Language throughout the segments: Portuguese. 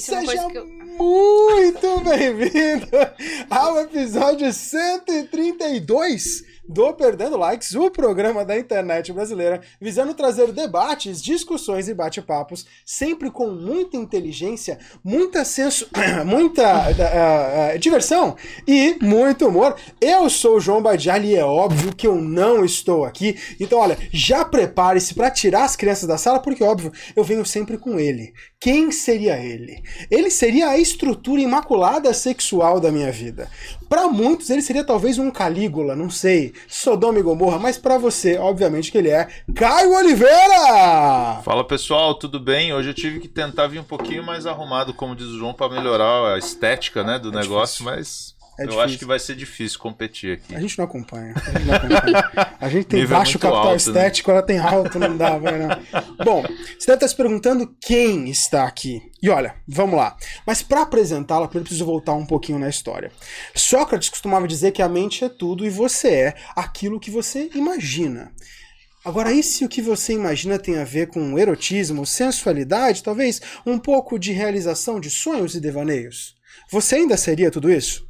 Isso é Seja que eu... muito bem-vindo ao episódio 132 do Perdendo Likes, o programa da internet brasileira, visando trazer debates, discussões e bate-papos, sempre com muita inteligência, muita senso, muita uh, uh, diversão e muito humor. Eu sou o João Badiali e é óbvio que eu não estou aqui. Então, olha, já prepare-se para tirar as crianças da sala, porque óbvio, eu venho sempre com ele. Quem seria ele? Ele seria a estrutura imaculada sexual da minha vida. Para muitos, ele seria talvez um Calígula, não sei, Sodoma e Gomorra, mas para você, obviamente que ele é Caio Oliveira! Fala pessoal, tudo bem? Hoje eu tive que tentar vir um pouquinho mais arrumado, como diz o João, para melhorar a estética né, do é negócio, difícil. mas é eu difícil. acho que vai ser difícil competir aqui. A gente não acompanha. A gente, não acompanha. A gente tem baixo capital alto, né? estético, né? ela tem alto, não dá, vai não. Bom, você deve estar se perguntando quem está aqui. E olha, vamos lá. Mas para apresentá-la, eu preciso voltar um pouquinho na história. Sócrates costumava dizer que a mente é tudo e você é aquilo que você imagina. Agora, e se o que você imagina tem a ver com erotismo, sensualidade, talvez um pouco de realização de sonhos e devaneios? Você ainda seria tudo isso?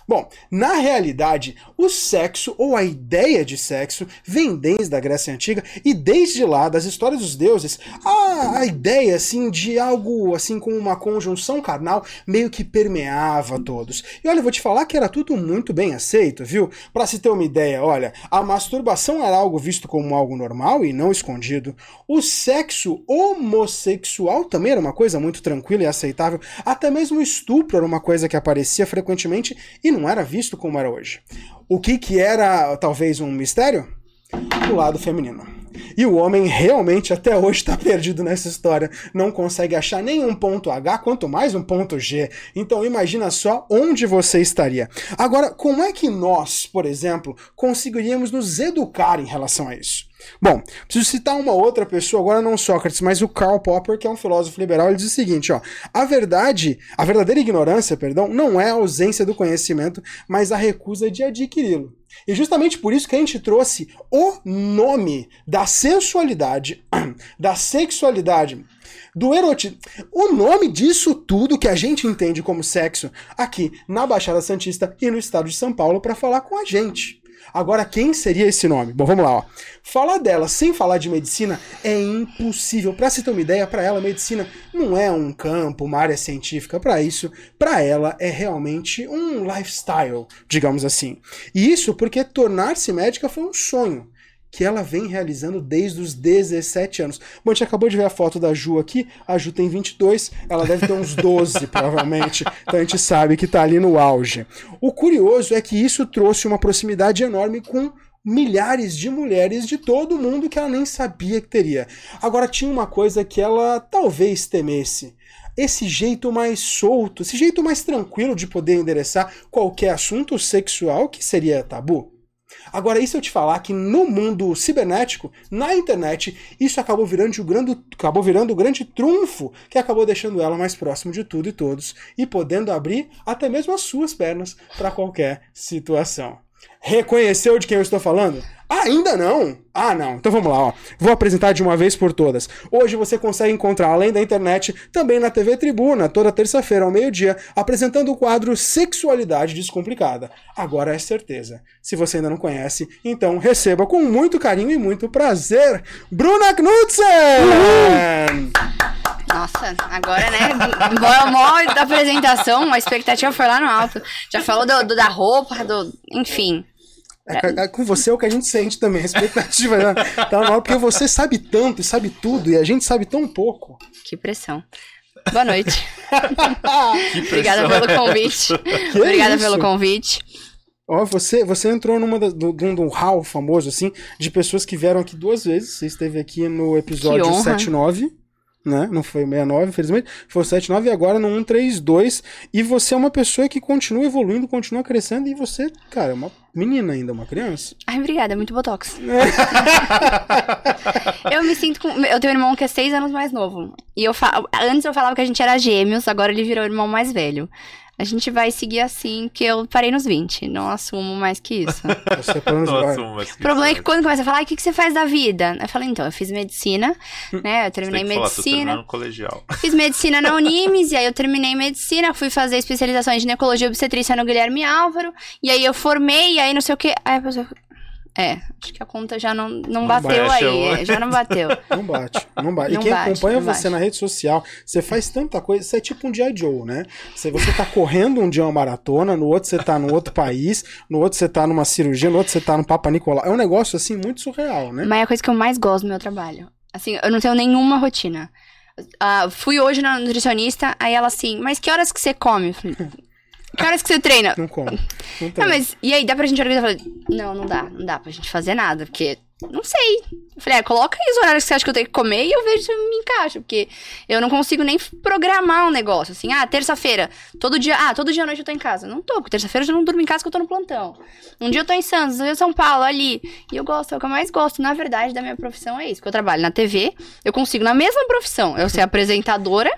Bom, na realidade, o sexo ou a ideia de sexo vem desde a Grécia Antiga e desde lá das histórias dos deuses, a, a ideia assim de algo assim com uma conjunção carnal meio que permeava todos. E olha, eu vou te falar que era tudo muito bem aceito, viu? Para se ter uma ideia, olha, a masturbação era algo visto como algo normal e não escondido. O sexo homossexual também era uma coisa muito tranquila e aceitável. Até mesmo o estupro era uma coisa que aparecia frequentemente e não era visto como era hoje. O que, que era talvez um mistério? O lado feminino. E o homem realmente até hoje está perdido nessa história, não consegue achar nenhum ponto H, quanto mais um ponto G. Então imagina só onde você estaria. Agora, como é que nós, por exemplo, conseguiríamos nos educar em relação a isso? Bom, preciso citar uma outra pessoa, agora não Sócrates, mas o Karl Popper, que é um filósofo liberal, ele diz o seguinte, ó: a verdade, a verdadeira ignorância, perdão, não é a ausência do conhecimento, mas a recusa de adquiri-lo. E justamente por isso que a gente trouxe o nome da sensualidade, da sexualidade, do erotismo. O nome disso tudo que a gente entende como sexo aqui na Baixada Santista e no estado de São Paulo para falar com a gente. Agora, quem seria esse nome? Bom, vamos lá. Ó. Falar dela sem falar de medicina é impossível. Para se ter uma ideia, para ela, medicina não é um campo, uma área científica. Para isso, para ela é realmente um lifestyle, digamos assim. E isso porque tornar-se médica foi um sonho que ela vem realizando desde os 17 anos. Bom, a gente acabou de ver a foto da Ju aqui, a Ju tem 22, ela deve ter uns 12, provavelmente, então a gente sabe que está ali no auge. O curioso é que isso trouxe uma proximidade enorme com milhares de mulheres de todo mundo que ela nem sabia que teria. Agora tinha uma coisa que ela talvez temesse. Esse jeito mais solto, esse jeito mais tranquilo de poder endereçar qualquer assunto sexual que seria tabu. Agora, e se eu te falar que no mundo cibernético, na internet, isso acabou virando o grande, acabou virando o grande trunfo que acabou deixando ela mais próximo de tudo e todos e podendo abrir até mesmo as suas pernas para qualquer situação. Reconheceu de quem eu estou falando? Ainda não? Ah, não. Então vamos lá, ó. Vou apresentar de uma vez por todas. Hoje você consegue encontrar, além da internet, também na TV Tribuna, toda terça-feira ao meio-dia, apresentando o quadro Sexualidade Descomplicada. Agora é certeza. Se você ainda não conhece, então receba com muito carinho e muito prazer, Bruna Knudsen! Uhum. Nossa, agora, né? Mó da apresentação, a expectativa foi lá no alto. Já falou do, do da roupa, do. Enfim. É, é, com você é o que a gente sente também, a expectativa né? tá mal, porque você sabe tanto e sabe tudo, e a gente sabe tão pouco. Que pressão. Boa noite. Obrigada pelo convite. Que Obrigada isso? pelo convite. Ó, você, você entrou numa do, do, do hall famoso, assim, de pessoas que vieram aqui duas vezes. Você esteve aqui no episódio 79 né? Não foi 69, infelizmente. Foi o 79 e agora no 132. E você é uma pessoa que continua evoluindo, continua crescendo. E você, cara, é uma menina ainda, uma criança. Ai, obrigada, é muito botox. eu me sinto com. Eu tenho um irmão que é seis anos mais novo. E eu fa... antes eu falava que a gente era gêmeos, agora ele virou o irmão mais velho. A gente vai seguir assim, que eu parei nos 20. Não assumo mais que isso. Você é não assumo mais que O problema é que quando começa a falar, o que, que você faz da vida? Eu falei, então, eu fiz medicina, né? Eu terminei medicina. Falar, colegial. Fiz medicina na Unimes, e aí eu terminei medicina, fui fazer especialização em ginecologia e obstetrícia no Guilherme Álvaro, e aí eu formei, e aí não sei o que. Aí a pessoa é, acho que a conta já não, não, não bateu aí. É, já não bateu. Não bate, não bate. Não e quem bate, acompanha você bate. na rede social, você faz tanta coisa, você é tipo um G.I. Joe, né? Você, você tá correndo um dia uma maratona, no outro você tá no outro país, no outro você tá numa cirurgia, no outro você tá no Papa Nicolau. É um negócio, assim, muito surreal, né? Mas é a coisa que eu mais gosto do meu trabalho. Assim, eu não tenho nenhuma rotina. Uh, fui hoje na nutricionista, aí ela assim, mas que horas que você come? Eu falei, que horas que você treina? Não como. Não, não, mas e aí, dá pra gente organizar? Não, não dá, não dá pra gente fazer nada, porque não sei. Eu falei, é, coloca aí os horários que você acha que eu tenho que comer e eu vejo se eu me encaixo. Porque eu não consigo nem programar um negócio. Assim, ah, terça-feira, todo dia. Ah, todo dia à noite eu tô em casa. Não tô, porque terça-feira eu já não durmo em casa que eu tô no plantão. Um dia eu tô em Santos, um dia em São Paulo, ali. E eu gosto, é o que eu mais gosto, na verdade, da minha profissão é isso. Porque eu trabalho na TV, eu consigo, na mesma profissão, eu ser apresentadora,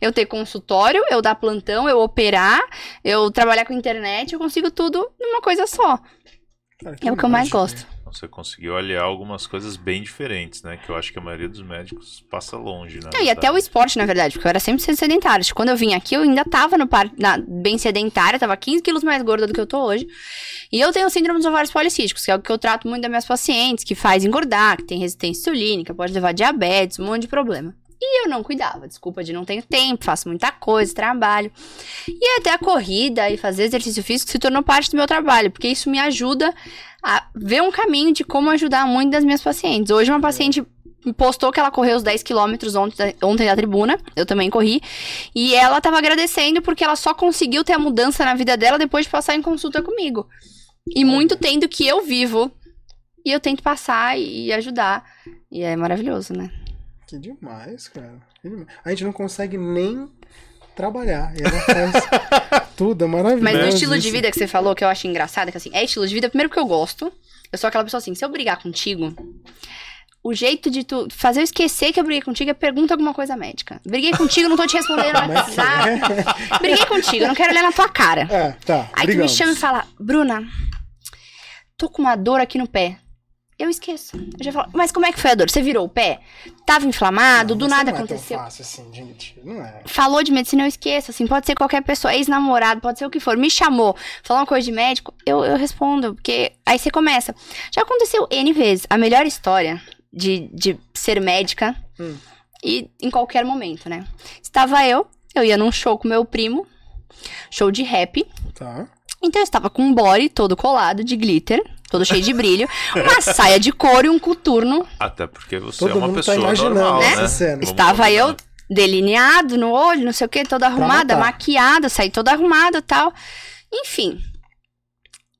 eu ter consultório, eu dar plantão, eu operar, eu trabalhar com internet, eu consigo tudo numa coisa só. Cara, é o que eu mais gosto. Você conseguiu aliar algumas coisas bem diferentes, né? Que eu acho que a maioria dos médicos passa longe, né? e até o esporte, na verdade, porque eu era sempre sedentária. Quando eu vim aqui, eu ainda tava no par... Na... bem sedentária, tava 15 quilos mais gorda do que eu tô hoje. E eu tenho síndrome dos ovários policísticos, que é o que eu trato muito das minhas pacientes, que faz engordar, que tem resistência insulínica, pode levar diabetes, um monte de problema. E eu não cuidava, desculpa de não ter tempo, faço muita coisa, trabalho. E até a corrida e fazer exercício físico se tornou parte do meu trabalho, porque isso me ajuda a ver um caminho de como ajudar muito das minhas pacientes. Hoje uma paciente postou que ela correu os 10 quilômetros ontem, ontem na tribuna, eu também corri, e ela estava agradecendo porque ela só conseguiu ter a mudança na vida dela depois de passar em consulta comigo. E muito tendo que eu vivo, e eu tento passar e ajudar. E é maravilhoso, né? Que demais, cara. A gente não consegue nem trabalhar. E ela faz tudo, é maravilhoso. Mas no estilo isso. de vida que você falou, que eu acho engraçado, é que assim, é estilo de vida, primeiro porque eu gosto. Eu sou aquela pessoa assim, se eu brigar contigo, o jeito de tu fazer eu esquecer que eu briguei contigo é pergunta alguma coisa médica. Briguei contigo, não tô te respondendo no WhatsApp. briguei contigo, não quero olhar na tua cara. É, tá. Aí brigamos. tu me chama e fala, Bruna, tô com uma dor aqui no pé eu esqueço. Eu já falo, mas como é que foi a dor? Você virou o pé? Tava inflamado? Não, do nada não é aconteceu? Tão fácil assim, gente. Não é. Falou de medicina, eu esqueço. Assim, pode ser qualquer pessoa, ex-namorado, pode ser o que for. Me chamou, falou uma coisa de médico, eu, eu respondo, porque aí você começa. Já aconteceu N vezes. A melhor história de, de ser médica hum. e em qualquer momento, né? Estava eu, eu ia num show com meu primo, show de rap. Tá. Então eu estava com um body todo colado de glitter, todo cheio de brilho, uma saia de couro e um coturno. Até porque você Todo é uma tá pessoa tá imaginando normal, né? Cena. Estava eu delineado no olho, não sei o que, toda arrumada, maquiada, saí toda arrumada tal. Enfim.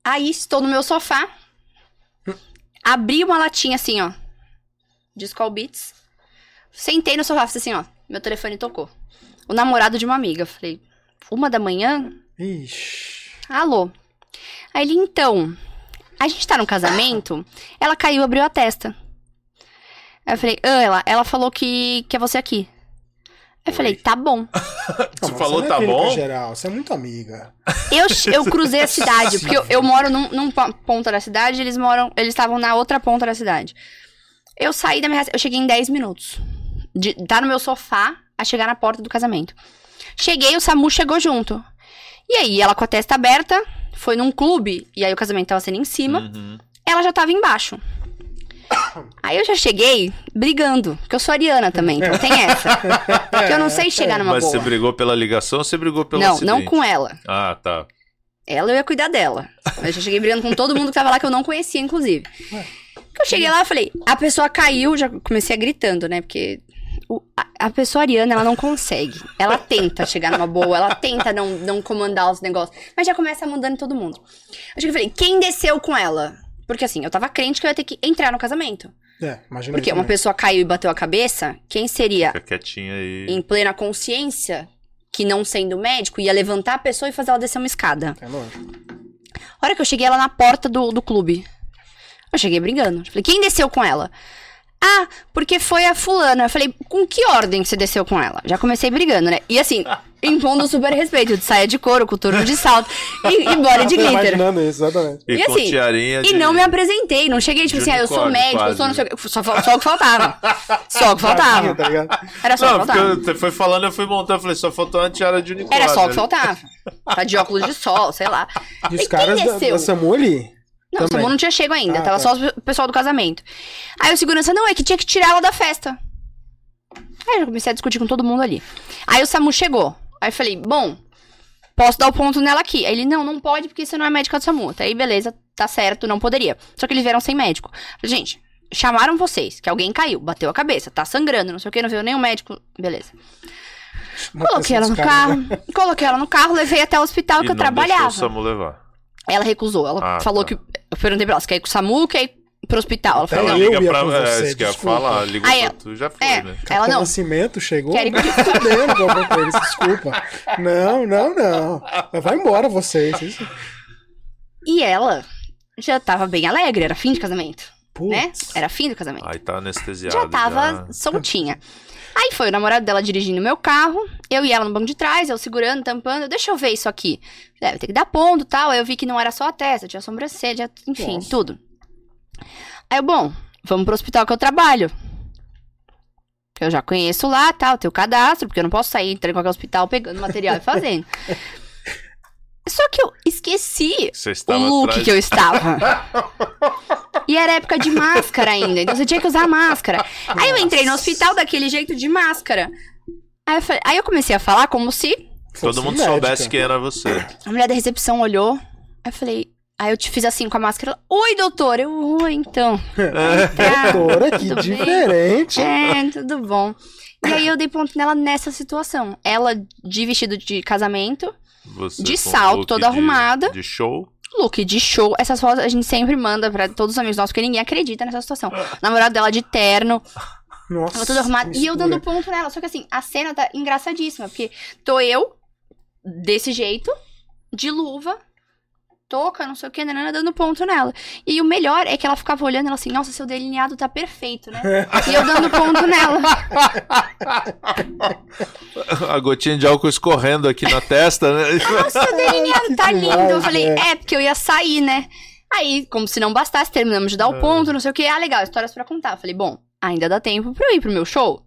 Aí estou no meu sofá. Abri uma latinha assim, ó. De Skull Beats. Sentei no sofá, assim, ó. Meu telefone tocou. O namorado de uma amiga. Falei, uma da manhã? Ixi. Alô. Aí ele, então, a gente tá no casamento, ela caiu, abriu a testa. Aí eu falei, ah, ela, ela falou que, que é você aqui. Eu Oi. falei, tá bom. Você falou, tá bom? Geral, você é muito amiga. Eu, eu cruzei a cidade, porque eu, eu moro num, num ponto da cidade, eles moram, eles estavam na outra ponta da cidade. Eu saí da minha eu cheguei em 10 minutos. De tá no meu sofá a chegar na porta do casamento. Cheguei, o Samu chegou junto. E aí, ela com a testa aberta, foi num clube, e aí o casamento tava sendo em cima, uhum. ela já tava embaixo. Aí eu já cheguei brigando, porque eu sou ariana também, então tem essa. Porque eu não sei chegar numa Mas boa. você brigou pela ligação ou você brigou pelo Não, acidente? não com ela. Ah, tá. Ela eu ia cuidar dela. Eu já cheguei brigando com todo mundo que tava lá, que eu não conhecia, inclusive. Eu cheguei lá e falei, a pessoa caiu, já comecei a gritando, né? Porque o, a, a, pessoa ariana, ela não consegue. Ela tenta chegar numa boa, ela tenta não, não comandar os negócios, mas já começa mandando todo mundo. Eu falei, quem desceu com ela? Porque assim, eu tava crente que eu ia ter que entrar no casamento. É, imagina Porque uma pessoa caiu e bateu a cabeça, quem seria Fica quietinha aí. em plena consciência, que não sendo médico, ia levantar a pessoa e fazer ela descer uma escada. É lógico. A hora que eu cheguei ela na porta do, do clube, eu cheguei brigando. Eu falei, quem desceu com ela? Ah, porque foi a fulana. Eu falei, com que ordem você desceu com ela? Já comecei brigando, né? E assim, impondo super respeito, de saia de couro, coturno de salto e, e body de glitter. Imaginando isso, exatamente. E, e assim, e não me apresentei, não cheguei tipo assim, ah, eu sou médico, quase. eu sou não sei o que, só, só o que faltava. Só o que faltava. Tá Era só o que faltava. Você foi falando, eu fui montando, eu falei, só faltou uma tiara de unicórnio. Era só o que faltava. Tá de óculos de sol, sei lá. E os caras da, da Samu ali? Não, o Samu não tinha chego ainda, ah, tava tá. só o pessoal do casamento. Aí o segurança, não, é que tinha que tirar ela da festa. Aí eu comecei a discutir com todo mundo ali. Aí o Samu chegou. Aí eu falei, bom, posso dar o ponto nela aqui. Aí ele, não, não pode porque você não é médica do SAMU. Aí, beleza, tá certo, não poderia. Só que eles vieram sem médico. falei, gente, chamaram vocês, que alguém caiu, bateu a cabeça, tá sangrando, não sei o que, não veio nenhum médico. Beleza. coloquei ela no carro, né? coloquei ela no carro, levei até o hospital e que eu trabalhava. Deixou o SAMU levar. Ela recusou. Ela ah, falou tá. que. Eu perguntei pra ela, você quer ir com o SAMU, quer ir pro hospital. Ela falou, ela não. liga pra você, é, isso que eu falar, ligou Aí, pra tu, já foi, é, né? Ela não. Nascimento chegou. Querem que fudendo com eles, desculpa. Não, não, não. Vai embora vocês. Isso. E ela já tava bem alegre, era fim de casamento. Né? Era fim do casamento. Aí tá anestesiada. Já tava já. soltinha. Aí foi o namorado dela dirigindo meu carro, eu e ela no banco de trás, eu segurando, tampando, deixa eu ver isso aqui. Deve ter que dar ponto tal. Aí eu vi que não era só a testa, tinha a sobrancelha, enfim, Nossa. tudo. Aí eu, bom, vamos pro hospital que eu trabalho. Eu já conheço lá, tal, tá, o cadastro, porque eu não posso sair entrando em qualquer hospital pegando material e fazendo. Só que eu esqueci o look atrás. que eu estava. e era época de máscara ainda, então você tinha que usar máscara. Aí eu entrei no hospital daquele jeito de máscara. Aí eu, falei, aí eu comecei a falar como se. Todo mundo médica. soubesse quem era você. A mulher da recepção olhou. Aí eu falei, Aí eu te fiz assim com a máscara. Oi, doutor. Eu, oi, então. É, doutora, que diferente. Bem? É, tudo bom. E aí eu dei ponto nela nessa situação. Ela de vestido de casamento, Você de salto, toda de, arrumada. De show. Look de show. Essas fotos a gente sempre manda pra todos os amigos nossos, porque ninguém acredita nessa situação. Namorado dela de terno. Nossa. Tava tudo arrumado. E eu dando ponto nela. Só que assim, a cena tá engraçadíssima, porque tô eu desse jeito, de luva, touca, não sei o que, nanana, dando ponto nela. E o melhor é que ela ficava olhando ela assim, nossa, seu delineado tá perfeito, né? e eu dando ponto nela. A gotinha de álcool escorrendo aqui na testa, né? Nossa, seu delineado tá lindo. Eu falei, é, porque eu ia sair, né? Aí, como se não bastasse, terminamos de dar o é. ponto, não sei o que. Ah, legal, histórias para contar. Eu falei, bom, ainda dá tempo pra eu ir pro meu show.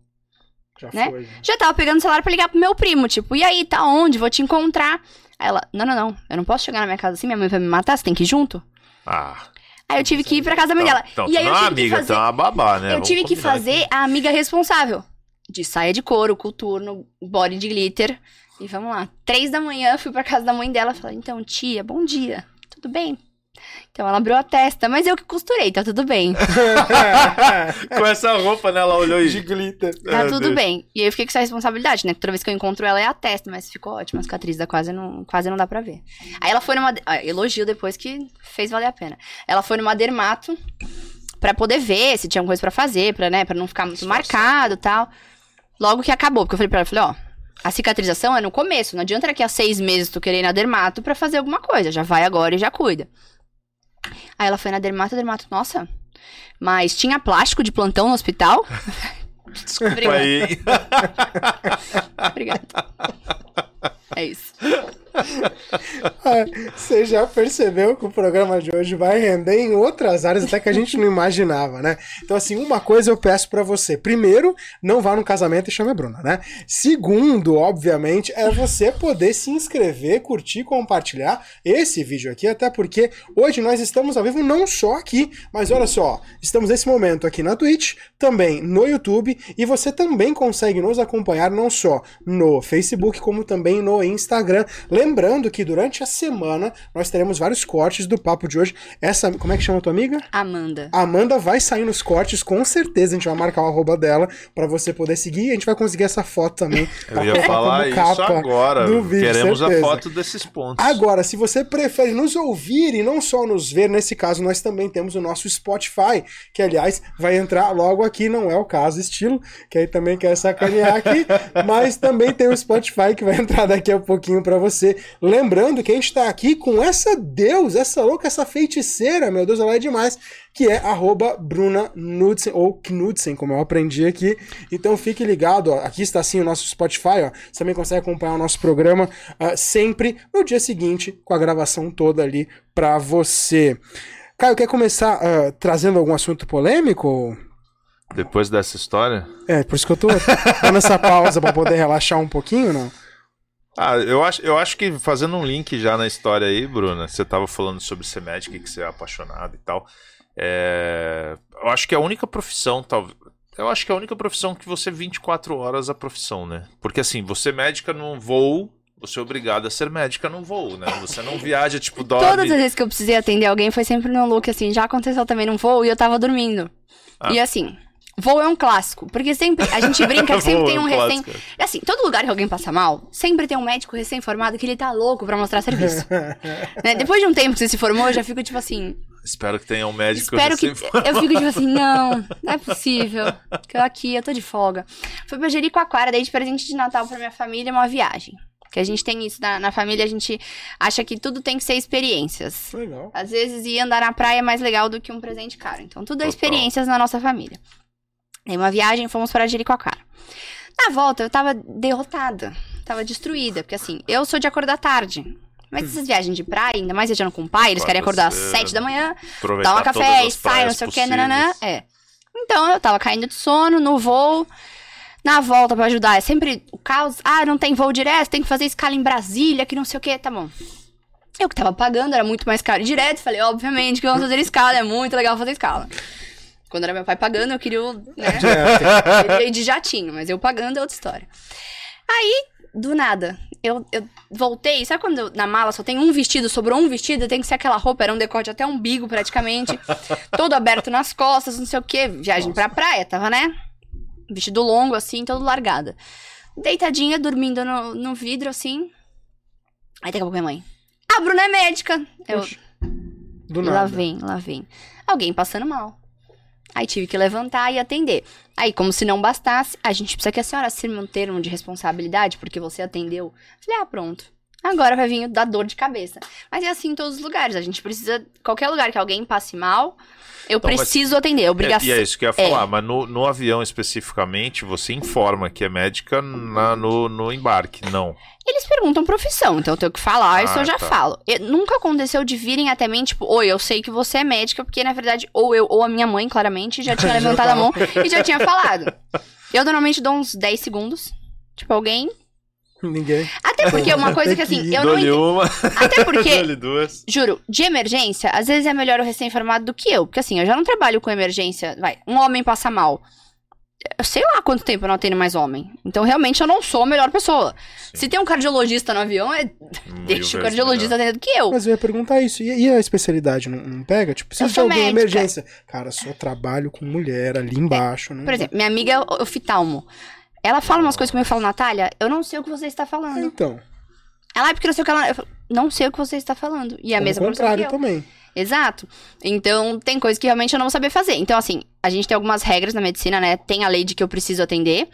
Já né? Foi, Já tava pegando o celular pra ligar pro meu primo, tipo, e aí, tá onde? Vou te encontrar. Ela, não, não, não, eu não posso chegar na minha casa assim, minha mãe vai me matar, você tem que ir junto. Ah. Aí eu tive que ir pra casa da mãe então, dela. Então, e aí eu tive é amiga, que fazer... então é uma babá, né? Eu Vamos tive que fazer aqui. a amiga responsável. De saia de couro, coturno, body de glitter. E vamos lá. Três da manhã, fui pra casa da mãe dela. Falei, então, tia, bom dia. Tudo bem? Então ela abriu a testa, mas eu que costurei, tá tudo bem. com essa roupa, né? Ela olhou e. De glitter. Tá é, tudo Deus. bem. E aí eu fiquei com essa responsabilidade, né? Toda vez que eu encontro ela é a testa, mas ficou ótima. A cicatriz da quase não, quase não dá pra ver. Aí ela foi numa. Ah, elogio depois que fez valer a pena. Ela foi numa dermato pra poder ver se tinha alguma coisa pra fazer, pra, né, pra não ficar muito Nossa. marcado e tal. Logo que acabou, porque eu falei pra ela, falei, ó, a cicatrização é no começo. Não adianta daqui a seis meses tu querer ir na dermato pra fazer alguma coisa. Já vai agora e já cuida. Aí ela foi na dermato, a dermato, nossa, mas tinha plástico de plantão no hospital? Desculpa aí. Obrigada. É isso. Você já percebeu que o programa de hoje vai render em outras áreas até que a gente não imaginava, né? Então, assim, uma coisa eu peço para você. Primeiro, não vá no casamento e chame a Bruna, né? Segundo, obviamente, é você poder se inscrever, curtir, compartilhar esse vídeo aqui, até porque hoje nós estamos ao vivo não só aqui, mas olha só, estamos nesse momento aqui na Twitch, também no YouTube, e você também consegue nos acompanhar não só no Facebook, como também no Instagram. Lembrando que durante a semana nós teremos vários cortes do papo de hoje. Essa, como é que chama a tua amiga? Amanda. A Amanda vai sair nos cortes, com certeza. A gente vai marcar o arroba dela para você poder seguir. E a gente vai conseguir essa foto também. Eu ia falar isso agora. Do vídeo, Queremos certeza. a foto desses pontos. Agora, se você prefere nos ouvir e não só nos ver, nesse caso nós também temos o nosso Spotify, que aliás vai entrar logo aqui, não é o caso estilo, que aí também quer sacanear aqui, mas também tem o Spotify que vai entrar daqui a pouquinho para você você. Lembrando que a gente tá aqui com essa deus, essa louca, essa feiticeira, meu Deus, ela é demais, que é arroba Bruna Knudsen, ou Knudsen, como eu aprendi aqui. Então fique ligado, ó, aqui está assim o nosso Spotify, ó. Você também consegue acompanhar o nosso programa uh, sempre no dia seguinte, com a gravação toda ali pra você. Caio, quer começar uh, trazendo algum assunto polêmico? Depois dessa história? É, por isso que eu tô dando essa pausa para poder relaxar um pouquinho, não? Ah, eu acho, eu acho que fazendo um link já na história aí, Bruna, você tava falando sobre ser médica e que você é apaixonado e tal. É, eu acho que é a única profissão, talvez. Eu acho que é a única profissão que você 24 horas a profissão, né? Porque assim, você médica num voo, você é obrigado a ser médica num voo, né? Você não viaja, tipo, dorme... Todas as vezes que eu precisei atender alguém foi sempre no look, assim, já aconteceu também num voo e eu tava dormindo. Ah. E assim, Voo é um clássico, porque sempre a gente brinca que sempre tem um é recém. É assim, todo lugar que alguém passa mal, sempre tem um médico recém-formado que ele tá louco pra mostrar serviço. né? Depois de um tempo que você se formou, eu já fico tipo assim. Espero que tenha um médico Espero que. Eu fico tipo assim, não, não é possível. Que eu aqui, eu tô de folga. Fui pra Jericoacoara, dei de presente de Natal pra minha família uma viagem. Que a gente tem isso na, na, família, a gente acha que tudo tem que ser experiências. Legal. Às vezes ir andar na praia é mais legal do que um presente caro. Então tudo é experiências na nossa família. Em uma viagem, fomos para Jericoacoara. Na volta, eu tava derrotada. Tava destruída, porque assim, eu sou de acordar tarde. Mas essas viagens de praia, ainda mais viajando com o pai, eles querem acordar às sete da manhã, tomar um café e sai, não sei o que, nananã. É. Então eu tava caindo de sono no voo. Na volta para ajudar, é sempre o caos. Ah, não tem voo direto, tem que fazer escala em Brasília, que não sei o que, tá bom. Eu que tava pagando, era muito mais caro direto. Falei, obviamente que vamos fazer escala, é muito legal fazer escala. Quando era meu pai pagando, eu queria o. Né? queria ir de jatinho, mas eu pagando é outra história. Aí, do nada, eu, eu voltei. Sabe quando eu, na mala só tem um vestido, sobrou um vestido, tem que ser aquela roupa, era um decote até umbigo praticamente. todo aberto nas costas, não sei o quê. Viagem Nossa. pra praia, tava, né? Vestido longo, assim, todo largada. Deitadinha, dormindo no, no vidro, assim. Aí daqui a pouco minha mãe. A Bruna é médica. Eu. Do nada. Lá vem, lá vem. Alguém passando mal. Aí tive que levantar e atender. Aí, como se não bastasse, a gente precisa que a senhora assine um termo de responsabilidade, porque você atendeu. Falei, ah, pronto. Agora vai vir da dor de cabeça. Mas é assim em todos os lugares. A gente precisa. Qualquer lugar que alguém passe mal, eu então, preciso mas, atender, é obrigação. É, e é isso que eu ia falar, é. mas no, no, avião especificamente, você informa que é médica na, no, no embarque, não. Eles perguntam profissão, então eu tenho que falar, ah, isso eu já tá. falo. Eu, nunca aconteceu de virem até mim, tipo, oi, eu sei que você é médica, porque na verdade, ou eu, ou a minha mãe, claramente, já tinha levantado a mão e já tinha falado. Eu normalmente dou uns 10 segundos. Tipo, alguém Ninguém. Até porque uma coisa que assim, eu não. Uma. Até porque, duas. juro, de emergência, às vezes é melhor o recém-informado do que eu. Porque assim, eu já não trabalho com emergência. Vai, um homem passa mal. Eu sei lá quanto tempo eu não atendo mais homem. Então, realmente, eu não sou a melhor pessoa. Sim. Se tem um cardiologista no avião, é. Deixa o cardiologista atender do que eu. Mas eu ia perguntar isso. E, e a especialidade não, não pega? Tipo, precisa de alguém em emergência. Cara, só trabalho com mulher ali embaixo. É. Por exemplo, minha amiga é oftalmo. Ela fala umas coisas como eu falo, Natália, eu não sei o que você está falando. Então. Ela, é porque não sei o que ela. Eu falo, não sei o que você está falando. E é a mesma coisa. contrário também. Exato. Então, tem coisas que realmente eu não vou saber fazer. Então, assim, a gente tem algumas regras na medicina, né? Tem a lei de que eu preciso atender.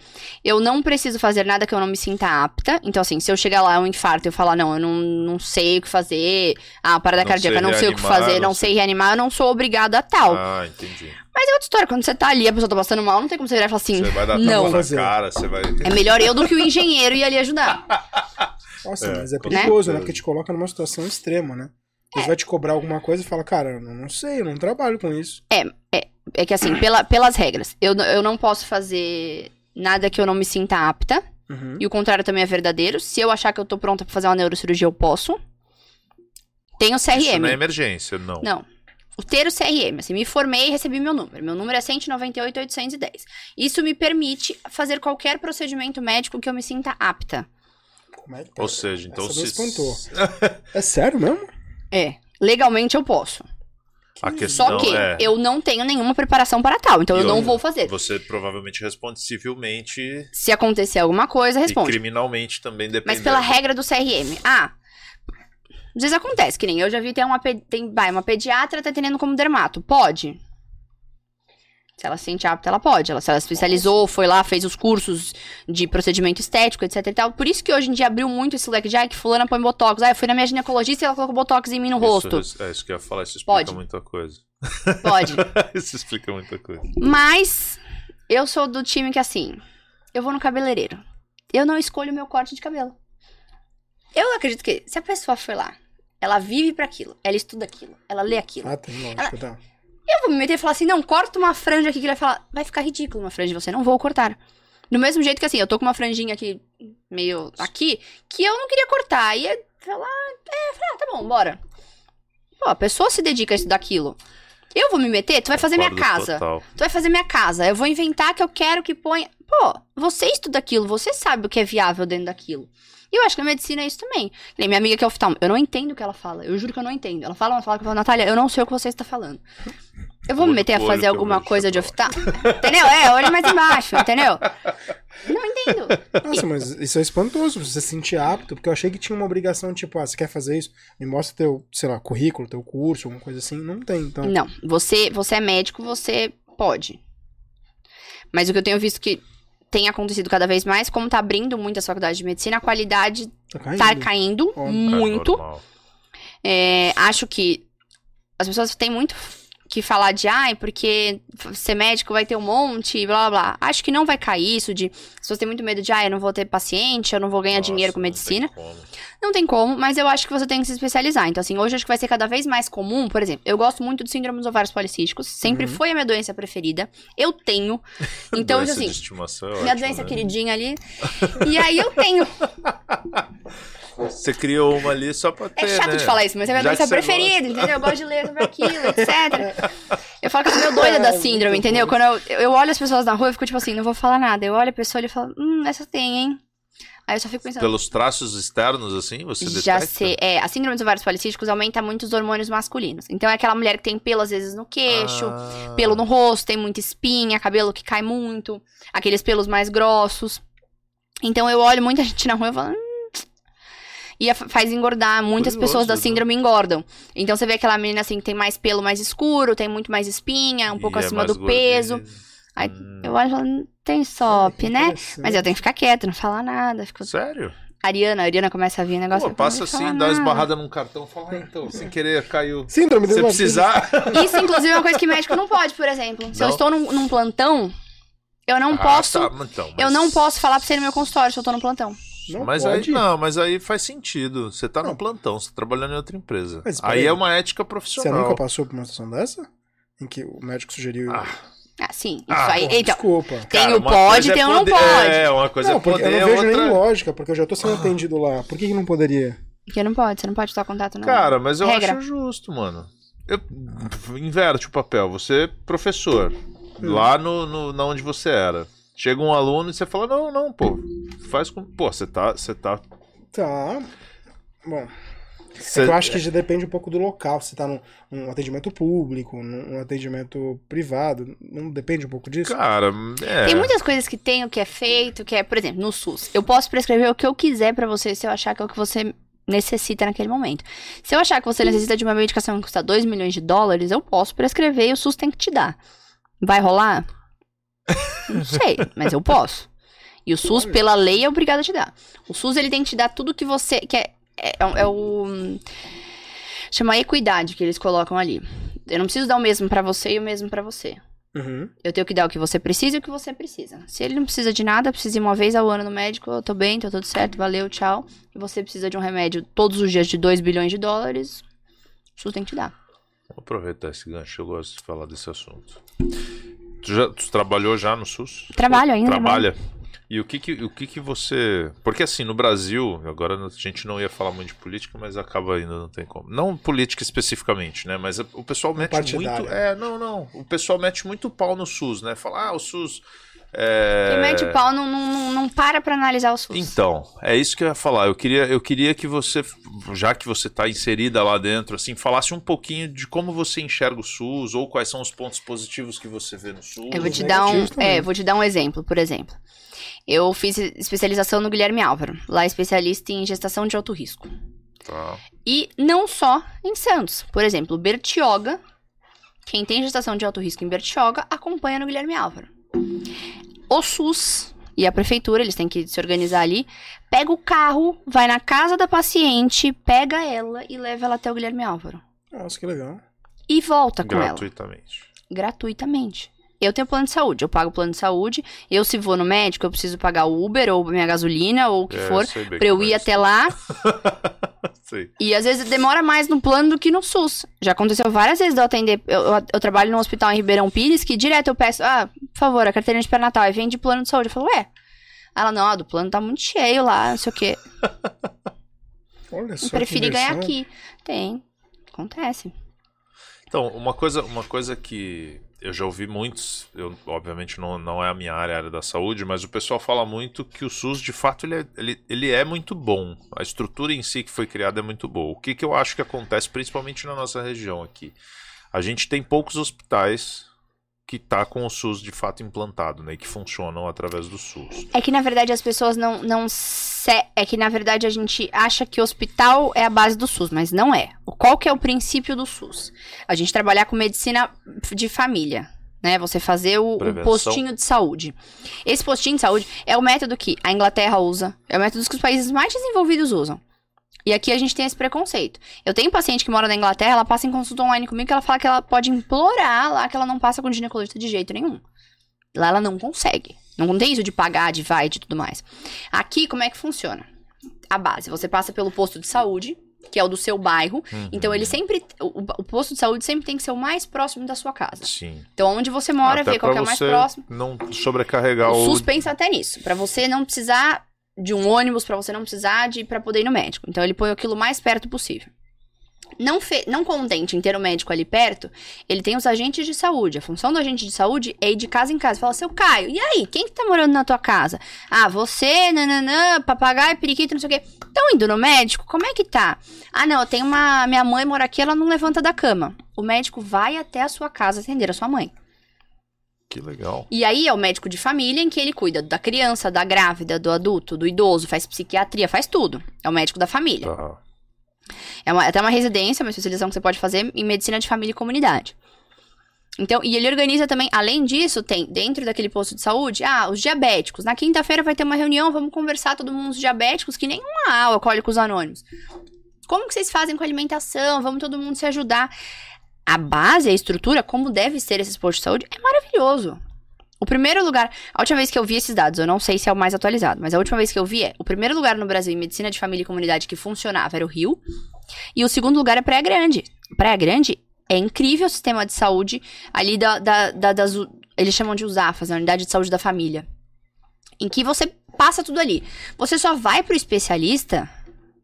Eu não preciso fazer nada que eu não me sinta apta. Então, assim, se eu chegar lá, um infarto, eu falar, não, eu não, não sei o que fazer. Ah, parada não cardíaca, não sei o que fazer, não sei reanimar, eu não sou obrigado a tal. Ah, entendi. Mas é outra história. Quando você tá ali, a pessoa tá passando mal, não tem como você virar e falar assim. Você vai dar não. na cara, você vai. É melhor eu do que o engenheiro ir ali ajudar. Nossa, é. mas é perigoso, né? né? Porque te coloca numa situação extrema, né? Você é. vai te cobrar alguma coisa e fala, cara, eu não sei, eu não trabalho com isso. É, é, é que assim, pela, pelas regras, eu, eu não posso fazer nada que eu não me sinta apta. Uhum. E o contrário também é verdadeiro. Se eu achar que eu tô pronta pra fazer uma neurocirurgia, eu posso. Tem o CRM. Isso não é emergência, não. Não o ter o CRM. Assim, me formei e recebi meu número. Meu número é 198,810. Isso me permite fazer qualquer procedimento médico que eu me sinta apta. Como é que tá? Ou seja, então Essa se... é sério mesmo? É. Legalmente eu posso. A questão Só que é... eu não tenho nenhuma preparação para tal, então e eu não vou fazer. Você provavelmente responde civilmente. Se acontecer alguma coisa, responde. E criminalmente também depende. Mas pela regra do CRM. Ah, às vezes acontece, que nem eu já vi tem uma, tem, vai, uma pediatra tá atendendo como dermato. Pode. Se ela se sente apta, ela pode. Ela, se ela se especializou, foi lá, fez os cursos de procedimento estético, etc e tal. Por isso que hoje em dia abriu muito esse leque de, ah, que fulana põe botox. Ah, eu fui na minha ginecologista e ela colocou botox em mim no isso, rosto. É isso que eu ia falar, isso explica pode. muita coisa. Pode. isso explica muita coisa. Mas, eu sou do time que, assim, eu vou no cabeleireiro. Eu não escolho o meu corte de cabelo. Eu acredito que, se a pessoa foi lá, ela vive para aquilo, ela estuda aquilo, ela lê aquilo. Ah, tem lógico, ela... tá. Eu vou me meter e falar assim, não, corta uma franja aqui que ele vai falar, vai ficar ridículo uma franja de você, não vou cortar. Do mesmo jeito que assim, eu tô com uma franjinha aqui, meio aqui, que eu não queria cortar. E falar, é, falar, ah, tá bom, bora. Pô, a pessoa se dedica a isso daquilo. Eu vou me meter, tu vai fazer minha casa. Total. Tu vai fazer minha casa. Eu vou inventar que eu quero que ponha. Pô, você estuda aquilo, você sabe o que é viável dentro daquilo. E eu acho que a medicina é isso também. minha amiga que é oftalmo, eu não entendo o que ela fala. Eu juro que eu não entendo. Ela fala, ela fala, eu falo, Natália, eu não sei o que você está falando. Eu vou me meter a fazer alguma coisa de oftalmo. entendeu? É, olha mais embaixo, entendeu? Não entendo. Nossa, mas isso é espantoso, você se sentir apto, porque eu achei que tinha uma obrigação, tipo, ah, você quer fazer isso? Me mostra teu, sei lá, currículo, teu curso, alguma coisa assim. Não tem, então. Não, você, você é médico, você pode. Mas o que eu tenho visto que tem acontecido cada vez mais, como tá abrindo muitas faculdades de medicina, a qualidade tá caindo, tá caindo muito. É, acho que as pessoas têm muito que falar de, ai, porque ser médico vai ter um monte, blá blá blá. Acho que não vai cair isso de. As pessoas têm muito medo de, ai, eu não vou ter paciente, eu não vou ganhar Nossa, dinheiro com medicina. Não tem, não tem, como, mas eu acho que você tem que se especializar. Então, assim, hoje acho que vai ser cada vez mais comum, por exemplo, eu gosto muito do síndrome dos ovários policísticos, sempre uhum. foi a minha doença preferida. Eu tenho. Então, assim, é minha doença né? queridinha ali. E aí eu tenho. Você criou uma ali só pra é ter, É chato né? de falar isso, mas é minha doença preferida, gosta. entendeu? Eu gosto de ler sobre aquilo, etc. Eu falo que eu sou meio doida é, da síndrome, entendeu? Quando eu, eu olho as pessoas na rua, eu fico tipo assim, não vou falar nada. Eu olho a pessoa e falo, hum, essa tem, hein? Aí eu só fico pensando. Pelos traços externos, assim, você Já detecta? sei. É, a síndrome dos ovários policísticos aumenta muito os hormônios masculinos. Então é aquela mulher que tem pelo, às vezes, no queixo, ah. pelo no rosto, tem muita espinha, cabelo que cai muito, aqueles pelos mais grossos. Então eu olho muita gente na rua e falo, hum, e faz engordar. Muitas Curioso, pessoas da né? síndrome né? engordam. Então você vê aquela menina assim que tem mais pelo mais escuro, tem muito mais espinha, um pouco e é acima é do peso. Aí hum. eu olho e falo, tem SOP, né? Mas eu tenho que ficar quieta, não falar nada. Fico... Sério? Ariana, a Ariana começa a vir o negócio. Pô, passa assim, dá uma esbarrada num cartão, fala, ah, então, sem querer, caiu. Síndrome Se precisar. Isso, inclusive, é uma coisa que médico não pode, por exemplo. Se não. eu estou num, num, plantão, eu não ah, posso. Tá, então, mas... Eu não posso falar pra você no meu consultório se eu tô no plantão. Não mas pode. aí não, mas aí faz sentido. Você tá não. no plantão, você tá trabalhando em outra empresa. Mas, aí, aí é uma ética profissional. Você nunca passou por uma situação dessa? Em que o médico sugeriu. Ah. Ah, sim. Isso ah, aí. Então, desculpa. Tem Cara, o pode, é tem o não pode. É, uma coisa não, é poder. Eu não vejo outra... nem lógica, porque eu já tô sendo ah. atendido lá. Por que, que não poderia? Porque não pode, você não pode estar contato, não. Cara, mas eu Regra. acho justo, mano. Eu inverte o papel. Você é professor. Hum. Lá no, no, na onde você era. Chega um aluno e você fala, não, não, pô, faz com. Pô, você tá. Você tá. Tá. Bom. Cê... É eu acho que já depende um pouco do local. Se tá num, num, atendimento público, num atendimento privado. Não depende um pouco disso? Cara, é. Tem muitas coisas que tem, o que é feito, que é, por exemplo, no SUS. Eu posso prescrever o que eu quiser para você se eu achar que é o que você necessita naquele momento. Se eu achar que você necessita de uma medicação que custa 2 milhões de dólares, eu posso prescrever e o SUS tem que te dar. Vai rolar? Não sei, mas eu posso. E o SUS, pela lei, é obrigado a te dar. O SUS, ele tem que te dar tudo que você. Que é, é, é o. Chama equidade que eles colocam ali. Eu não preciso dar o mesmo para você e o mesmo para você. Uhum. Eu tenho que dar o que você precisa e o que você precisa. Se ele não precisa de nada, precisa ir uma vez ao ano no médico, eu tô bem, tô tudo certo, valeu, tchau. E você precisa de um remédio todos os dias de 2 bilhões de dólares, o SUS tem que te dar. Vou aproveitar esse gancho, eu gosto de falar desse assunto. Tu, já, tu trabalhou já no SUS? Trabalho ainda. Trabalha. E o que que, o que que você. Porque assim, no Brasil, agora a gente não ia falar muito de política, mas acaba ainda, não tem como. Não política especificamente, né? Mas o pessoal mete muito. É, não, não. O pessoal mete muito pau no SUS, né? Fala, ah, o SUS é... Quem mete pau não, não, não para pra analisar o SUS. Então, é isso que eu ia falar. Eu queria, eu queria que você, já que você está inserida lá dentro, assim, falasse um pouquinho de como você enxerga o SUS ou quais são os pontos positivos que você vê no SUS. Eu vou te dar um, é, vou te dar um exemplo, por exemplo. Eu fiz especialização no Guilherme Álvaro, lá especialista em gestação de alto risco. Tá. E não só em Santos. Por exemplo, Bertioga Quem tem gestação de alto risco em Bertioga acompanha no Guilherme Álvaro. O SUS e a prefeitura, eles têm que se organizar ali, pega o carro, vai na casa da paciente, pega ela e leva ela até o Guilherme Álvaro. Nossa, que legal. E volta com ela. Gratuitamente. Gratuitamente. Eu tenho plano de saúde, eu pago plano de saúde. Eu, se vou no médico, eu preciso pagar o Uber ou minha gasolina ou o que É, for, pra eu é ir até lá. E às vezes demora mais no plano do que no SUS. Já aconteceu várias vezes de eu atender. Eu, eu, eu trabalho num hospital em Ribeirão Pires que direto eu peço, ah, por favor, a carteirinha de pré-natal. Aí vem de plano de saúde. Eu falo, ué. Ela, não, a do plano tá muito cheio lá, não sei o quê. Olha só. Eu preferi ganhar aqui. Tem. Acontece. Então, uma coisa, uma coisa que eu já ouvi muitos, eu, obviamente não, não é a minha área, a área da saúde, mas o pessoal fala muito que o SUS, de fato, ele é, ele, ele é muito bom. A estrutura em si que foi criada é muito boa. O que, que eu acho que acontece, principalmente na nossa região aqui? A gente tem poucos hospitais que tá com o SUS de fato implantado, né? E que funcionam através do SUS. É que, na verdade, as pessoas não, não se... É que, na verdade, a gente acha que o hospital é a base do SUS, mas não é. O- Qual que é o princípio do SUS? A gente trabalhar com medicina de família, né? Você fazer o, o postinho de saúde. Esse postinho de saúde é o método que a Inglaterra usa, é o método que os países mais desenvolvidos usam. E aqui a gente tem esse preconceito. Eu tenho paciente que mora na Inglaterra, ela passa em consulta online comigo, que ela fala que ela pode implorar lá que ela não passa com ginecologista de jeito nenhum. Lá ela não consegue. Não tem isso de pagar, de vai, de tudo mais. Aqui, como é que funciona? A base, você passa pelo posto de saúde, que é o do seu bairro. Então, ele sempre. O, o posto de saúde sempre tem que ser o mais próximo da sua casa. Sim. Então, onde você mora, Até vê qual é o mais próximo. Não sobrecarregar O o. SUS pensa até nisso, Pra você não precisar de um ônibus, pra você não precisar de para poder ir no médico. Então ele põe aquilo mais perto possível. Não, fe... não contente em ter o médico ali perto, ele tem os agentes de saúde. A função do agente de saúde é ir de casa em casa. Fala, seu Caio, e aí? Quem que tá morando na tua casa? Ah, você, nananã, papagaio, periquito, não sei o quê. Estão indo no médico? Como é que tá? Ah, não, tenho uma... Minha mãe mora aqui, ela não levanta da cama. O médico vai até a sua casa atender a sua mãe. Que legal. E aí é o médico de família em que ele cuida da criança, da grávida, do adulto, do idoso, faz psiquiatria, faz tudo. É o médico da família. Tá. É uma, até uma residência, uma especialização que você pode fazer em medicina de família e comunidade. Então, e ele organiza também, além disso, tem dentro daquele posto de saúde, ah, os diabéticos. Na quinta-feira vai ter uma reunião, vamos conversar todo mundo os diabéticos, que nem uma aula, alcoólicos anônimos. Como que vocês fazem com a alimentação? Vamos todo mundo se ajudar. A base, a estrutura, como deve ser esses postos de saúde, é maravilhoso. O primeiro lugar, a última vez que eu vi esses dados, eu não sei se é o mais atualizado, mas a última vez que eu vi é, o primeiro lugar no Brasil em medicina de família e comunidade que funcionava era o Rio, e o segundo lugar é Praia Grande. Praia Grande é incrível o sistema de saúde ali da, da, da- das. Eles chamam de USAFAS, a Unidade de Saúde da Família. Em que você passa tudo ali. Você só vai pro especialista,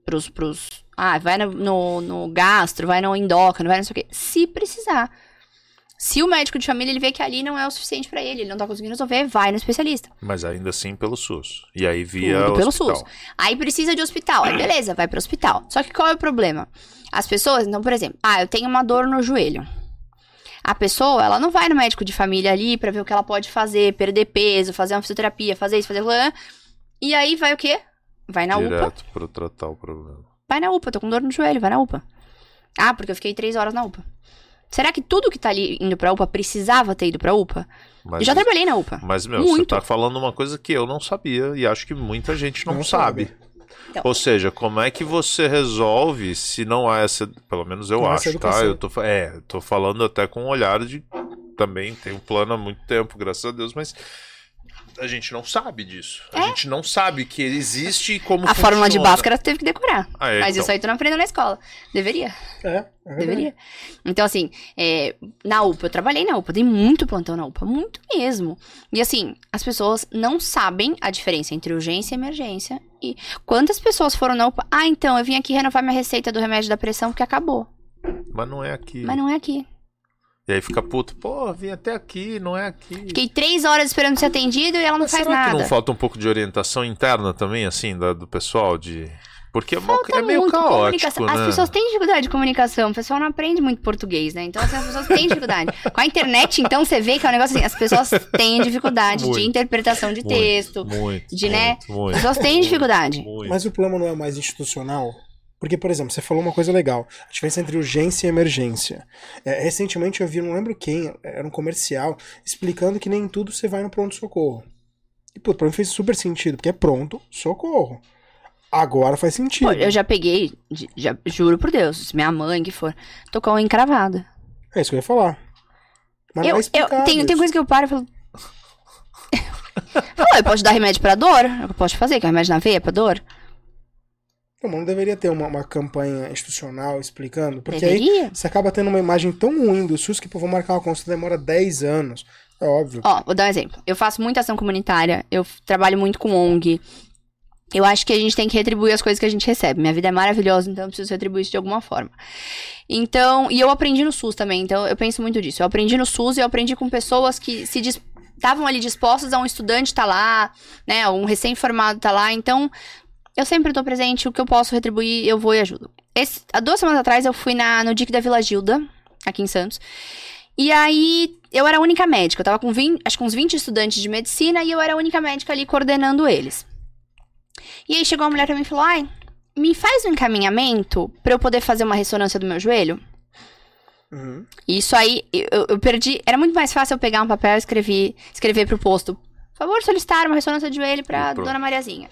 pros. pros ah, vai no, no, no gastro, vai no endócrino, vai não sei o quê. Se precisar. Se o médico de família ele vê que ali não é o suficiente pra ele, ele não tá conseguindo resolver, vai no especialista. Mas ainda assim pelo SUS. E aí via Tudo pelo hospital. SUS. Aí precisa de hospital. Aí beleza, vai pro hospital. Só que qual é o problema? As pessoas, então, por exemplo, ah, eu tenho uma dor no joelho. A pessoa, ela não vai no médico de família ali pra ver o que ela pode fazer, perder peso, fazer uma fisioterapia, fazer isso, fazer aquilo. E aí vai o quê? Vai na UPA. Direto para tratar o problema. Vai na UPA, tô com dor no joelho, vai na UPA. Ah, porque eu fiquei três horas na UPA. Será que tudo que tá ali indo pra UPA precisava ter ido pra UPA? Mas, eu já trabalhei na UPA. mas meu, Muito. você tá falando uma coisa que eu não sabia e acho que muita gente não, Não sabe. sabe. Então. Ou seja, como é que você resolve se não há essa. Pelo menos eu essa acho, tá? Eu tô, é, tô falando até com um olhar de. Também tenho plano há muito tempo, graças a Deus, mas a gente não sabe disso. A gente não sabe que existe e como É? A fórmula de funciona. Bhaskara tu teve que decorar. Ah, é, Mas então. isso aí tu não aprendeu na escola. Deveria. É, é. Deveria. Então, assim, é, na UPA, eu trabalhei na UPA, dei muito plantão na UPA, muito mesmo. E assim, as pessoas não sabem a diferença entre urgência e emergência. E quantas pessoas foram na UPA? Ah, então, eu vim aqui renovar minha receita do remédio da pressão porque acabou. Mas não é aqui. Mas não é aqui. E aí fica puto, pô, vim até aqui, não é aqui. Fiquei três horas esperando ser atendido e ela não Mas faz será nada. que não falta um pouco de orientação interna também, assim, da- do pessoal? de Porque é, Falta é meio muito caótico, comunicação. né? As pessoas têm dificuldade de comunicação. O pessoal não aprende muito português, né? Então, assim, as pessoas têm dificuldade. Com a internet, então, você vê que é um negócio assim. As pessoas têm dificuldade Muito. de interpretação de Muito, texto. Muito, de, né, muito, As pessoas têm muito, dificuldade. muito. Mas o plano não é mais institucional? Porque, por exemplo, você falou uma coisa legal, a diferença entre urgência e emergência. É, recentemente eu vi, não lembro quem, era um comercial, explicando que nem tudo você vai no pronto-socorro. E, pô, pra mim fez super sentido, porque é pronto, socorro. Agora faz sentido. Pô, eu já peguei, já, juro por Deus, minha mãe que for, tocou uma encravada. É isso que eu ia falar. Mas eu, não é eu tem, tem coisa que eu paro e falo. eu posso dar remédio pra dor? Eu posso fazer, que é remédio na veia pra dor? Não, não deveria ter uma, uma campanha institucional explicando, porque deveria. aí você acaba tendo uma imagem tão ruim do SUS que, pô, vou marcar uma consulta demora 10 anos. É óbvio. Ó, vou dar um exemplo. Eu faço muita ação comunitária, eu trabalho muito com ONG. Eu acho que a gente tem que retribuir as coisas que a gente recebe. Minha vida é maravilhosa, então eu preciso retribuir isso de alguma forma. Então, e eu aprendi no SUS também, então eu penso muito disso. Eu aprendi no SUS e eu aprendi com pessoas que se estavam ali dispostas a um estudante estar tá lá, né, um recém-formado estar tá lá. Então, eu sempre estou presente, o que eu posso retribuir, eu vou e ajudo. Esse, há duas semanas atrás eu fui na, no DIC da Vila Gilda, aqui em Santos. E aí, eu era a única médica. Eu tava com 20, acho que uns 20 estudantes de medicina e eu era a única médica ali coordenando eles. E aí chegou uma mulher pra mim e falou: Ai, me faz um encaminhamento para eu poder fazer uma ressonância do meu joelho? Uhum. Isso aí, eu, eu, perdi. Era muito mais fácil eu pegar um papel e escrever, escrever pro posto. Por favor, solicitar uma ressonância de joelho pra Dona Mariazinha.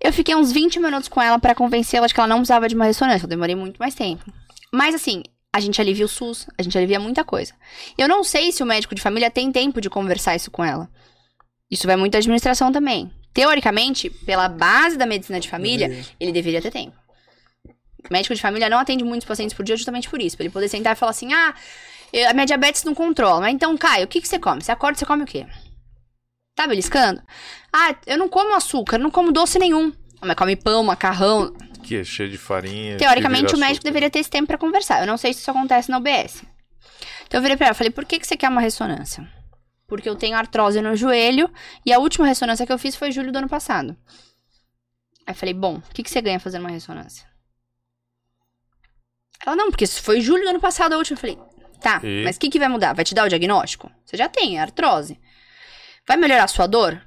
Eu fiquei uns 20 minutos com ela para convencê-la de que ela não precisava de uma ressonância. Eu demorei muito mais tempo. Mas assim, a gente alivia o SUS, a gente alivia muita coisa. Eu não sei se o médico de família tem tempo de conversar isso com ela. Isso vai muito da administração também. Teoricamente, pela base da medicina de família, deveria. ele deveria ter tempo. O médico de família não atende muitos pacientes por dia justamente por isso. Pra ele poder sentar e falar assim: ah, a minha diabetes não controla. Mas então, Caio, o que, que você come? Você acorda, você come o quê? Tá beliscando? Ah, eu não como açúcar, não como doce nenhum. Mas come pão, macarrão. Que é cheio de farinha. Teoricamente, o médico açúcar. deveria ter esse tempo para conversar. Eu não sei se isso acontece na OBS. Então eu virei pra ela falei, por que, que você quer uma ressonância? Porque eu tenho artrose no joelho e a última ressonância que eu fiz foi julho do ano passado. Aí eu falei, bom, o que, que você ganha fazendo uma ressonância? Ela, não, porque foi julho do ano passado a última. Eu falei, tá, e? mas o que, que vai mudar? Vai te dar o diagnóstico? Você já tem, é artrose. Vai melhorar a sua dor?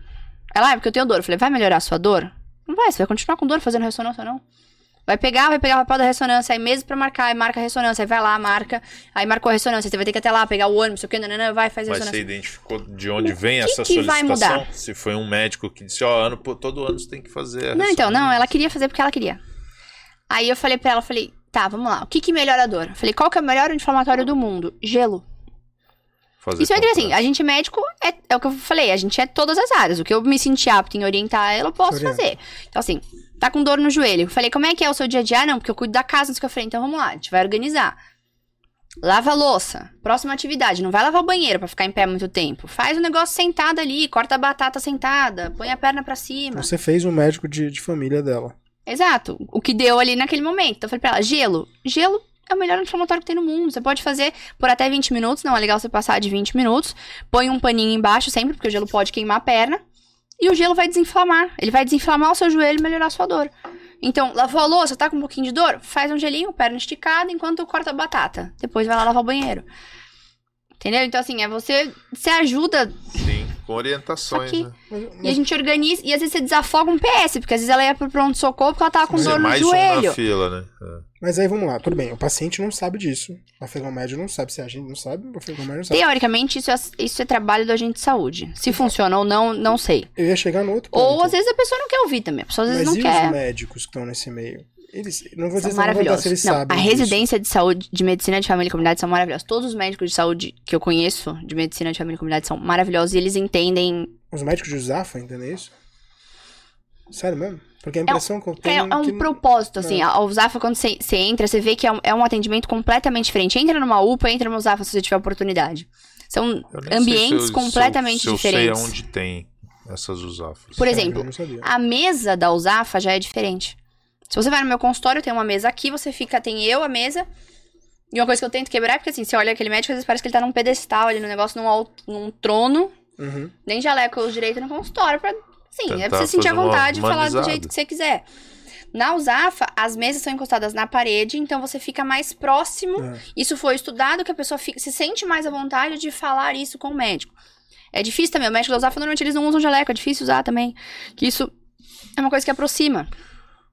Ela, é porque eu tenho dor. Eu falei, vai melhorar a sua dor? Não vai, você vai continuar com dor fazendo ressonância, não. Vai pegar, vai pegar o papel da ressonância, aí mesmo pra marcar, aí marca a ressonância, aí vai lá, marca, aí marcou a ressonância, você vai ter que até lá, pegar o ônibus, sei o que, não, vai, faz a Mas ressonância. você identificou de onde vem essa que solicitação? Vai mudar? Se foi um médico que disse, ó, oh, ano, todo ano você tem que fazer a Não, então, não, ela queria fazer porque ela queria. Aí eu falei pra ela, falei, tá, vamos lá, o que que melhora a dor? falei, qual que é o melhor inflamatório do mundo? Gelo. Fazer Isso é assim, a gente médico é, é, o que eu falei, a gente é todas as áreas. O que eu me senti apto em orientar ela, eu posso fazer. Então, assim, tá com dor no joelho. Eu falei, como é que é o seu dia a dia? Ah, não, porque eu cuido da casa, não que eu falei, então vamos lá, a gente vai organizar. Lava a louça. Próxima atividade. Não vai lavar o banheiro para ficar em pé muito tempo. Faz o negócio sentado ali, corta a batata sentada, põe a perna para cima. Você fez um médico de, de família dela. Exato. O que deu ali naquele momento. Então eu falei pra ela, gelo. Gelo é o melhor inflamatório que tem no mundo. Você pode fazer por até 20 minutos, não é legal você passar de 20 minutos. Põe um paninho embaixo sempre, porque o gelo pode queimar a perna. E o gelo vai desinflamar. Ele vai desinflamar o seu joelho e melhorar a sua dor. Então, lavou a louça, tá com um pouquinho de dor? Faz um gelinho, perna esticada, enquanto corta a batata. Depois vai lá lavar o banheiro. Entendeu? Então, assim, é você. Você ajuda. Sim, com orientações. Né? E a gente organiza. E às vezes você desafoga um PS, porque às vezes ela ia pro pronto-socorro porque ela tava com Mas dor no mais joelho. Um na fila, né? É. Mas aí vamos lá, tudo bem. O paciente não sabe disso. O afegão médio não sabe. Se a gente não sabe, o afegão médio não sabe. Teoricamente, isso é, isso é trabalho do agente de saúde. Se funciona ou não, não sei. Eu ia chegar no outro ponto. Ou às vezes a pessoa não quer ouvir também. A pessoa às vezes Mas não e quer. os médicos que estão nesse meio? Eles, não vou dizer são maravilhosos. eles não, sabem a residência disso. de saúde, de medicina de família e comunidade são maravilhosos. Todos os médicos de saúde que eu conheço de medicina de família e comunidade são maravilhosos e eles entendem. Os médicos de USAFA entendem isso? Sério mesmo? Porque a impressão é, que eu tenho. É, é um que... propósito, assim. A USAFA, quando você, entra, você vê que é um, é um, atendimento completamente diferente. Entra numa UPA, entra numa USAFA se você tiver oportunidade. São ambientes eu, completamente se eu, se diferentes. Eu sei onde tem essas USAFAs. Por exemplo, a mesa da USAFA já é diferente. Se você vai no meu consultório, tem uma mesa aqui, você fica, tem eu, a mesa. E uma coisa que eu tento quebrar é porque, assim, você olha aquele médico, às vezes parece que ele tá num pedestal ali no negócio, num, num trono. Uhum. Nem jaleco os direito no consultório pra. Sim, é pra você sentir a vontade de falar do jeito que você quiser. Na Usafa, as mesas são encostadas na parede, então você fica mais próximo. É. Isso foi estudado que a pessoa fica, se sente mais à vontade de falar isso com o médico. É difícil também. O médico da Usafa normalmente eles não usam jaleco, é difícil usar também. Que isso é uma coisa que aproxima.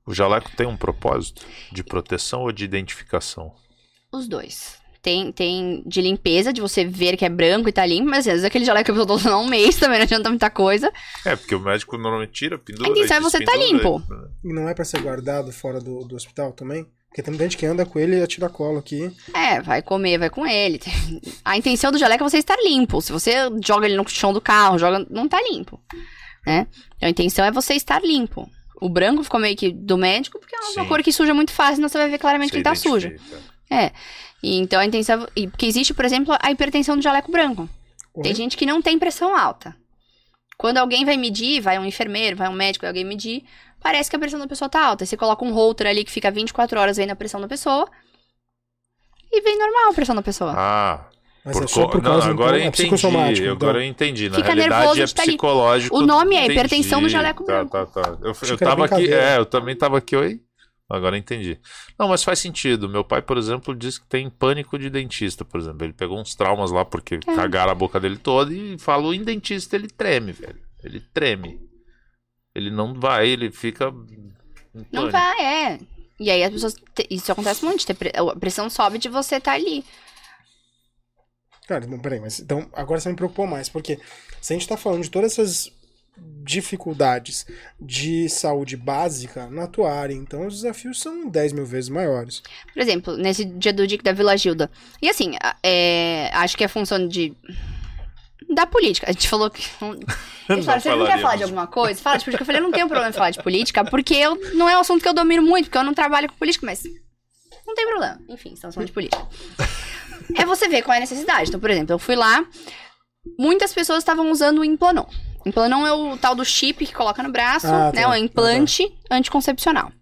O jaleco tem um propósito de proteção ou de identificação? Os dois. Tem, tem de limpeza, de você ver que é branco e tá limpo, mas às vezes aquele jaleco que eu tô usando há um mês também não adianta muita coisa. É, porque o médico normalmente tira, pendura. A intenção é você tá limpo. E não é para ser guardado fora do, do hospital também? Porque tem muita gente que anda com ele e atira colo aqui. É, vai comer, vai com ele. A intenção do jaleco é você estar limpo. Se você joga ele no chão do carro, joga, não tá limpo. Né? Então a intenção é você estar limpo. O branco ficou meio que do médico, porque é uma Sim. cor que suja muito fácil, então você vai ver claramente você que ele tá sujo. É. E, então a intenção. E, porque existe, por exemplo, a hipertensão do jaleco branco. Oi? Tem gente que não tem pressão alta. Quando alguém vai medir, vai um enfermeiro, vai um médico, alguém medir, parece que a pressão da pessoa tá alta. Você coloca um holter ali que fica 24 horas vendo a pressão da pessoa. E vem normal a pressão da pessoa. Ah, mas por é só por causa não, agora do, eu entendi, então. agora eu entendi. Na Fica realidade nervoso, é tá psicológico. O nome é hipertensão do jaleco tá, branco. Tá, tá. Eu, eu tava aqui, é, eu também tava aqui, oi? Agora entendi. Não, mas faz sentido. Meu pai, por exemplo, diz que tem pânico de dentista, por exemplo. Ele pegou uns traumas lá porque é. cagaram a boca dele toda e falou em dentista, ele treme, velho. Ele treme. Ele não vai, ele fica. Não vai, é. E aí as pessoas. Isso acontece muito. A pressão sobe de você estar tá ali. Cara, não, peraí, mas então agora você me preocupou mais, porque se a gente tá falando de todas essas dificuldades de saúde básica na tua área, então os desafios são 10 mil vezes maiores. Por exemplo, nesse dia do DIC da Vila Gilda. E assim, é, acho que é função de. Da política. A gente falou que. Eles falaram, você não quer falar de alguma coisa? Fala de política. Eu falei, eu não tenho problema em falar de política, porque eu, não é um assunto que eu domino muito, porque eu não trabalho com política, mas não tem problema. Enfim, estamos falando de política é você ver qual é a necessidade. Então, por exemplo, eu fui lá, muitas pessoas estavam usando o Implanon. Implanon é o tal do chip que coloca no braço, ah, né? Tá. O implante tá. anticoncepcional.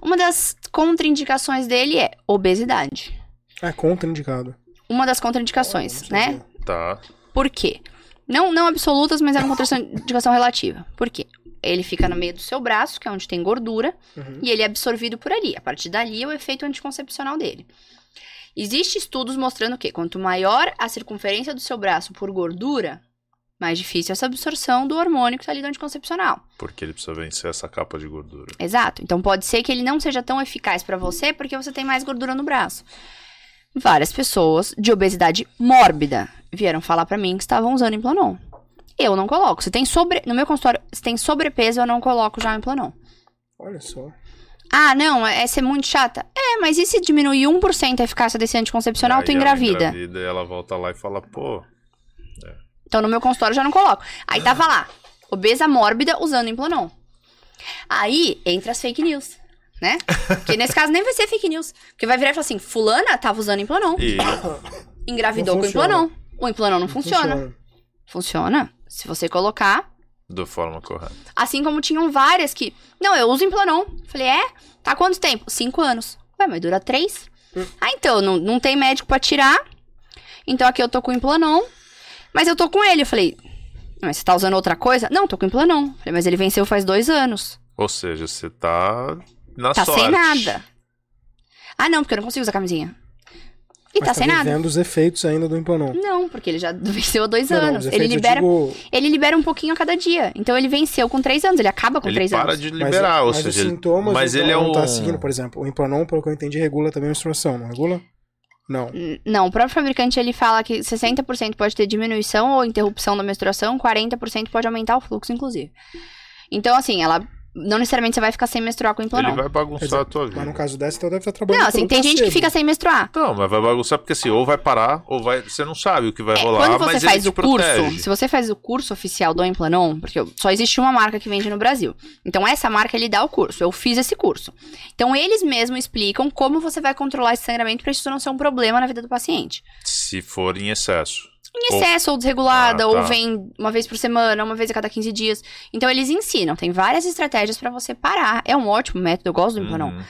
Uma das contraindicações dele é obesidade. É contraindicado. Uma das contraindicações, oh, né? Tá. Por quê? Não, não absolutas, mas é uma contraindicação relativa. Por quê? Ele fica no meio do seu braço, que é onde tem gordura, uhum. e ele é absorvido por ali. A partir dali é o efeito anticoncepcional dele. Existem estudos mostrando que quanto maior a circunferência do seu braço por gordura, mais difícil essa absorção do hormônio que está ali no anticoncepcional. Porque ele precisa vencer essa capa de gordura. Exato. Então pode ser que ele não seja tão eficaz para você porque você tem mais gordura no braço. Várias pessoas de obesidade mórbida vieram falar para mim que estavam usando Implanon. Eu não coloco. Se tem sobre, no meu consultório, se tem sobrepeso, eu não coloco já o Implanon. Olha só. Ah, não, é ser muito chata. É, mas e se diminuir 1% a eficácia desse anticoncepcional, tu engravida? Ela engravida e ela volta lá e fala, pô. Então no meu consultório eu já não coloco. Aí tava lá, obesa mórbida usando Implanon. Aí entra as fake news, né? Porque nesse caso nem vai ser fake news. Porque vai virar e falar assim: Fulana tava usando Implanon. E... Engravidou com Implanon. O Implanon não, não funciona. funciona. Funciona. Se você colocar da forma correta. Assim como tinham várias que. Não, eu uso Implanon. Falei, é? Tá quanto tempo? Cinco anos. Ué, mas dura três? Hum. Ah, então, não, não tem médico para tirar. Então aqui eu tô com o Implanon. Mas eu tô com ele. Eu falei, mas você tá usando outra coisa? Não, tô com o Implanon. Falei, mas ele venceu faz dois anos. Ou seja, você tá na tá sorte. sem nada. Ah, não, porque eu não consigo usar camisinha. E Mas tá, tá sem nada. vendo os efeitos ainda do Impanon. Não, porque ele já venceu há dois não, anos. Não, ele libera, digo... ele libera um pouquinho a cada dia. Então ele venceu com três anos, ele acaba com ele três anos. Ele para de liberar, mas, ou mas seja, os sintomas mas ele é um tá seguindo, por exemplo, o Impanon, pelo que eu entendi, regula também a menstruação, não regula? Não. Não, o próprio fabricante ele fala que 60% pode ter diminuição ou interrupção da menstruação, 40% pode aumentar o fluxo, inclusive. Então, assim, ela não necessariamente você vai ficar sem menstruar com implante. Ele vai bagunçar dizer, a tua vida. Mas no caso dessa, então deve estar trabalhando. Não, assim, tem gente que fica sem menstruar. Não, mas vai bagunçar porque assim, ou vai parar, ou vai. Você não sabe o que vai é, rolar. Quando você mas faz o curso, protege. se você faz o curso oficial do Implanon, porque só existe uma marca que vende no Brasil. Então, essa marca ele dá o curso. Eu fiz esse curso. Então, eles mesmos explicam como você vai controlar esse sangramento para isso não ser um problema na vida do paciente. Se for em excesso em excesso ou, ou desregulada, ah, tá. ou vem uma vez por semana, uma vez a cada 15 dias. Então eles ensinam, tem várias estratégias para você parar. É um ótimo método, eu gosto do Implanon. Uhum.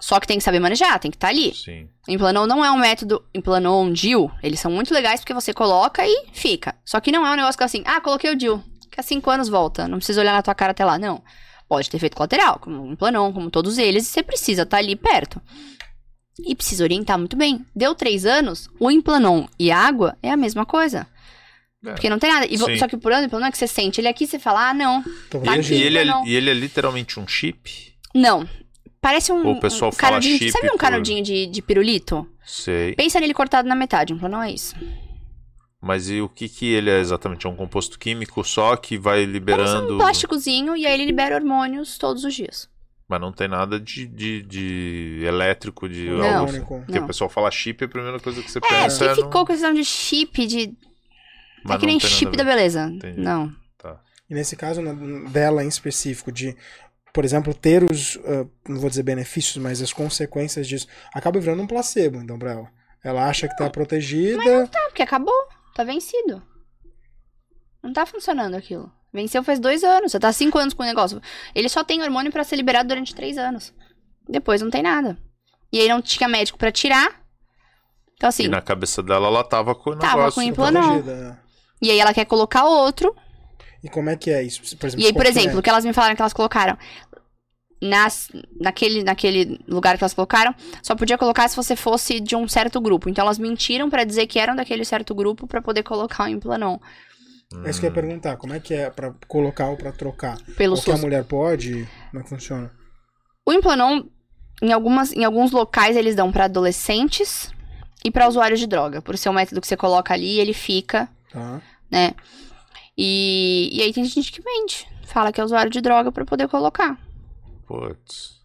Só que tem que saber manejar, tem que estar tá ali. Sim. Implanon não é um método, Implanon, DIL, eles são muito legais porque você coloca e fica. Só que não é um negócio que é assim, ah, coloquei o DIL, que há 5 anos volta, não precisa olhar na tua cara até lá, não. Pode ter efeito colateral, como o Implanon, como todos eles, e você precisa estar tá ali perto. E precisa orientar muito bem. Deu três anos, o implanon e água é a mesma coisa. É. Porque não tem nada. E, só que por ano, não é que você sente ele aqui, você fala, ah, não. Tá e, ele, e, ele é, e ele é literalmente um chip? Não. Parece um, o pessoal um fala canudinho. chip Sabe um por- canudinho de, de pirulito? Sei. Pensa nele cortado na metade, um não é isso. Mas e o que que ele é exatamente? É um composto químico só que vai liberando. Um plásticozinho e aí ele libera hormônios todos os dias. Mas não tem nada de, de, de elétrico, de Não. algo. Único. Porque Não. o pessoal fala chip, a primeira coisa que você É, pensa porque no- ficou questão de chip, de. Mas é que nem não chip da beleza. Entendi. Não. Tá. E nesse caso na- dela em específico, de, por exemplo, ter os, ah, não vou dizer benefícios, mas as consequências disso, acaba virando um placebo, então, pra ela. Ela acha que tá protegida. Tá, porque acabou. Tá vencido. Não tá funcionando aquilo. Venceu faz dois anos. Você tá cinco anos com o negócio. Ele só tem hormônio pra ser liberado durante três anos. Depois não tem nada. E aí não tinha médico pra tirar. Então, assim. E na cabeça dela ela tava com o Tava negócio. com Implanon. protegida. E aí ela quer colocar outro. E como é que é isso? Por exemplo, E aí, por é? exemplo, o que elas me falaram que elas colocaram. Nas, naquele, naquele lugar que elas colocaram, só podia colocar se você fosse de um certo grupo. Então elas mentiram pra dizer que eram daquele certo grupo pra poder colocar o Implanon. É isso que eu ia perguntar, como é que é pra colocar ou pra trocar? Pelo Qualquer SUS. mulher pode? Como é que funciona? O Implanon, em, algumas, em alguns locais, eles dão pra adolescentes e pra usuários de droga. Por ser um método que você coloca ali, ele fica, Tá? né? E, e aí tem gente que mente. Fala que é usuário de droga pra poder colocar. Putz.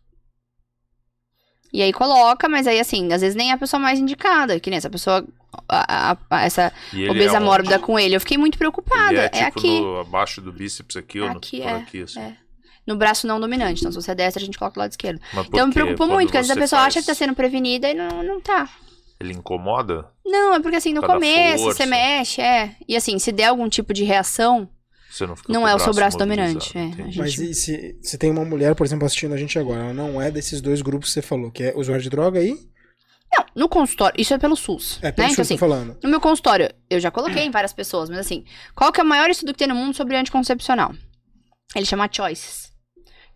E aí coloca, mas aí assim, às vezes nem é a pessoa mais indicada. Que nem essa pessoa, a- a- essa E ele obesa é mórbida com ele. Eu fiquei muito preocupada. Ele é, é tipo aqui. no- abaixo do bíceps aqui ou no, Aqui, por é, aqui, assim. é. No braço não dominante. Então, se você é destra, a gente coloca do lado esquerdo. Então, me preocupou muito, porque às vezes a pessoa faz, acha que tá sendo prevenida e não, não tá. Ele incomoda? Não, é porque assim, no Pra dar começo força. você mexe, é. E assim, se der algum tipo de reação, Você não fica Não é o seu braço dominante, é. A Mas gente- e se, se tem uma mulher, por exemplo, assistindo a gente agora, ela não é desses dois grupos que você falou, que é usuário de droga aí? Não, no consultório, isso é pelo SUS. É né? pelo Então, que eu assim, tô falando. no meu consultório, eu já coloquei em várias pessoas, mas assim, qual que é o maior estudo que tem no mundo sobre anticoncepcional? Ele chama Choices.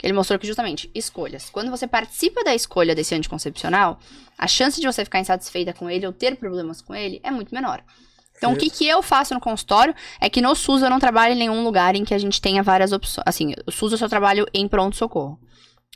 Ele mostrou que justamente, escolhas. Quando você participa da escolha desse anticoncepcional, a chance de você ficar insatisfeita com ele ou ter problemas com ele é muito menor. Então, o que, que eu faço no consultório é que no SUS eu não trabalho em nenhum lugar em que a gente tenha várias opções. Assim, o SUS eu só trabalho em pronto-socorro.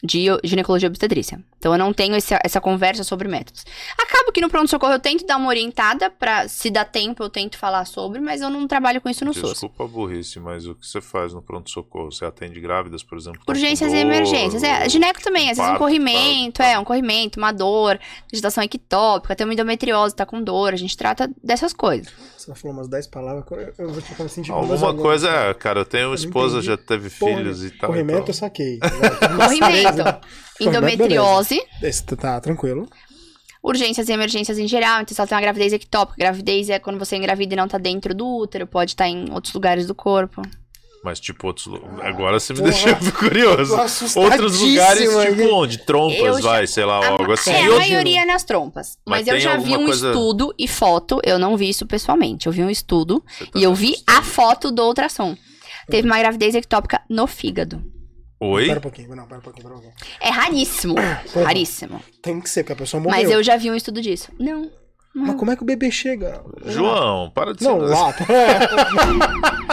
De ginecologia obstetrícia. Então eu não tenho esse- essa conversa sobre métodos. Acaba que no pronto-socorro eu tento dar uma orientada pra, se dá tempo, eu tento falar sobre, mas eu não trabalho com isso no SUS. Desculpa a burrice, mas o que você faz no pronto-socorro? Você atende grávidas, por exemplo? com Urgências e emergências. É, gineco também, às vezes um corrimento, parto, é, um corrimento, uma dor, agitação ectópica, tem uma endometriose, tá com dor, a gente trata dessas coisas. Você falou umas 10 palavras, eu- eu vou ficar me sentindo com meus Alguma coisa, cara. é, cara, eu tenho não esposa, entendi. já teve Porra, filhos e tal. Corrimento eu então- saquei. Corrimento, endometriose, Esse tá tranquilo. urgências e emergências em geral, então se ela tem uma gravidez ectópica, gravidez é quando você engravida e não tá dentro do útero, pode estar em outros lugares do corpo. Mas, tipo, outros. lu- Agora você me Porra, deixou curioso. Outros lugares, tipo, onde? Trompas, Eu já- vai, sei lá, A, algo assim. é, a maioria é nas trompas. Mas Mas, eu já vi um coisa- estudo e foto, eu não vi isso pessoalmente. Eu vi um estudo tá e eu vi a foto do ultrassom. Teve uma gravidez ectópica no fígado. Oi? Pera um pouquinho, não, pera um pouquinho, pera um pouquinho. É raríssimo. Raríssimo. Tem que ser, porque a pessoa morreu. Mas eu já vi um estudo disso. Não. Mas como é que o bebê chega? João, para de Não, ser. lá.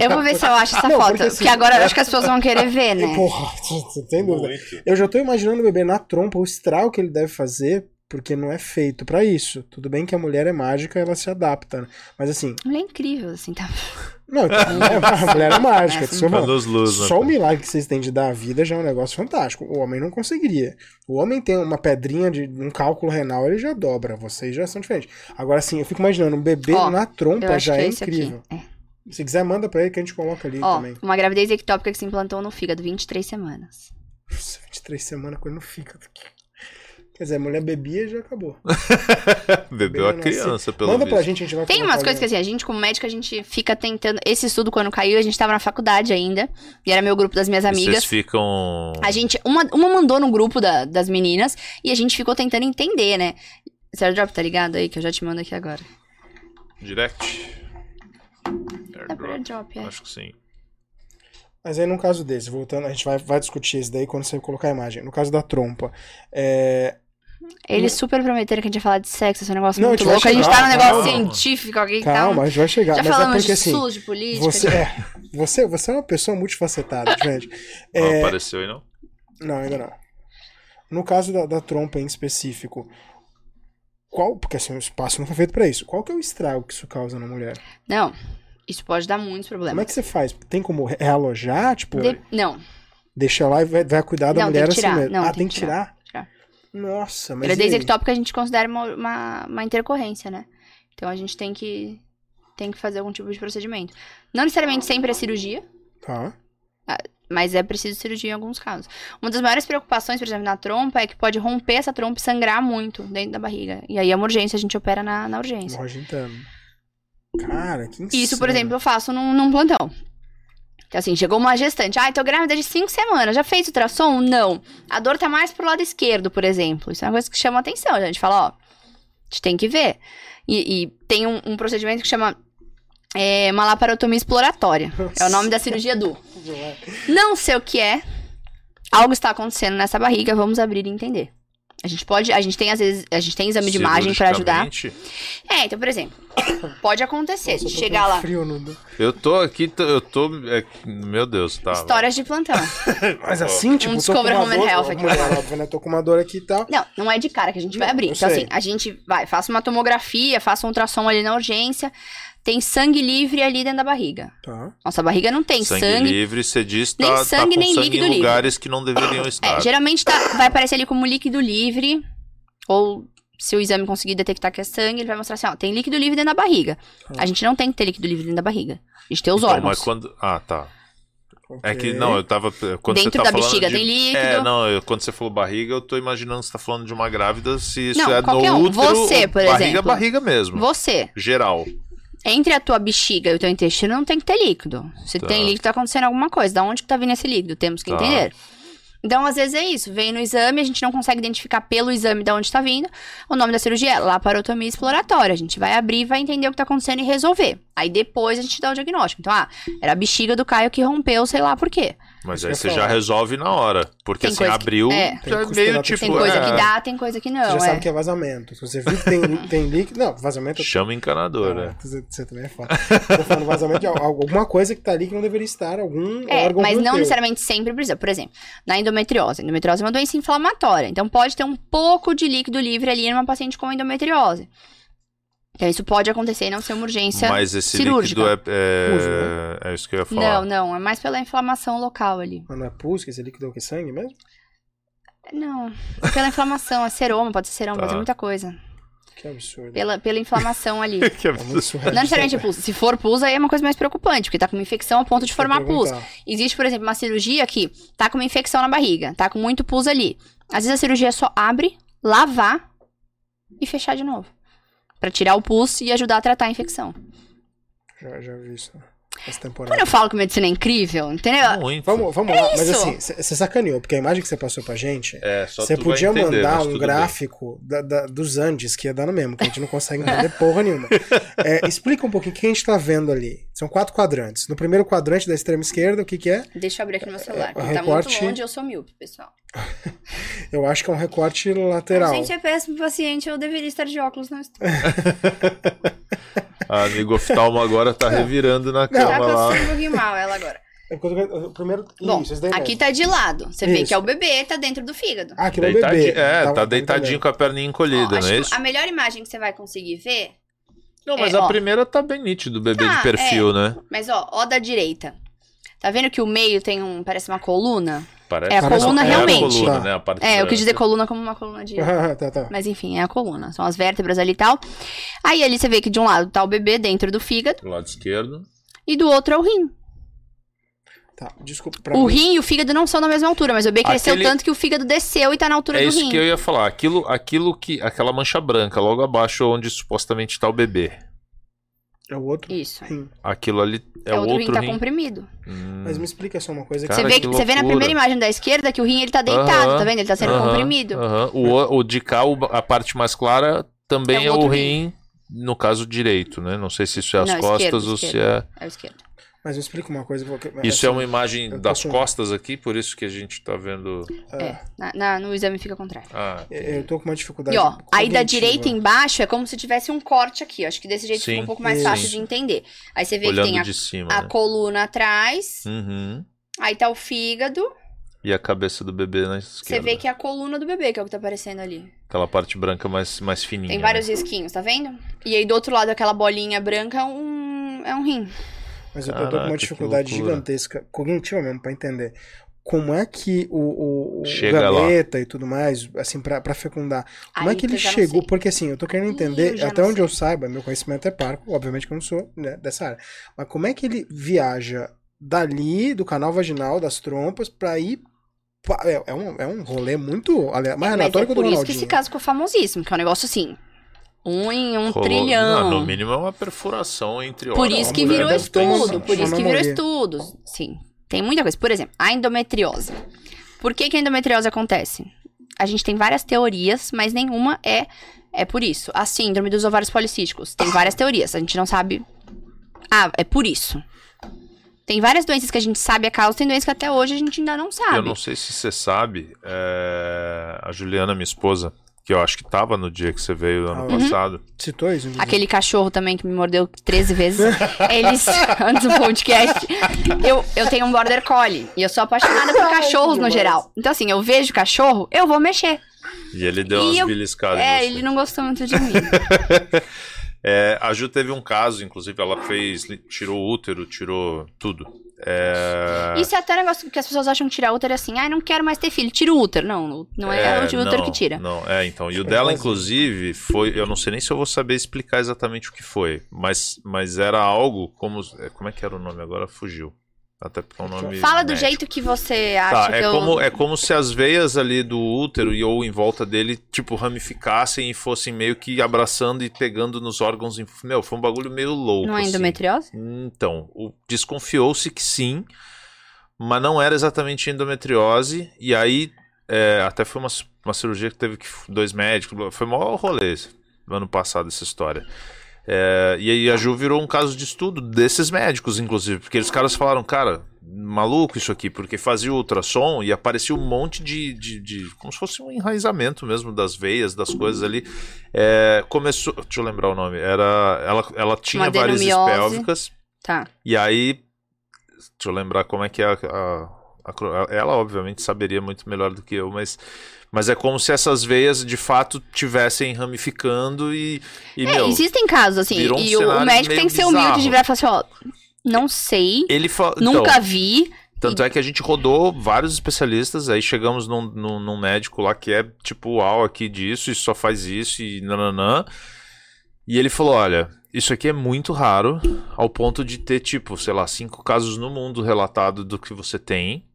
Eu vou ver se eu acho essa Não, foto. porque Porque, assim- agora eu acho que as pessoas vão querer ver, né? Porra, você tem dúvida. Muito. Eu já tô imaginando o bebê na trompa, o estrago que ele deve fazer, porque não é feito pra isso. Tudo bem que a mulher é mágica, ela se adapta, né? Mas assim, Ela é incrível, assim, tá? Não, a mulher é mágica. É, os luz, né? Só o milagre que vocês têm de dar a vida já é um negócio fantástico. O homem não conseguiria. O homem tem uma pedrinha de um cálculo renal, ele já dobra. Vocês já são diferentes. Agora sim, eu fico imaginando, um bebê Ó, na trompa já é é incrível. É. Se quiser, manda pra ele que a gente coloca ali Ó, também. uma gravidez ectópica que se implantou no fígado, 23 semanas. Nossa, 23 semanas, quando não fica. Quer dizer, a mulher bebia e já acabou. Bebeu a criança, pelo Manda pra gente, a gente vai Tem umas coisas que assim, a gente, como médica, a gente fica tentando. Esse estudo, quando caiu, a gente tava na faculdade ainda. E era meu grupo das minhas E amigas. Vocês ficam. A gente, uma, uma mandou no grupo da- das meninas e a gente ficou tentando entender, né? Zero Drop, tá ligado aí? Que eu já te mando aqui agora. Direct? Airdrop. drop, é. Acho que sim. Mas aí, no caso desse, voltando, a gente vai, vai discutir isso daí quando você colocar a imagem. No caso da trompa, é, Eles super prometeram que a gente ia falar de sexo, esse é um negócio Não, muito a gente vai louco. A gente chegar, tá num negócio calma. científico aqui. Calma, tá... a gente vai chegar. Já mas é falamos porque de assim, SUS, de política. você, de- é, você, você é uma pessoa multifacetada, gente. Não É, apareceu aí, não? não, ainda não. No caso da, da trompa em específico, qual, porque assim, o espaço não foi feito para isso. Qual que é o estrago que isso causa na mulher? Não, isso pode dar muitos problemas. Como é que você faz? Tem como realojar, tipo? De... Não. Deixa lá e vai, vai cuidar da não, mulher tem que assim mesmo. Não, ah, tem que tirar? tirar. Nossa, mas. Aí? ectópica a gente considera uma, uma, uma intercorrência, né? Então a gente tem que, tem que fazer algum tipo de procedimento. Não necessariamente sempre é cirurgia, Tá. mas é preciso cirurgia em alguns casos. Uma das maiores preocupações, por exemplo, na trompa é que pode romper essa trompa e sangrar muito dentro da barriga. E aí é uma urgência, a gente opera na, na urgência. Morte interna. Cara, que insano. Isso, por exemplo, eu faço num, num plantão. Então, assim, chegou uma gestante. Ai, tô grávida de cinco semanas. Já fez ultrassom? Não. A dor tá mais pro lado esquerdo, por exemplo. Isso é uma coisa que chama atenção. A gente fala, ó, a gente tem que ver. E, e tem um, um procedimento que chama é, uma laparotomia exploratória. É o nome da cirurgia do. Não sei o que é. Algo está acontecendo nessa barriga, vamos abrir e entender. A gente pode, a gente tem às vezes, a gente tem exame de imagem pra ajudar. É, então, por exemplo, pode acontecer Nossa, eu tô chegar lá. Frio. Eu tô aqui, eu tô. é, meu Deus, tá. Histórias de plantão. Mas assim, tipo, tô com Discover Home and Health aqui. mulher, né? Tô com uma dor aqui e tal. Não, não é de cara que a gente vai abrir. Então, sei. assim, a gente vai, faça uma tomografia, faça um ultrassom ali na urgência. Tem sangue livre ali dentro da barriga. Tá. Nossa barriga não tem sangue, sangue. livre, você diz Nem tá, tá sangue, com nem sangue líquido em livre. lugares que não deveriam estar. É, geralmente tá- vai aparecer ali como líquido livre. Ou se o exame conseguir detectar que é sangue, ele vai mostrar assim, ó, tem líquido livre dentro da barriga. A gente não tem que ter líquido livre dentro da barriga. A gente tem os Então, órgãos. mas quando. Ah, tá. É que não, eu tava. Quando Dentro você tá da falando bexiga de- tem líquido. É, não, eu- quando você falou barriga, eu tô imaginando que você tá falando de uma grávida, se isso Não, é no um. útero. Você, por barriga, exemplo. barriga mesmo. Você, Geral. Entre a tua bexiga e o teu intestino não tem que ter líquido. Se Tá. tem líquido, tá acontecendo alguma coisa. Da onde que tá vindo esse líquido? Temos que Tá. entender. Então, às vezes é isso. Vem no exame, a gente não consegue identificar pelo exame de onde tá vindo. O nome da cirurgia é laparotomia exploratória. A gente vai abrir, vai entender o que tá acontecendo e resolver. Aí depois a gente dá o diagnóstico. Então, ah, era a bexiga do Caio que rompeu, sei lá por quê. Mas Isso aí você já resolve na hora. Porque Tem assim, abriu, é. já é meio tem tipo. Tem coisa é, que dá, tem coisa que Você não. já é. sabe que é vazamento. Se você viu que tem, tem líquido. Não, vazamento. Chama encanador, Ah, né? você, você também é foda. Tô falando vazamento de al- alguma coisa que tá ali que não deveria estar, algum É, órgão mas não gluteu. necessariamente sempre precisa. Por exemplo, na endometriose. A endometriose é uma doença inflamatória. Então, pode ter um pouco de líquido livre ali numa paciente com endometriose. Então, isso pode acontecer e não ser uma urgência Mas esse cirúrgica. líquido é, Pus, é. É isso que eu ia falar. Não, não. É mais pela inflamação local ali. Mas não é pus, que esse líquido é o que? Sangue mesmo? Não. É pela inflamação. É seroma, pode ser seroma, Tá. pode ser muita coisa. Que absurdo. Pela, pela inflamação ali. Que É absurdo. Não necessariamente pus. Se for pus, aí é uma coisa mais preocupante, porque tá com uma infecção a ponto de formar pus. Existe, por exemplo, uma cirurgia que tá com uma infecção na barriga, tá com muito pus ali. Às vezes a cirurgia só abre, lavar e fechar de novo. Pra tirar o pus e ajudar a tratar a infecção. Já, já vi isso. Essa Quando temporada. eu falo que medicina é incrível, entendeu? Muito. Vamos, vamos lá, mas isso. assim, você sacaneou, porque a imagem que você passou pra gente, É, você vai podia entender, mandar mas um gráfico da- da- dos Andes, que ia dar no mesmo, que a gente não consegue entender porra nenhuma. É, explica um pouquinho o que a gente tá vendo ali. São quatro quadrantes. No primeiro quadrante da extrema esquerda, o que que é? Deixa eu abrir aqui no meu celular, o porque tá recorte- muito longe eu sou míope, pessoal. Eu acho que é um recorte lateral. A gente é péssimo paciente, eu deveria estar de óculos, não estou. A amigo oftalmo agora tá revirando na Tá cama lá. passando um pouquinho mal ela agora. É eu primeiro. Bom, isso, aqui tá de lado. Você vê Isso. que é o bebê, tá dentro do fígado. Ah, aquilo é o Deitadinho, bebê. é, Tava- tá deitadinho entendendo. com a perninha encolhida, Ó, não é isso? a melhor imagem que você vai conseguir ver Não, mas é, a ó. primeira tá bem nítido, o bebê Tá, de perfil, né? Mas ó, ó da direita. Tá vendo que o meio tem um. Parece uma coluna? Parece É a Parece- coluna é a realmente. coluna, Tá. né? A parte É, eu quis dizer coluna como uma coluna de. Tá, tá. Mas enfim, é a coluna. São as vértebras ali e tal. Aí ali você vê que de um lado tá o bebê dentro do fígado Do lado esquerdo. E do outro é o rim. Tá, desculpa. Pra O mim- rim e o fígado não são na mesma altura, mas o bebê cresceu Aquele- tanto que o fígado desceu e tá na altura É do isso rim. que eu ia falar. Aquilo, aquilo que. Aquela mancha branca, logo abaixo onde supostamente tá o bebê. É o outro Isso. rim. Aquilo ali é, É, o outro, outro rim tá rim. comprimido. Hum. Mas me explica só uma coisa. Cara, você vê, que você vê na primeira imagem da esquerda que o rim ele tá deitado, Aham, tá vendo? Ele tá sendo aham, comprimido. aham. O, o- o de cá, o- a parte mais clara, também É o é, o outro rim, no caso direito, né? Não sei se isso é as Não, costas esquerdo, ou esquerdo. se é. É o esquerdo. Mas me explica uma coisa. Porque, Isso assim, é uma imagem eu tô das com- costas aqui, por isso que a gente tá vendo. É. Na- na- no exame fica contrário. Ah, Eu tô com uma dificuldade. E ó, aí da direita embaixo é como se tivesse um corte aqui. ó. Acho que desse jeito Sim, fica um pouco mais isso. fácil de entender. Aí você vê olhando que tem a, cima. a né? coluna atrás, Uhum. aí tá o fígado, E a cabeça do bebê na esquerda. Você vê que é a coluna do bebê, que é o que tá aparecendo ali. Aquela parte branca mais, mais fininha. Tem vários né? risquinhos, tá vendo? E aí do outro lado, aquela bolinha branca é um, é um rim. Mas eu tô com uma dificuldade gigantesca, cognitiva mesmo, pra entender. Como é que o, o, o gaveta lá. e tudo mais, assim, pra, pra fecundar, como Aí, é que ele chegou? Porque assim, eu tô querendo entender, até onde sei. eu saiba, meu conhecimento é parco, obviamente que eu não sou né, dessa área, mas como é que ele viaja dali, do canal vaginal, das trompas, pra ir é, é, um, é um rolê muito mais é, aleatório que o do Ronaldinho. Por isso que esse caso ficou famosíssimo, que é um negócio assim, um em um Rolou, trilhão. Não, no mínimo é uma perfuração entre Por isso que virou estudo, por isso que virou estudo. Sim, tem muita coisa. Por exemplo, a endometriose. Por que, que a endometriose acontece? A gente tem várias teorias, mas nenhuma é é por isso. A síndrome dos ovários policísticos. Tem várias teorias. A gente não sabe. Ah, é por isso. Tem várias doenças que a gente sabe a causa, tem doenças que até hoje a gente ainda não sabe. Eu não sei se você sabe, é... a Juliana, minha esposa, que eu acho que tava no dia que você veio ano uhum. passado. Citou isso? Aquele cachorro também que me mordeu 13 vezes. Eles, antes do podcast, eu, eu tenho um border collie e eu sou apaixonada por cachorros no geral. Então, assim, eu vejo cachorro, eu vou mexer. E ele deu e umas eu, beliscadas. É, ele não gostou muito de mim. é, a Ju teve um caso, inclusive, ela fez, tirou o útero, tirou tudo. É... Isso é até um negócio que as pessoas acham que tirar útero é assim, ah, não quero mais ter filho, tira o útero. Não, não é, é o útero não, que tira. Não, é, então. E o dela, inclusive, foi. Eu não sei nem se eu vou saber explicar exatamente o que foi, mas, mas era algo como. Como é que era o nome? Agora fugiu. Até porque é um nome. Fala do jeito que você acha tá, é que eu... como É como se as veias ali do útero e ou em volta dele, tipo, ramificassem e fossem meio que abraçando e pegando nos órgãos. Meu, foi um bagulho meio louco. Não é assim. endometriose? Então, desconfiou-se que sim, mas não era exatamente endometriose. E aí, é, até foi uma, uma cirurgia que teve que, dois médicos. Foi maior rolê ano passado essa história. É, e aí a Ju virou um caso de estudo desses médicos, inclusive, porque os caras falaram, cara, maluco isso aqui, porque fazia o ultrassom e aparecia um monte de, de, de como se fosse um enraizamento mesmo das veias, das coisas ali. É, começou, deixa eu lembrar o nome, era, ela, ela tinha várias pélvicas. Tá. E aí, deixa eu lembrar como é que é a, a, a, ela obviamente saberia muito melhor do que eu, mas mas é como se essas veias de fato tivessem ramificando e. e é, meu, existem casos assim. Um e o médico tem que ser humilde de virar e falar assim: ó, não sei. Ele fa... Nunca então, vi. Tanto é que a gente rodou vários especialistas, aí chegamos num, num, num médico lá que é tipo, uau, aqui disso, e só faz isso, e nananã. E ele falou: olha, isso aqui é muito raro, ao ponto de ter, tipo, sei lá, cinco casos no mundo relatado do que você tem.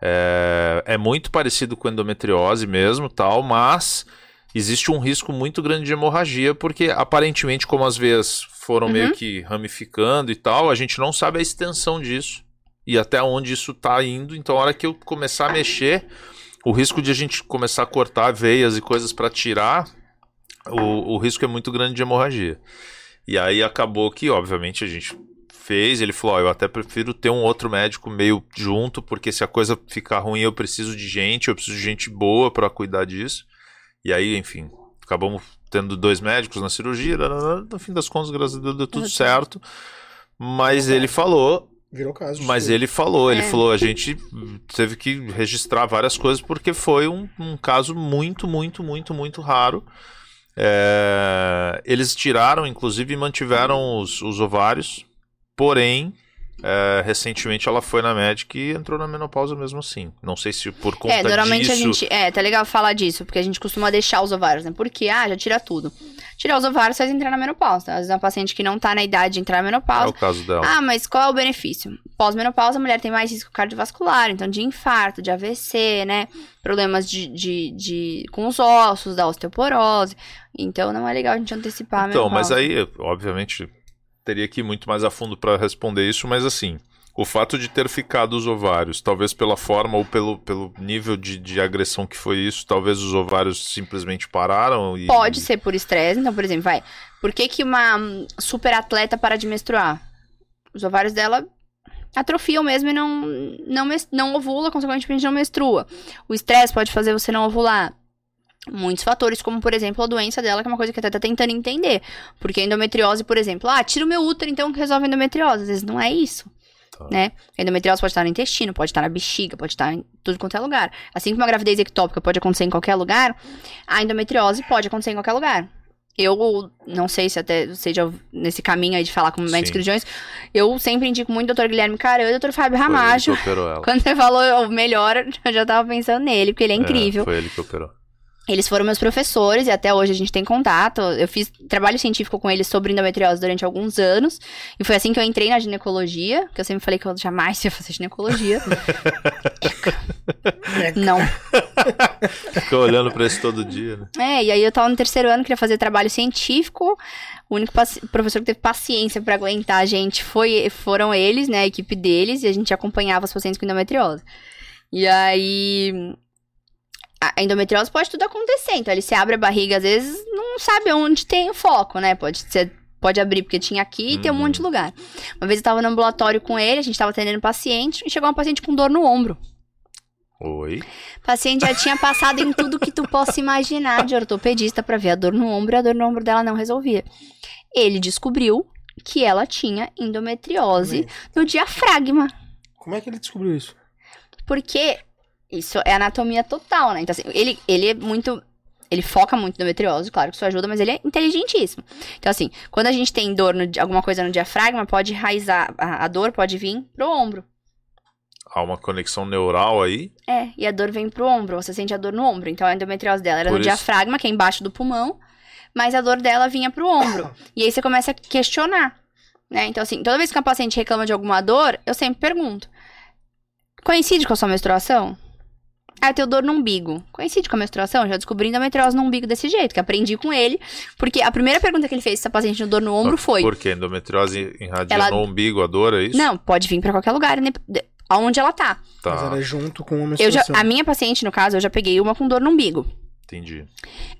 É, é muito parecido com endometriose mesmo, tal, mas existe um risco muito grande de hemorragia, porque aparentemente, como as veias foram uhum. meio que ramificando e tal, a gente não sabe a extensão disso e até onde isso está indo. Então, a hora que eu começar a mexer, o risco de a gente começar a cortar veias e coisas para tirar, o, o risco é muito grande de hemorragia. E aí acabou que, obviamente, a gente fez, ele falou: oh, eu até prefiro ter um outro médico meio junto, porque se a coisa ficar ruim, eu preciso de gente, eu preciso de gente boa para cuidar disso. E aí, enfim, acabamos tendo dois médicos na cirurgia, no fim das contas, graças a Deus, deu tudo certo. Mas ele falou. Virou caso. Mas ele falou, ele é. falou, a gente teve que registrar várias coisas porque foi um, um caso muito, muito, muito, muito raro. É, eles tiraram, inclusive, e mantiveram os, os ovários Porém, é, recentemente ela foi na médica e entrou na menopausa mesmo assim. Não sei se por conta disso... É, normalmente disso... a gente... É, tá legal falar disso, porque a gente costuma deixar os ovários, né? Porque, ah, já tira tudo. Tirar os ovários faz entrar na menopausa. Às vezes é uma paciente que não tá na idade de entrar na menopausa. É o caso dela. Ah, mas qual é o benefício? Pós-menopausa, a mulher tem mais risco cardiovascular, então de infarto, de AVC, né? Problemas de, de, de com os ossos, da osteoporose. Então não é legal a gente antecipar a então, menopausa. Então, mas aí, obviamente teria que ir muito mais a fundo para responder isso, mas assim, o fato de ter ficado os ovários, talvez pela forma ou pelo, pelo nível de, de agressão que foi isso, talvez os ovários simplesmente pararam e... Pode ser por estresse, então, por exemplo, vai, por que que uma super atleta para de menstruar? Os ovários dela atrofiam mesmo e não, não, não ovula, consequentemente não menstrua. O estresse pode fazer você não ovular muitos fatores, como por exemplo a doença dela, que é uma coisa que até tá tentando entender. Porque a endometriose, por exemplo, ah, tira o meu útero, então resolve a endometriose. Às vezes não é isso. Tá. Né? A endometriose pode estar no intestino, pode estar na bexiga, pode estar em tudo quanto é lugar. Assim como a gravidez ectópica pode acontecer em qualquer lugar, a endometriose pode acontecer em qualquer lugar. Eu não sei se até seja nesse caminho aí de falar com médicos cirurgiões, eu sempre indico muito o Dr. Guilherme Caran e o Dr. Fábio Ramacho. Quando você falou o melhor, eu já tava pensando nele, porque ele é, é incrível. Foi ele que operou. Eles foram meus professores e até hoje a gente tem contato. Eu fiz trabalho científico com eles sobre endometriose durante alguns anos. E foi assim que eu entrei na ginecologia, que eu sempre falei que eu jamais ia fazer ginecologia. Não. Ficou olhando pra isso todo dia, né? É, e aí eu tava no terceiro ano, queria fazer trabalho científico. O único professor que teve paciência para aguentar a gente foi, foram eles, né? A equipe deles, e a gente acompanhava os pacientes com endometriose. E aí a endometriose pode tudo acontecer. Então, ele se abre a barriga, às vezes, não sabe onde tem o foco, né? Pode ser. Pode abrir porque tinha aqui e tem um monte de uhum. lugar. Uma vez eu tava no ambulatório com ele, a gente tava atendendo um paciente e chegou uma paciente com dor no ombro. Oi. O paciente já tinha passado em tudo que tu possa imaginar de ortopedista para ver a dor no ombro e a dor no ombro dela não resolvia. Ele descobriu que ela tinha endometriose no diafragma. Como é que ele descobriu isso? Porque isso é anatomia total, né? Então, assim, ele, ele é muito. Ele foca muito no endometriose, claro que isso ajuda, mas ele é inteligentíssimo. Então, assim, quando a gente tem dor, no, alguma coisa no diafragma, pode enraizar, a, a dor pode vir pro ombro. Há uma conexão neural aí? É, e a dor vem pro ombro, você sente a dor no ombro. Então, a endometriose dela era Por no isso... diafragma, que é embaixo do pulmão, mas a dor dela vinha pro ombro. e aí você começa a questionar, né? Então, assim, toda vez que a paciente reclama de alguma dor, eu sempre pergunto: coincide com a sua menstruação? Ah, eu tenho dor no umbigo. Coincide com a menstruação? Já descobri endometriose no umbigo desse jeito, que aprendi com ele. Porque a primeira pergunta que ele fez se a paciente tinha dor no ombro foi... Por quê? Endometriose irradia ela... no umbigo, a dor, é isso? Não, pode vir pra qualquer lugar, né? aonde ela tá. tá. Mas ela é junto com a menstruação. Eu já, a minha paciente, no caso, eu já peguei uma com dor no umbigo. Entendi.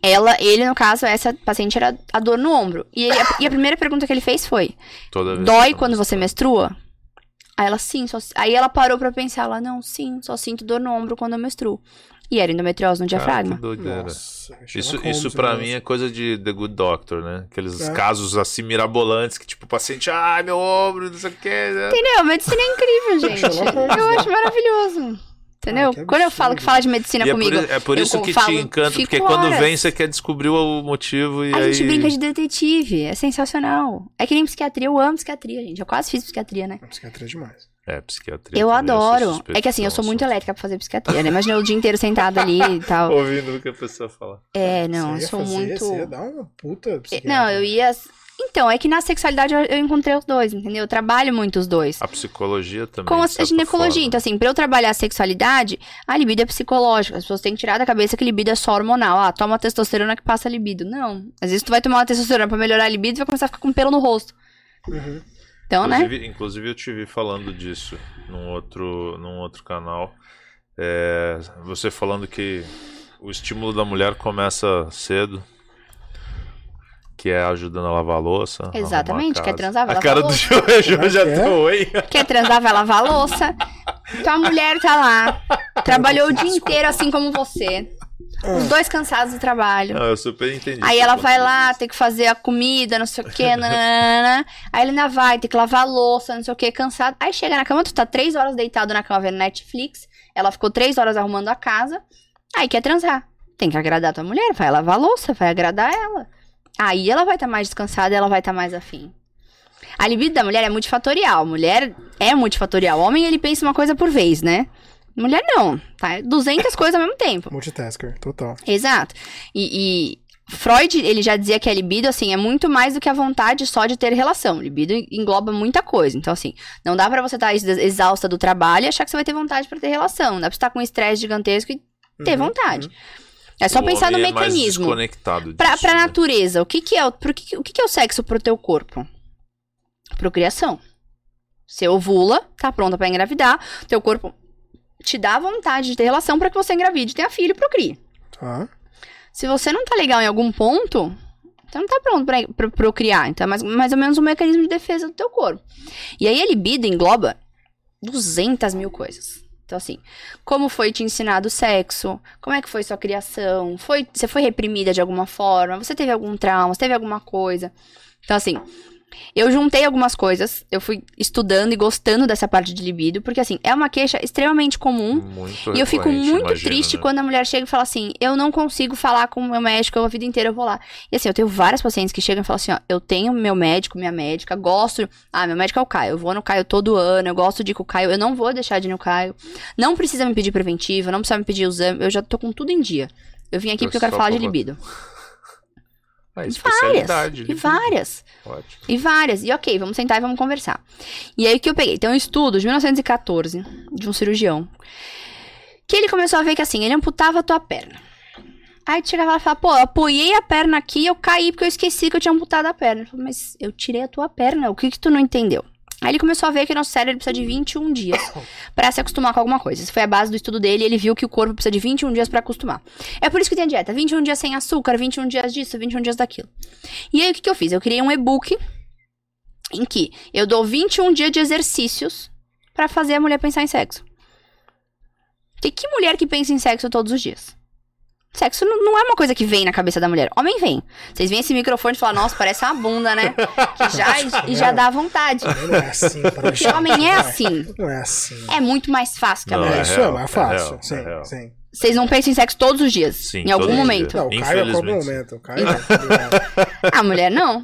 Ela, ele, no caso, essa paciente era a dor no ombro. E, ele, a, e a primeira pergunta que ele fez foi: Dói quando você menstrua? Aí ela, sim, só... Aí ela parou pra pensar, ela, não, sim, só sinto dor no ombro quando eu menstruo. E era endometriose no diafragma. Cara, que Nossa, isso isso para mim é coisa de The Good Doctor, né? Aqueles é. casos assim mirabolantes que tipo o paciente, ai, meu ombro, não sei o que. Né? Entendeu? Medicina é incrível, gente. eu acho maravilhoso. Entendeu? Ah, quando eu falo que fala de medicina e comigo. É por, é por isso que falo, te encanta, porque horas. quando vem você quer descobrir o motivo e a aí... gente brinca de detetive, é sensacional. É que nem psiquiatria, eu amo psiquiatria, gente. Eu quase fiz psiquiatria, né? Psiquiatria é demais. É, psiquiatria. Eu adoro. É que assim, eu sou muito elétrica pra fazer psiquiatria, né? Imagina o dia inteiro sentada ali e tal. Ouvindo o que a pessoa fala. É, não, eu sou fazer, muito. Você ia dar uma puta psiquiatra. Não, eu ia. Então, é que na sexualidade eu, eu, encontrei os dois, entendeu? Eu trabalho muito os dois. A psicologia também. Com a ginecologia. Forma. Então, assim, pra eu trabalhar a sexualidade, a libido é psicológica. As pessoas têm que tirar da cabeça que libido é só hormonal. Ah, toma testosterona que passa libido. Não. Às vezes tu vai tomar uma testosterona pra melhorar a libido e vai começar a ficar com pelo no rosto. Uhum. Então, né? inclusive, né? Inclusive, eu te vi falando disso num outro, num outro canal. É, você falando que o estímulo da mulher começa cedo. Que é ajudando a lavar a louça. Exatamente, a quer transar, vai lavar a cara a louça. do João já é? hein? Quer transar, vai lavar a louça. Então a mulher tá lá, trabalhou o dia inteiro assim como você. Os dois cansados do trabalho. Não, eu super entendi. Aí ela vai lá, tem que fazer a comida, não sei o que, nanana. Aí ele ainda vai, tem que lavar a louça, não sei o que, cansado. Aí chega na cama, tu tá três horas deitado na cama vendo Netflix. Ela ficou três horas arrumando a casa. Aí quer transar. Tem que agradar a tua mulher, vai lavar a louça, vai agradar ela. Aí ela vai estar tá mais descansada, ela vai estar tá mais afim. A libido da mulher é multifatorial. Mulher é multifatorial. O homem, ele pensa uma coisa por vez, né? Mulher não, tá? 200 coisas ao mesmo tempo. Multitasker, total. Exato. E, e, Freud, ele já dizia que a libido, assim, é muito mais do que a vontade só de ter relação. Libido engloba muita coisa. Então, assim, não dá para você estar tá exausta do trabalho e achar que você vai ter vontade para ter relação. Não dá pra você estar tá com um estresse gigantesco e ter uhum, vontade. Uhum. É só o pensar no é mecanismo. desconectado disso, pra, pra né? natureza, o que que é o, pro que, o que que é o sexo pro teu corpo? Procriação. Você ovula, tá pronta para engravidar, teu corpo te dá vontade de ter relação para que você engravide, tenha filho e procrie. Tá. Se você não tá legal em algum ponto, então não tá pronto pra, pra procriar. Então é mais, mais ou menos um mecanismo de defesa do teu corpo. E aí a libido engloba 200 mil coisas. Então, assim, como foi te ensinado o sexo? Como é que foi sua criação? Foi, você foi reprimida de alguma forma? Você teve algum trauma? Você teve alguma coisa? Então, assim, Eu juntei algumas coisas, eu fui estudando e gostando dessa parte de libido, porque assim, é uma queixa extremamente comum. Muito e eu fico muito imagino, triste né? quando a mulher chega e fala assim: eu não consigo falar com o meu médico a vida inteira, eu vou lá. E assim, eu tenho várias pacientes que chegam e falam assim: ó, eu tenho meu médico, minha médica, gosto. Ah, meu médico é o Caio, eu vou no Caio todo ano, eu gosto de ir com o Caio, eu não vou deixar de ir no Caio. Não precisa me pedir preventivo, não precisa me pedir exame, eu já tô com tudo em dia. Eu vim aqui eu porque eu quero falar de libido. Ah, várias. E várias. Ótimo. E várias. E ok, vamos sentar e vamos conversar. E aí o que eu peguei? Tem um estudo de 1914 de um cirurgião. Que ele começou a ver que assim, ele amputava a tua perna. Aí tu chegava lá e falava, pô, eu apoiei a perna aqui e eu caí porque eu esqueci que eu tinha amputado a perna. Ele falou, mas eu tirei a tua perna, o que que tu não entendeu? Aí ele começou a ver que nosso cérebro precisa de 21 dias para se acostumar com alguma coisa. Isso foi a base do estudo dele, ele viu que o corpo precisa de 21 dias para acostumar. É por isso que tem a dieta, 21 dias sem açúcar, 21 dias disso, 21 dias daquilo. E aí o que, que eu fiz? Eu criei um e-book em que eu dou 21 dias de exercícios para fazer a mulher pensar em sexo. Porque que mulher que pensa em sexo todos os dias? Sexo não é uma coisa que vem na cabeça da mulher. Homem vem. Vocês veem esse microfone e falam, nossa, parece uma bunda, né? Que já, e, já dá vontade. Não é assim, Porque homem é assim. Não é assim. É muito mais fácil que a mulher. É Isso é mais fácil. É sim, é sim. Vocês não pensam em sexo todos os dias? Sim, em algum momento. Não, o Caio é qualquer momento. O Caio é a mulher não.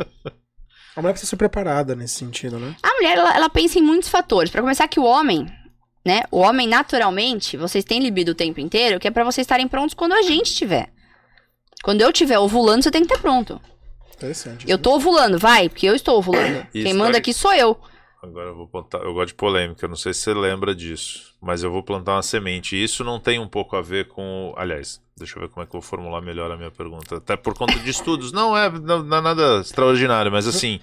A mulher precisa ser preparada nesse sentido, né? A mulher, ela, ela pensa em muitos fatores. Para começar que o homem, né? O homem, naturalmente, vocês têm libido o tempo inteiro, que é para vocês estarem prontos quando a gente tiver. Quando eu estiver ovulando, você tem que estar pronto. Interessante. Eu tô ovulando, vai, porque eu estou ovulando. Quem manda aqui sou eu. Agora eu vou plantar. Eu gosto de polêmica, não sei se você lembra disso, mas eu vou plantar uma semente. E isso não tem um pouco a ver com. Aliás, deixa eu ver como é que eu vou formular melhor a minha pergunta. Até por conta de estudos. Não é, não, não é nada extraordinário, mas assim.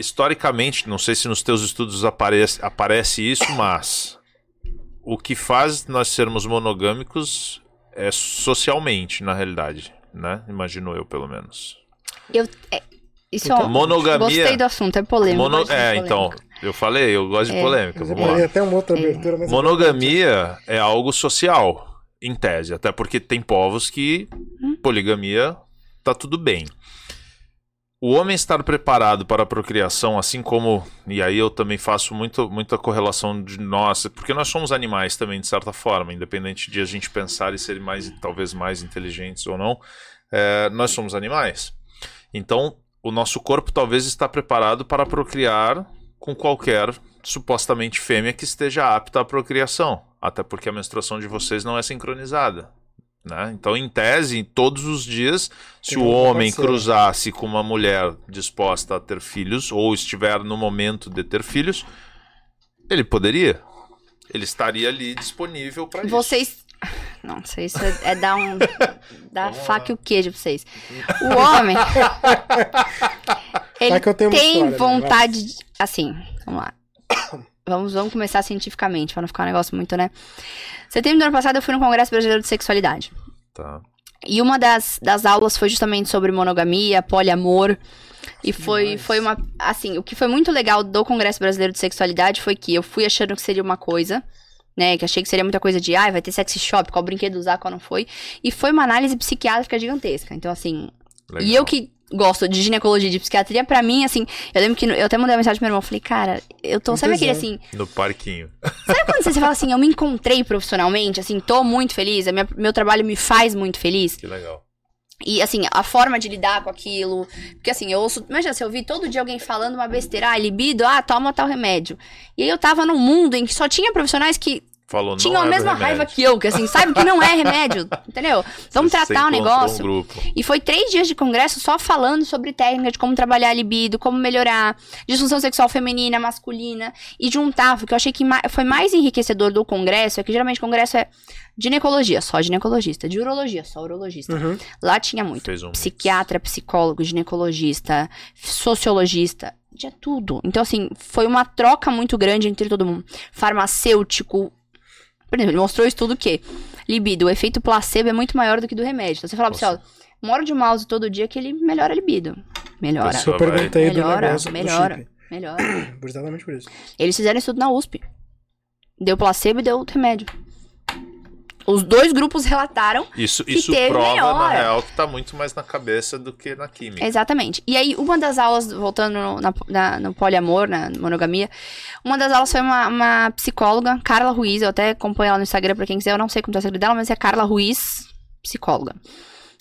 Historicamente, não sei se nos teus estudos aparece, aparece isso, mas o que faz nós sermos monogâmicos é socialmente, na realidade, né? Imagino eu, pelo menos. Eu, é, isso então, é monogamia. Gostei do assunto, é polêmico. Mono, é, então, eu falei, eu gosto é. de polêmica. Vamos lá. até uma outra abertura, mas Monogamia é algo social, em tese, até porque tem povos que hum? poligamia tá tudo bem o homem estar preparado para a procriação, assim como. E aí eu também faço muito, muita correlação de nós, porque nós somos animais também, de certa forma, independente de a gente pensar e ser mais, talvez mais inteligentes ou não, é, nós somos animais. Então, o nosso corpo talvez está preparado para procriar com qualquer supostamente fêmea que esteja apta à procriação. Até porque a menstruação de vocês não é sincronizada. Né? Então, em tese, todos os dias, se o homem cruzasse com uma mulher disposta a ter filhos, ou estiver no momento de ter filhos, ele poderia. Ele estaria ali disponível para isso. Vocês. Não sei, isso é, é dar um. dar faca e o queijo pra vocês. O homem. ele tem história, vontade. Né? De, assim, vamos lá. Vamos, vamos começar cientificamente, para não ficar um negócio muito, né? Setembro do ano passado eu fui no Congresso Brasileiro de Sexualidade. Tá. E uma das, das aulas foi justamente sobre monogamia, poliamor. E foi, foi uma. Assim, o que foi muito legal do Congresso Brasileiro de Sexualidade foi que eu fui achando que seria uma coisa, né? Que achei que seria muita coisa de, ah, vai ter sex shop, qual brinquedo usar, qual não foi. E foi uma análise psiquiátrica gigantesca. Então, assim. Legal. E eu que gosto de ginecologia, de psiquiatria, pra mim, assim, eu lembro que eu até mandei uma mensagem pro meu irmão, falei, cara, eu tô, sabe aquele assim... No parquinho. Sabe quando você, você fala assim, eu me encontrei profissionalmente, assim, tô muito feliz, minha, meu trabalho me faz muito feliz. Que legal. E, assim, a forma de lidar com aquilo. Porque, assim, eu ouço. Imagina se eu ouvir todo dia alguém falando uma besteira, ah, libido, ah, toma tal remédio. E aí eu tava num mundo em que só tinha profissionais que Falou, Tinham a é mesma raiva que eu, que assim, sabe que não é remédio, entendeu? Vamos Você tratar o negócio. Um e foi três dias de congresso só falando sobre técnica de como trabalhar a libido, como melhorar disfunção sexual feminina, masculina, e juntava, o que eu achei que foi mais enriquecedor do congresso, é que geralmente o congresso é ginecologia, só ginecologista, de urologia, só urologista. Uhum. Lá tinha muito um psiquiatra, psicólogo, ginecologista, sociologista, tinha tudo. Então, assim, foi uma troca muito grande entre todo mundo. Farmacêutico, por exemplo, ele mostrou isso tudo que libido, o efeito placebo é muito maior do que do remédio. Então você fala pra você, ó, mora de mouse todo dia que ele melhora a libido. Melhora. Eu perguntei melhora, do negócio melhora, do melhora. Exatamente por isso. Eles fizeram isso tudo na USP. Deu placebo e deu remédio. Os dois grupos relataram isso, que isso teve prova, melhora. na real, que tá muito mais na cabeça do que na química. Exatamente. E aí, uma das aulas, voltando no, na, na, no poliamor, na monogamia, uma das aulas foi uma, uma, psicóloga, Carla Ruiz, eu até acompanho ela no Instagram pra quem quiser, eu não sei como tá o Instagram dela, mas é Carla Ruiz, psicóloga.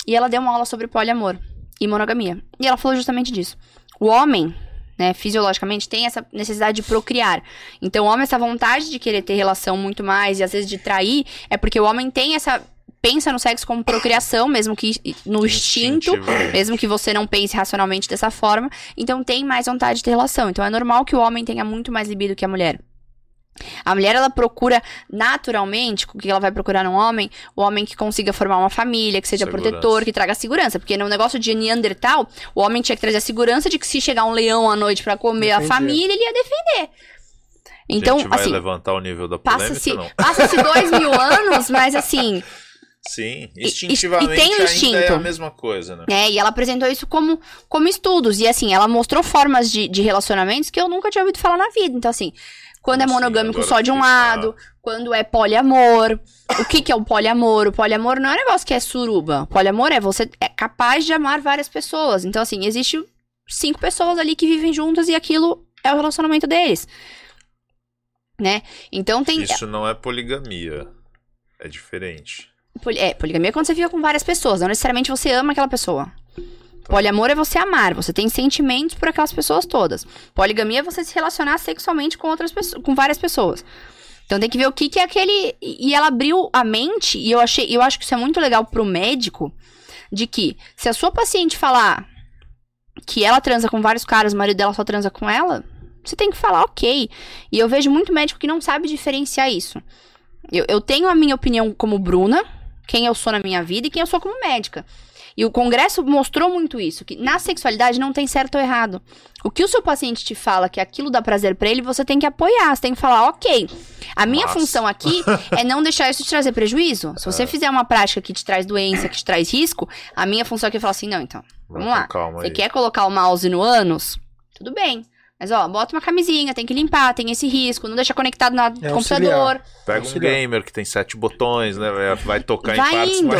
E ela deu uma aula sobre poliamor e monogamia. E ela falou justamente disso. O homem, né, fisiologicamente, tem essa necessidade de procriar. Então, o homem, essa vontade de querer ter relação muito mais e às vezes de trair, é porque o homem tem essa. Pensa no sexo como procriação, mesmo que no instinto, mesmo que você não pense racionalmente dessa forma. Então, tem mais vontade de ter relação. Então, é normal que o homem tenha muito mais libido que a mulher. A mulher, ela procura naturalmente, o que ela vai procurar num homem? O homem que consiga formar uma família, que seja segurança. protetor, que traga segurança. Porque no negócio de Neandertal, o homem tinha que trazer a segurança de que se chegar um leão à noite para comer a família, ele ia defender. Então, a gente vai assim. levantar o nível da polêmica, passa-se passa dois mil anos, mas assim. Sim, instintivamente e, e tem o instinto. é a mesma coisa, né? É, e ela apresentou isso como, como estudos. E assim, ela mostrou formas de, de relacionamentos que eu nunca tinha ouvido falar na vida. Então, assim, quando é monogâmico só de um lado, quando é poliamor. O que, que é o poliamor? O poliamor não é um negócio que é suruba. O poliamor é você é capaz de amar várias pessoas. Então, assim, existe cinco pessoas ali que vivem juntas e aquilo é o relacionamento deles. Né? Então tem. Isso não é poligamia. É diferente. É, poligamia é quando você fica com várias pessoas, não necessariamente você ama aquela pessoa. Poliamor é você amar, você tem sentimentos por aquelas pessoas todas. Poligamia é você se relacionar sexualmente com outras pessoas, com várias pessoas. Então tem que ver o que, que é aquele. E ela abriu a mente, e eu achei, eu acho que isso é muito legal pro médico, de que se a sua paciente falar que ela transa com vários caras, o marido dela só transa com ela, você tem que falar ok. E eu vejo muito médico que não sabe diferenciar isso. Eu, eu tenho a minha opinião como Bruna, quem eu sou na minha vida e quem eu sou como médica. E o Congresso mostrou muito isso, que na sexualidade não tem certo ou errado. O que o seu paciente te fala que aquilo dá prazer para ele, você tem que apoiar, você tem que falar, ok. A minha Nossa. função aqui é não deixar isso te trazer prejuízo. Se você é. fizer uma prática que te traz doença, que te traz risco, a minha função aqui é falar assim, não, então, vamos lá. Você quer colocar o mouse no ânus? Tudo bem. Mas, ó, bota uma camisinha, tem que limpar, tem esse risco, não deixa conectado no é computador. Pega um gamer que tem sete botões, né? Vai tocar vai em partes. Indo.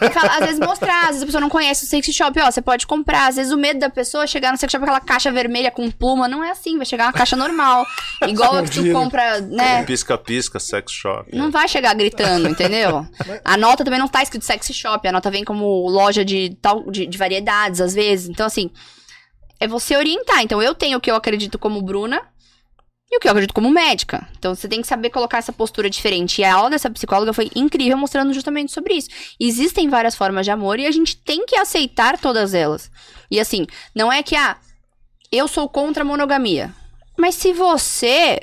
Mas... Fala, às vezes mostrar, às vezes a pessoa não conhece o sex shop, ó, você pode comprar. Às vezes o medo da pessoa é chegar no sex shop com aquela caixa vermelha com pluma, não é assim, vai chegar uma caixa normal. Igual a que tu compra, né? Pisca-pisca, sex shop. Não vai chegar gritando, entendeu? A nota também não tá escrito sex shop, a nota vem como loja de, tal, de, de variedades, às vezes. Então, assim é você orientar. Então, eu tenho o que eu acredito como Bruna e o que eu acredito como médica. Então, você tem que saber colocar essa postura diferente. E a aula dessa psicóloga foi incrível, mostrando justamente sobre isso. Existem várias formas de amor e a gente tem que aceitar todas elas. E assim, não é que, ah, eu sou contra a monogamia. Mas se você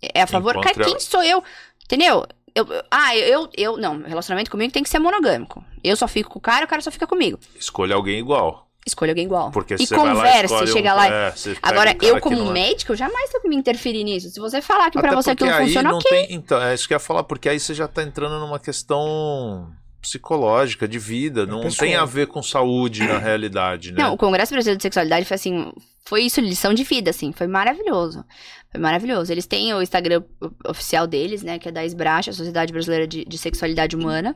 é a favor, Encontra... quem sou eu? Entendeu? Eu, ah, eu, eu. Não, relacionamento comigo tem que ser monogâmico. Eu só fico com o cara, o cara só fica comigo. Escolha alguém igual. Escolha alguém igual. Porque e converse, lá, chega um, lá. É, Agora, um eu como é. médico, eu jamais tenho que me interferir nisso. Se você falar que para você aquilo funciona, ok. Tem, então, é isso que eu ia falar, porque aí você já tá entrando numa questão psicológica, de vida. É não pessoal. tem a ver com saúde na realidade, né? Não, o Congresso Brasileiro de Sexualidade foi assim. Foi isso, lição de vida, assim. Foi maravilhoso. Foi maravilhoso. Eles têm o Instagram oficial deles, né? Que é da SBRASH, a Sociedade Brasileira de, de Sexualidade Humana.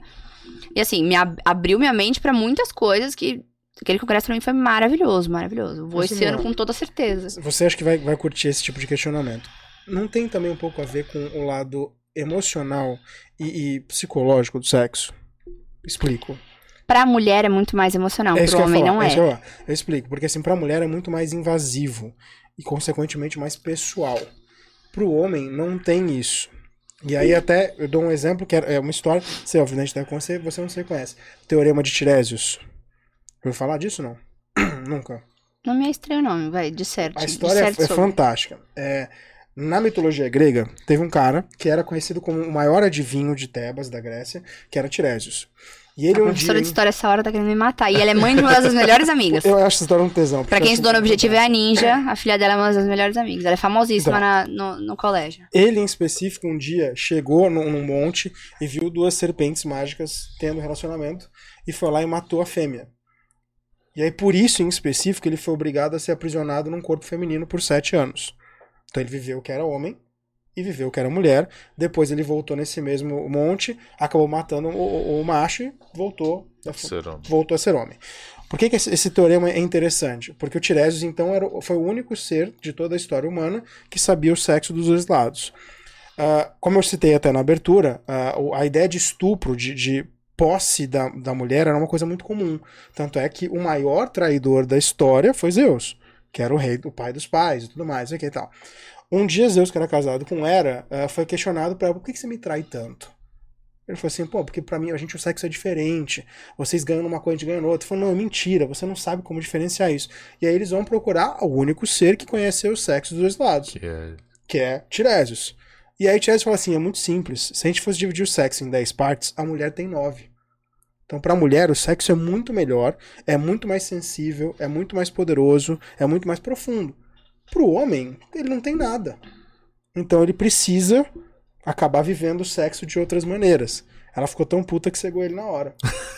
E assim, me ab abriu minha mente para muitas coisas que Aquele congresso pra mim foi maravilhoso, maravilhoso. Vou esse ano com toda certeza. Você acha que vai, vai curtir esse tipo de questionamento? Não tem também um pouco a ver com o lado emocional e, e psicológico do sexo? Explico. Pra mulher é muito mais emocional, é pro homem não é. é. Eu, eu explico, porque assim, pra mulher é muito mais invasivo e, consequentemente, mais pessoal. Pro homem não tem isso. E aí até eu dou um exemplo que é uma história, você obviamente deve conhecer, você não sei conhece. Teorema de Tiresias. Ouviu falar disso não? Nunca. Não me é estranho o nome, vai, de certo. A história é, é fantástica. É, na mitologia grega, teve um cara que era conhecido como o maior adivinho de Tebas, da Grécia, que era Tiresias. E ele a um professora dia... de história essa hora tá querendo me matar. E ela é mãe de uma das melhores amigas. Eu acho essa história um tesão. Pra quem estudou no Objetivo é a Ninja, a filha dela é uma das melhores amigas. Ela é famosíssima então, na, no, no colégio. Ele, em específico, um dia chegou num, num monte e viu duas serpentes mágicas tendo relacionamento e foi lá e matou a fêmea. E aí, por isso, em específico, ele foi obrigado a ser aprisionado num corpo feminino por sete anos. Então ele viveu que era homem e viveu que era mulher. Depois ele voltou nesse mesmo monte, acabou matando o, o, macho e voltou, voltou a ser homem. Por que, que esse, esse, teorema é interessante? Porque o Tiresias, então, era, foi o único ser de toda a história humana que sabia o sexo dos dois lados. Uh, como eu citei até na abertura, uh, a ideia de estupro, de, de posse da, da mulher era uma coisa muito comum. Tanto é que o maior traidor da história foi Zeus, que era o rei, o pai dos pais e tudo mais, e tal. Um dia Zeus, que era casado com Hera, uh, foi questionado para por que, você me trai tanto? Ele falou assim, pô, porque pra mim a gente o sexo é diferente. Vocês ganham uma coisa, a gente ganha outra. Ele falou, não, é mentira, você não sabe como diferenciar isso. E aí eles vão procurar o único ser que conheceu o sexo dos dois lados. Que é, que é Tiresias. E aí Tiresias fala assim, é muito simples. Se a gente fosse dividir o sexo em 10 partes, a mulher tem 9. Então, para a mulher, o sexo é muito melhor, é muito mais sensível, é muito mais poderoso, é muito mais profundo. Para o homem, ele não tem nada. Então, ele precisa acabar vivendo o sexo de outras maneiras. Ela ficou tão puta que cegou ele na hora.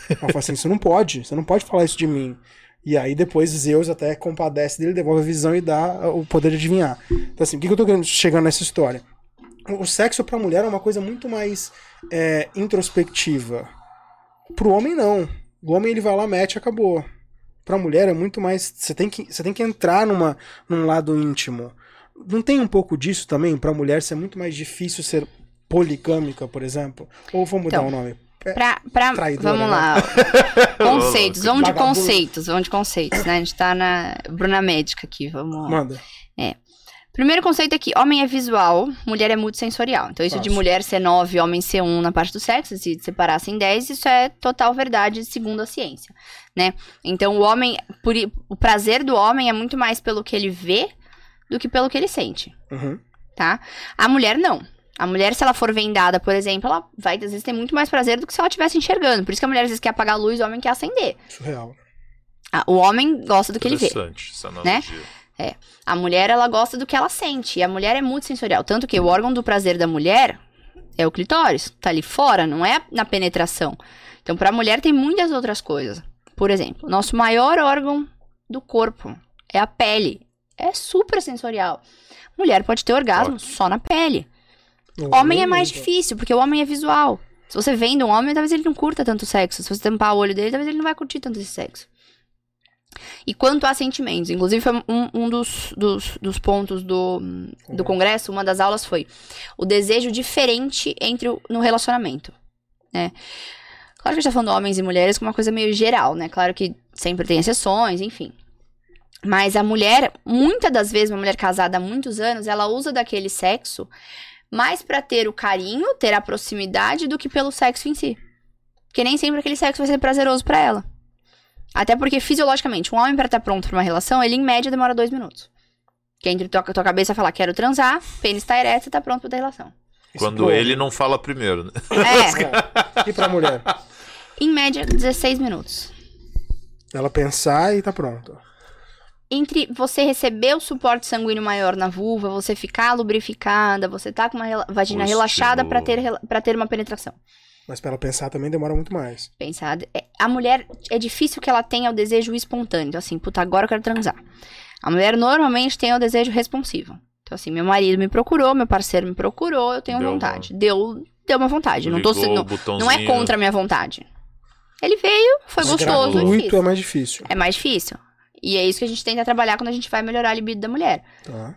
Ela falou assim: você não pode, você não pode falar isso de mim. E aí depois Zeus até compadece dele, devolve a visão e dá o poder de adivinhar. Então, assim, o que eu tô chegando nessa história? O sexo pra mulher é uma coisa muito mais é, introspectiva. Pro homem, não. O homem ele vai lá, mete e acabou. Pra mulher é muito mais. Você tem que, você tem que entrar numa, num lado íntimo. Não tem um pouco disso também? Pra mulher ser muito mais difícil ser poligâmica, por exemplo? Ou vou mudar então, o nome? É, pra, pra, vamos né? lá. conceitos, vamos de conceitos, vamos de conceitos, né? A gente tá na Bruna Médica aqui, vamos lá. Manda. É. Primeiro conceito aqui, homem é visual, mulher é multissensorial. Então, isso Nossa. de mulher ser 9, homem ser 1 na parte do sexo, se separassem 10, isso é total verdade segundo a ciência, né? Então, o homem, por, o prazer do homem é muito mais pelo que ele vê do que pelo que ele sente, uhum. tá? A mulher, não. A mulher, se ela for vendada, por exemplo, ela vai, às vezes, ter muito mais prazer do que se ela estivesse enxergando. Por isso que a mulher, às vezes, quer apagar a luz, o homem quer acender. Surreal. o homem gosta do que ele vê. Interessante essa analogia. Né? É. A mulher, ela gosta do que ela sente. E a mulher é muito sensorial. Tanto que o órgão do prazer da mulher é o clitóris. Tá ali fora, não é na penetração. Então, pra mulher, tem muitas outras coisas. Por exemplo, nosso maior órgão do corpo é a pele. É super sensorial. Mulher pode ter orgasmo só na pele. Homem é mais difícil, porque o homem é visual. Se você vende um homem, talvez ele não curta tanto sexo. Se você tampar o olho dele, talvez ele não vai curtir tanto esse sexo. E quanto a sentimentos, inclusive foi um, um dos, dos, dos, pontos do, do congresso, uma das aulas foi o desejo diferente entre o, no relacionamento, né? Claro que a gente tá falando homens e mulheres com uma coisa meio geral, né? Claro que sempre tem exceções, enfim. Mas a mulher, muitas das vezes, uma mulher casada há muitos anos, ela usa daquele sexo mais para ter o carinho, ter a proximidade do que pelo sexo em si. Porque nem sempre aquele sexo vai ser prazeroso para ela. Até porque, fisiologicamente, um homem para estar tá pronto pra uma relação, ele em média demora dois minutos. Que entre tua, tua cabeça falar, quero transar, pênis tá ereto e tá pronto pra ter relação. Quando ele não fala primeiro, né? É. e pra mulher? Em média, 16 minutos. Ela pensar e tá pronto entre você receber o suporte sanguíneo maior na vulva, você ficar lubrificada, você tá com uma vagina relaxada para ter, pra ter uma penetração. Mas para ela pensar também demora muito mais. Pensar. É, a mulher, é difícil que ela tenha o desejo espontâneo. Então, assim, puta, agora eu quero transar. A mulher normalmente tem o desejo responsivo. Então, assim, meu marido me procurou, meu parceiro me procurou, eu tenho deu vontade. Uma... Deu, deu uma vontade. não, tô, não, não é contra a minha vontade. Ele veio, foi Mas gostoso. Muito é mais difícil. É mais difícil. E é isso que a gente tenta trabalhar quando a gente vai melhorar a libido da mulher. Tá.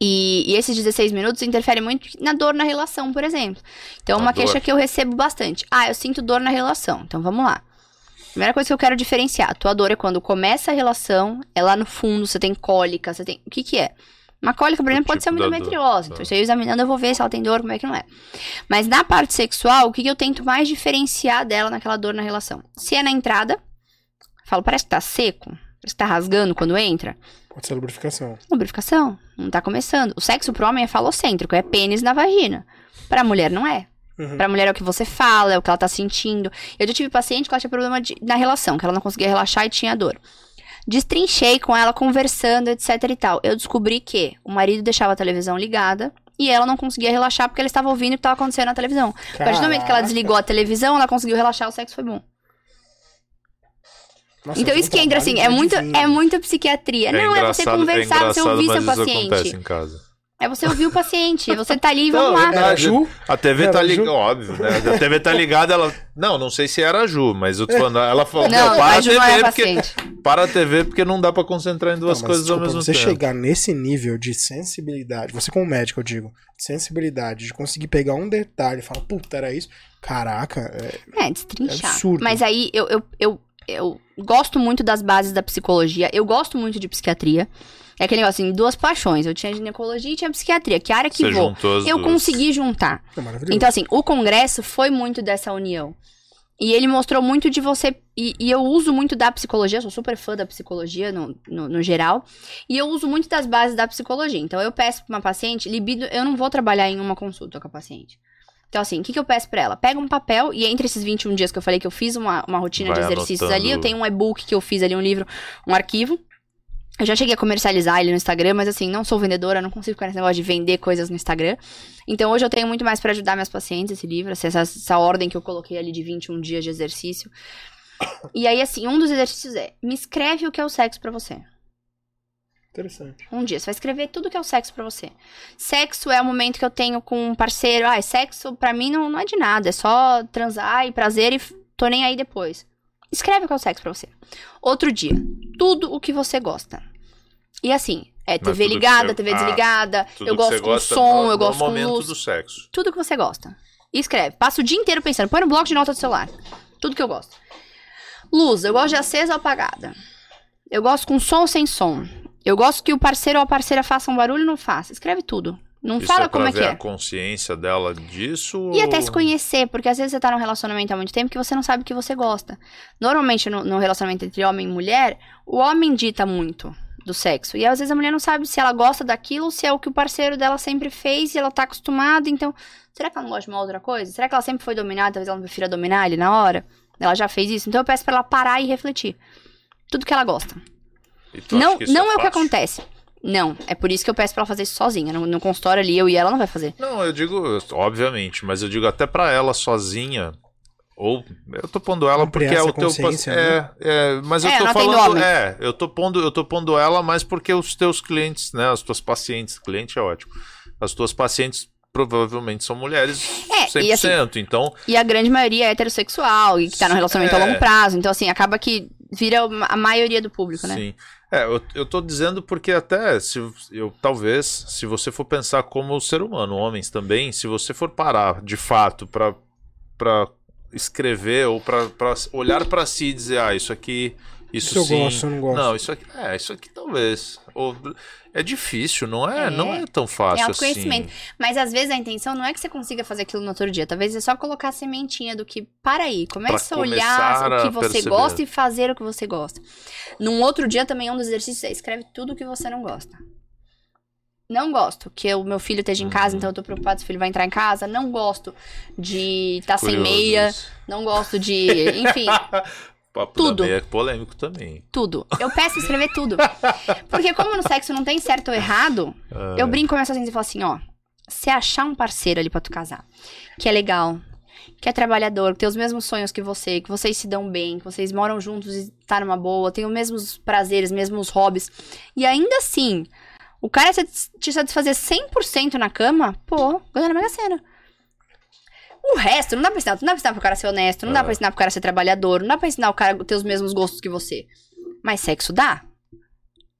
E, e, esses 16 minutos interferem muito na dor na relação, por exemplo. Então, uma queixa que eu recebo bastante. Ah, eu sinto dor na relação. Então, vamos lá. Primeira coisa que eu quero diferenciar. Tua dor é quando começa a relação, é lá no fundo, você tem cólica, você tem... O que que é? Uma cólica, por exemplo, pode tipo ser uma endometriose. Então, isso aí examinando, eu vou ver se ela tem dor, como é que não é. Mas na parte sexual, o que, que eu tento mais diferenciar dela naquela dor na relação? Se é na entrada, falo, parece que tá seco, está rasgando quando entra? Pode ser lubrificação. Lubrificação. Não tá começando. O sexo pro homem é falocêntrico, é pênis na vagina. Pra mulher não é. Uhum. Pra mulher é o que você fala, é o que ela tá sentindo. Eu já tive paciente que ela tinha problema de, na relação, que ela não conseguia relaxar e tinha dor. Destrinchei com ela, conversando, etc e tal. Eu descobri que o marido deixava a televisão ligada e ela não conseguia relaxar porque ela estava ouvindo o que estava acontecendo na televisão. Caraca. A partir do momento que ela desligou a televisão, ela conseguiu relaxar, o sexo foi bom. Nossa, então isso que entra assim, é muita, é muita psiquiatria. É não, é você conversar, é você ouvir seu paciente. Isso acontece em casa. É você ouvir o paciente, você tá ali e vamos não, lá. A, Ju, a TV tá ligada, óbvio, né? A TV tá ligada, ela. Não, não sei se era a Ju, mas eu tô falando, ela falou, não, para a, a TV é porque. Para a TV porque não dá pra concentrar em duas não, coisas desculpa, ao mesmo você tempo. Você chegar nesse nível de sensibilidade, você como médico, eu digo, sensibilidade, de conseguir pegar um detalhe e falar, puta, era isso. Caraca, é. É, destrinchar. É absurdo. Mas aí eu, eu, eu, eu gosto muito das bases da psicologia, eu gosto muito de psiquiatria. É aquele negócio assim, duas paixões. Eu tinha ginecologia e tinha psiquiatria. Que área que Você vou? Eu duas. consegui juntar. É então, assim, o congresso foi muito dessa união. E ele mostrou muito de você. E, e, eu uso muito da psicologia, sou super fã da psicologia no, no, no, geral. E eu uso muito das bases da psicologia. Então, eu peço pra uma paciente, libido, eu não vou trabalhar em uma consulta com a paciente. Então, assim, o que, que eu peço pra ela? Pega um papel e entre esses 21 dias que eu falei que eu fiz uma, uma rotina Vai de exercícios anotando. ali, eu tenho um e-book que eu fiz ali, um livro, um arquivo. Eu já cheguei a comercializar ele no Instagram, mas assim, não sou vendedora, não consigo ficar nesse negócio de vender coisas no Instagram. Então hoje eu tenho muito mais para ajudar minhas pacientes esse livro, essa, essa ordem que eu coloquei ali de 21 dias de exercício. E aí, assim, um dos exercícios é: me escreve o que é o sexo para você. Interessante. Um dia, você vai escrever tudo que é o sexo para você. Sexo é o momento que eu tenho com um parceiro. Ah, sexo para mim não, não é de nada, é só transar e prazer e tô nem aí depois. Escreve qual é o sexo pra você. Outro dia, tudo o que você gosta. E assim, é TV ligada, você... TV ah, desligada, eu gosto com som, no, eu gosto com luz. do sexo. Tudo que você gosta. E escreve. Passa o dia inteiro pensando. Põe no bloco de nota do celular. Tudo que eu gosto. Luz, eu gosto de acesa ou apagada. Eu gosto com som ou sem som. Eu gosto que o parceiro ou a parceira façam um barulho ou não faça. Escreve tudo. Não Isso fala é como é que é. a consciência dela disso? E até se conhecer, porque às vezes você tá num relacionamento há muito tempo que você não sabe o que você gosta. Normalmente, no, no relacionamento entre homem e mulher, o homem dita muito do sexo. E às vezes a mulher não sabe se ela gosta daquilo ou se é o que o parceiro dela sempre fez e ela tá acostumada. Então, será que ela não gosta de uma outra coisa? Será que ela sempre foi dominada? Talvez ela não prefira dominar ele na hora? Ela já fez isso? Então eu peço pra ela parar e refletir. Tudo que ela gosta. Não, não é, é o que acontece. Não, é por isso que eu peço pra ela fazer isso sozinha. No, no consultório ali, eu e ela não vai fazer. Não, eu digo, obviamente, mas eu digo até pra ela sozinha. Ou eu tô pondo ela porque é o teu é, né? é, mas eu é, tô falando, é, eu tô pondo, eu tô pondo ela mais porque os teus clientes, né, as tuas pacientes, cliente é ótimo. As tuas pacientes provavelmente são mulheres é, 100%, e assim, então... E a grande maioria é heterossexual e que tá no relacionamento é... a longo prazo, então assim, acaba que vira a maioria do público, né? Sim. É, eu, eu tô dizendo porque até, se eu talvez, se você for pensar como ser humano, homens também, se você for parar de fato para para escrever ou para olhar para si e dizer, ah, isso aqui isso, isso sim. eu gosto, eu não gosto. Não, isso aqui, é, isso aqui talvez. Ou, é difícil, não é, é, não é tão fácil é autoconhecimento. assim. Mas às vezes a intenção não é que você consiga fazer aquilo no outro dia. Talvez é só colocar a sementinha do que, para aí, começa a olhar o que você perceber. gosta e fazer o que você gosta. Num outro dia também, um dos exercícios é escreve tudo o que você não gosta. Não gosto que o meu filho esteja em casa, uhum. então eu tô preocupado se o filho vai entrar em casa. Não gosto de estar tá sem meia. Não gosto de. Enfim. papo tudo. é polêmico também. Tudo. Eu peço escrever tudo. Porque como no sexo não tem certo ou errado, eu brinco com pacientes e falo assim, ó, se achar um parceiro ali para tu casar, que é legal, que é trabalhador, que tem os mesmos sonhos que você, que vocês se dão bem, que vocês moram juntos e tá numa boa, tem os mesmos prazeres, mesmos hobbies, e ainda assim, o cara te satisfazer 100% na cama, pô, ganha na Mega Sena. O resto, não dá pra ensinar. Não dá pra ensinar pro cara ser honesto, não dá pra ensinar pro cara ser trabalhador, não dá pra ensinar o cara ter os mesmos gostos que você. Mas sexo dá.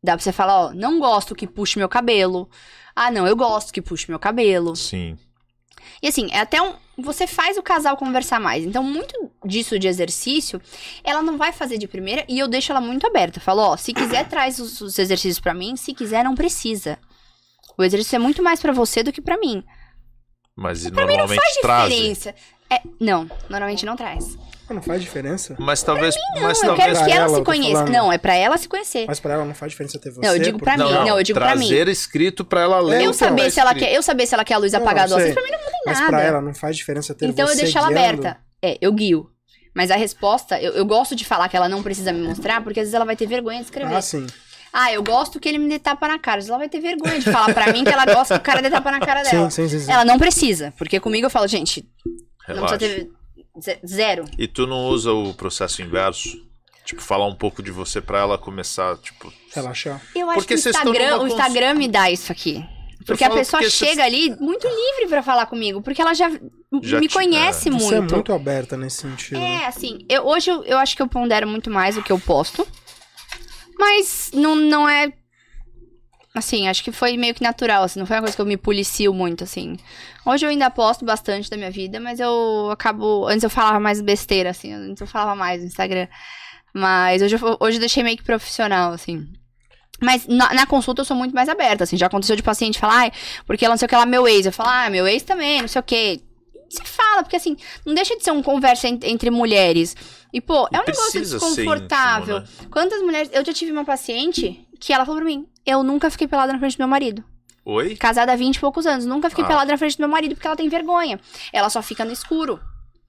Dá pra você falar, ó, não gosto que puxe meu cabelo. Ah, não, eu gosto que puxe meu cabelo. Sim. E assim, é até um. Você faz o casal conversar mais. Então, muito disso de exercício, ela não vai fazer de primeira e eu deixo ela muito aberta. Falo, ó, se quiser, traz os, os exercícios para mim. Se quiser, não precisa. O exercício é muito mais para você do que para mim. Mas pra normalmente mim não faz diferença. É, não, normalmente não traz. Não faz diferença? Mas talvez. Não, mas eu talvez... quero que ela, ela se conheça. Não, é pra ela se conhecer. Mas pra ela não faz diferença ter você? Não, eu digo pra mim. Não, não, eu digo pra mim. Trazer escrito pra ela ler. Eu saber se ela quer, eu saber se ela quer a luz apagada ou assim, pra mim não muda nada. Mas pra ela não faz diferença ter então você Então eu deixo ela aberta. É, eu guio. Mas a resposta, eu, eu gosto de falar que ela não precisa me mostrar, porque às vezes ela vai ter vergonha de escrever. Ah, sim. Ah, eu gosto que ele me dê tapa na cara. Ela vai ter vergonha de falar pra mim que ela gosta que o cara dê tapa na cara dela. Sim, sim, sim, ela não precisa, porque comigo eu falo, gente, Relaxa. não precisa ter zero. E tu não usa o processo inverso? Tipo, falar um pouco de você pra ela começar, tipo... Relaxar. Eu acho porque que o Instagram, o Instagram me dá isso aqui. Porque a pessoa porque chega ali muito livre para falar comigo, porque ela já, já me conhece é. muito. Você é muito aberta nesse sentido. É, assim, eu, hoje eu, eu acho que eu pondero muito mais o que eu posto. Mas não, não é. Assim, acho que foi meio que natural, assim, não foi uma coisa que eu me policio muito, assim. Hoje eu ainda posto bastante da minha vida, mas eu acabo. Antes eu falava mais besteira, assim, antes eu falava mais no Instagram. Mas hoje eu, hoje eu deixei meio que profissional, assim. Mas na, na, consulta eu sou muito mais aberta, assim. Já aconteceu de paciente falar, porque ela não sei o que lá, meu ex. Eu falo, ah, meu ex também, não sei o que. Você fala, porque assim, não deixa de ser uma conversa entre mulheres. E, pô, é um negócio desconfortável. Íntimo, né? Quantas mulheres. Eu já tive uma paciente que ela falou pra mim: eu nunca fiquei pelada na frente do meu marido. Oi? Casada há 20 e poucos anos. Nunca fiquei ah. pelada na frente do meu marido porque ela tem vergonha. Ela só fica no escuro.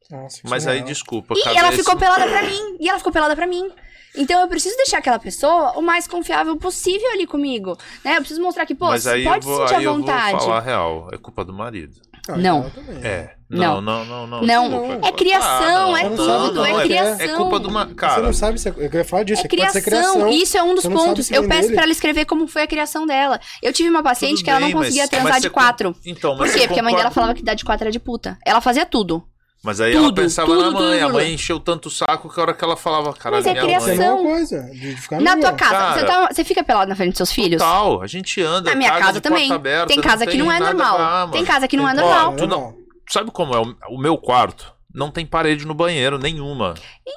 Nossa, Mas aí, desculpa. E ela ficou pelada pra mim. E ela ficou pelada pra mim. Então eu preciso deixar aquela pessoa o mais confiável possível ali comigo. Né? Eu preciso mostrar que, pô, Mas você pode vou, sentir à vontade. Eu vou falar a real. É culpa do marido. Ah, não. É. Não, não, não, não. Não, não. é criação, ah, é tudo, é criação. É culpa do uma. Cara, você não sabe se é, eu queria falar disso, é, é criação. criação. Isso é um dos pontos. Eu peço para ela escrever como foi a criação dela. Eu tive uma paciente tudo que ela não conseguia mas, transar mas de quatro. Então, mas Por quê? Porque a mãe dela falava que dar de quatro era de puta. Ela fazia tudo. Mas aí tudo, ela pensava tudo, na mãe, tudo, a mãe encheu tanto o saco que a hora que ela falava, cara, Mas é criação. Mãe... coisa, de ficar na tua casa, cara, você, tá, você fica pelado na frente dos seus filhos? Total, a gente anda. Na minha casa também. Aberta, tem casa não que não é normal. tem casa que não é normal. tu não, sabe como é o, o, meu quarto? Não tem parede no banheiro nenhuma.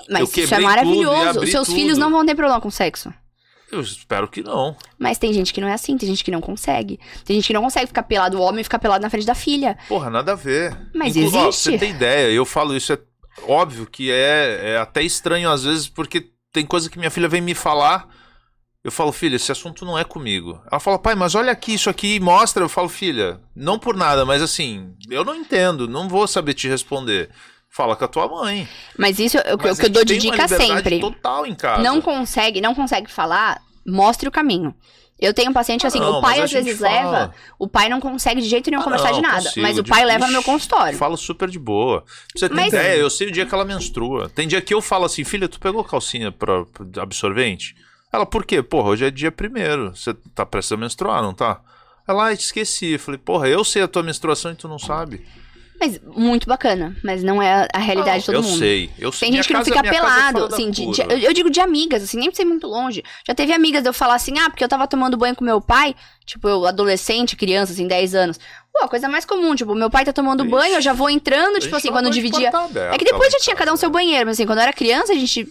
Mas isso é maravilhoso. Os seus filhos não vão ter problema com sexo. Eu espero que não. Mas tem gente que não é assim, tem gente que não consegue. Tem gente que não consegue ficar pelado, o homem ficar pelado na frente da filha. Porra, nada a ver. Mas Inclu existe. Ó, você tem ideia, eu falo isso, é óbvio que é, é até estranho às vezes, porque tem coisa que minha filha vem me falar. Eu falo, filha, esse assunto não é comigo. Ela fala, pai, mas olha aqui, isso aqui mostra. Eu falo, filha, não por nada, mas assim, eu não entendo, não vou saber te responder. Fala com a tua mãe. Mas isso é o que eu dou de dica sempre. total em casa. Não consegue, não consegue falar, mostre o caminho. Eu tenho um paciente assim, não, o pai às vezes fala. leva, o pai não consegue de jeito nenhum ah, conversar não, de nada, consigo, mas o pai de... leva no meu consultório. Fala super de boa. Você tem mas... ideia, eu sei o dia que ela menstrua. Tem dia que eu falo assim, filha, tu pegou calcinha pra, pra absorvente? Ela, por quê? Porra, hoje é dia primeiro, você tá prestes a menstruar, não tá? Ela, ah, esqueci. Eu falei, porra, eu sei a tua menstruação e tu não sabe. Mas muito bacana, mas não é a realidade de todo eu mundo. Sei, eu sei. Tem gente que não fica pelado, assim, de, de, eu, eu, digo de amigas, assim, nem precisa ir muito longe. Já teve amigas de eu falar assim, ah, porque eu tava tomando banho com meu pai, tipo, eu adolescente, criança, assim, 10 anos. Pô, coisa mais comum, tipo, meu pai tá tomando Ixi. banho, eu já vou entrando, tipo assim, quando dividia. Aberta, é que depois já tinha cada um seu banheiro, mas assim, quando eu era criança, a gente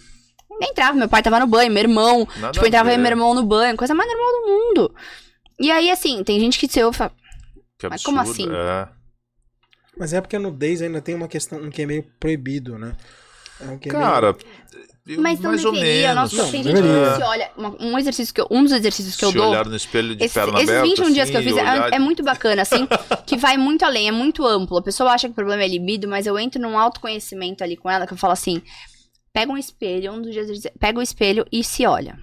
entrava, meu pai tava no banho, meu irmão, Nada tipo, entrava meu irmão no banho, coisa mais normal do mundo. E aí, assim, tem gente que se ouve fala, mas como assim? É. Mas é porque a nudez ainda tem uma questão que é meio proibido, né? É é Cara. Meio... Mas não mais deveria. Nossa, não, tem gente que se olha. Um exercício que eu, um dos exercícios que se eu dou. olhar no espelho de esse, perna esses aberta. Esses 21 dias assim, que eu fiz é, olhar... é, muito bacana, assim, que vai muito além, é muito amplo. A pessoa acha que o problema é libido, mas eu entro num autoconhecimento ali com ela que eu falo assim: pega um espelho, um dos dias pega o espelho e se olha.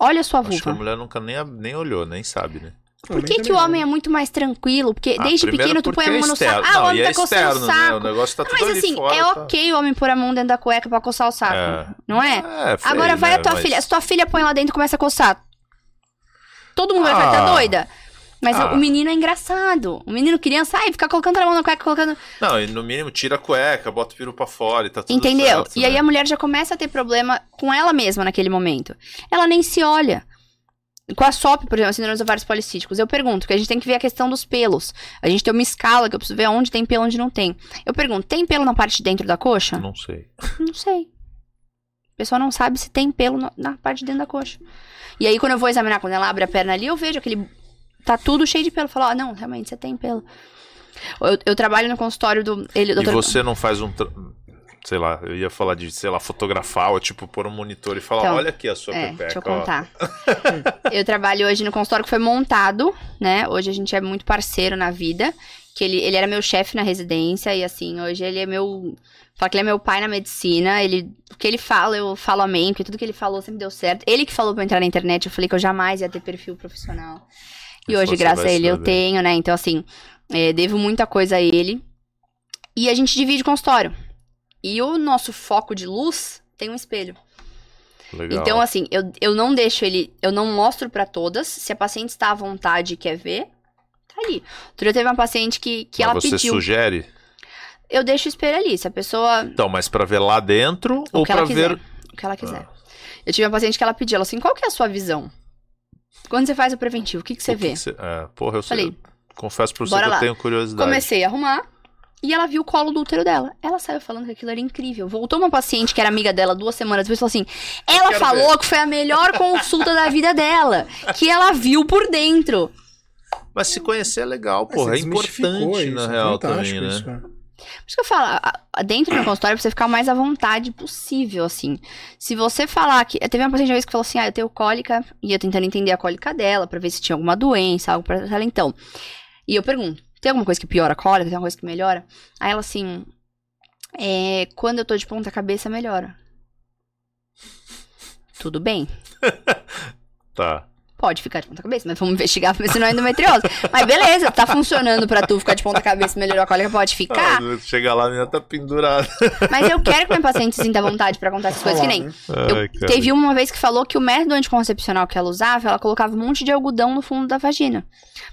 Olha a sua vulva. Acho que a mulher nunca nem, nem olhou, nem sabe, né? Por que, que o homem é muito mais tranquilo? Porque ah, desde pequeno tu põe a mão no saco. Ah, o homem tá é coçando externo, o saco. Né? O negócio tá tudo mas assim, fora, é tá... ok o homem pôr a mão dentro da cueca pra coçar o saco. É. Não é? é feio, Agora vai né? a tua mas... filha. Se tua filha põe lá dentro e começa a coçar. Todo mundo ah. vai ficar doida. Mas ah. o menino é engraçado. O menino criança, ai, fica colocando a mão na cueca, colocando. Não, e no mínimo tira a cueca, bota o peru pra fora e tá tudo Entendeu? Certo, e né? aí a mulher já começa a ter problema com ela mesma naquele momento. Ela nem se olha. Com a SOP, por exemplo, síndrome dos ovários policísticos, eu pergunto, que a gente tem que ver a questão dos pelos. A gente tem uma escala que eu preciso ver onde tem pelo e onde não tem. Eu pergunto, tem pelo na parte de dentro da coxa? Não sei. Não sei. A pessoa não sabe se tem pelo na, na parte de dentro da coxa. E aí, quando eu vou examinar, quando ela abre a perna ali, eu vejo aquele. Tá tudo cheio de pelo. Falo, ah, não, realmente, você tem pelo. Eu, eu trabalho no consultório do. Ele, doutor... E você não faz um sei lá, eu ia falar de, sei lá, fotografar ou tipo pôr um monitor e falar, então, olha aqui a sua é, pepeca. Deixa eu contar. eu trabalho hoje no consultório que foi montado, né? Hoje a gente é muito parceiro na vida. Que ele, ele era meu chefe na residência e assim, hoje ele é meu. Fala que ele é meu pai na medicina. Ele, o que ele fala, eu falo amém, porque tudo que ele falou sempre deu certo. Ele que falou pra eu entrar na internet, eu falei que eu jamais ia ter perfil profissional. E hoje, graças a ele, eu tenho, né? Então, assim, é, devo muita coisa a ele. E a gente divide o consultório. E o nosso foco de luz tem um espelho. Legal. Então, assim, eu, eu não deixo ele. Eu não mostro para todas. Se a paciente está à vontade e quer ver, Tá ali. Outro dia teve uma paciente que, que ela você pediu. Você sugere? Eu deixo o espelho ali. Se a pessoa. Então, mas pra ver lá dentro ou pra ver. O que ela quiser. Ah. Eu tive uma paciente que ela pediu, ela assim, qual que é a sua visão? Quando você faz o preventivo, o que, que você o que vê? Que você... É, porra, eu Falei, sei. Confesso pra você que lá. eu tenho curiosidade. Comecei a arrumar. E ela viu o colo do útero dela. Ela saiu falando que aquilo era incrível. Voltou uma paciente que era amiga dela duas semanas depois e falou assim: Ela falou ver. que foi a melhor consulta da vida dela. Que ela viu por dentro. Mas se conhecer é legal, porra. É importante, isso, na real, também, né? Isso, Por isso que eu falo, dentro do consultório, pra você ficar o mais à vontade possível, assim. Se você falar que. Teve uma paciente uma vez que falou assim: ah, eu tenho cólica, e eu tentando entender a cólica dela, pra ver se tinha alguma doença, algo pra ela. Então. E eu pergunto: tem alguma coisa que piora a cólica? Tem alguma coisa que melhora? Aí ela assim. É, quando eu tô de ponta cabeça, melhora. Tudo bem. tá. Pode ficar de ponta cabeça, mas vamos investigar pra ver se não é endometriose. mas beleza, tá funcionando pra tu ficar de ponta cabeça e melhorar a cólica, pode ficar. Ah, chega lá, a menina tá pendurada. Mas eu quero que minha paciente sinta vontade pra contar essas coisas, que nem. Eu, teve uma vez que falou que o método anticoncepcional que ela usava, ela colocava um monte de algodão no fundo da vagina.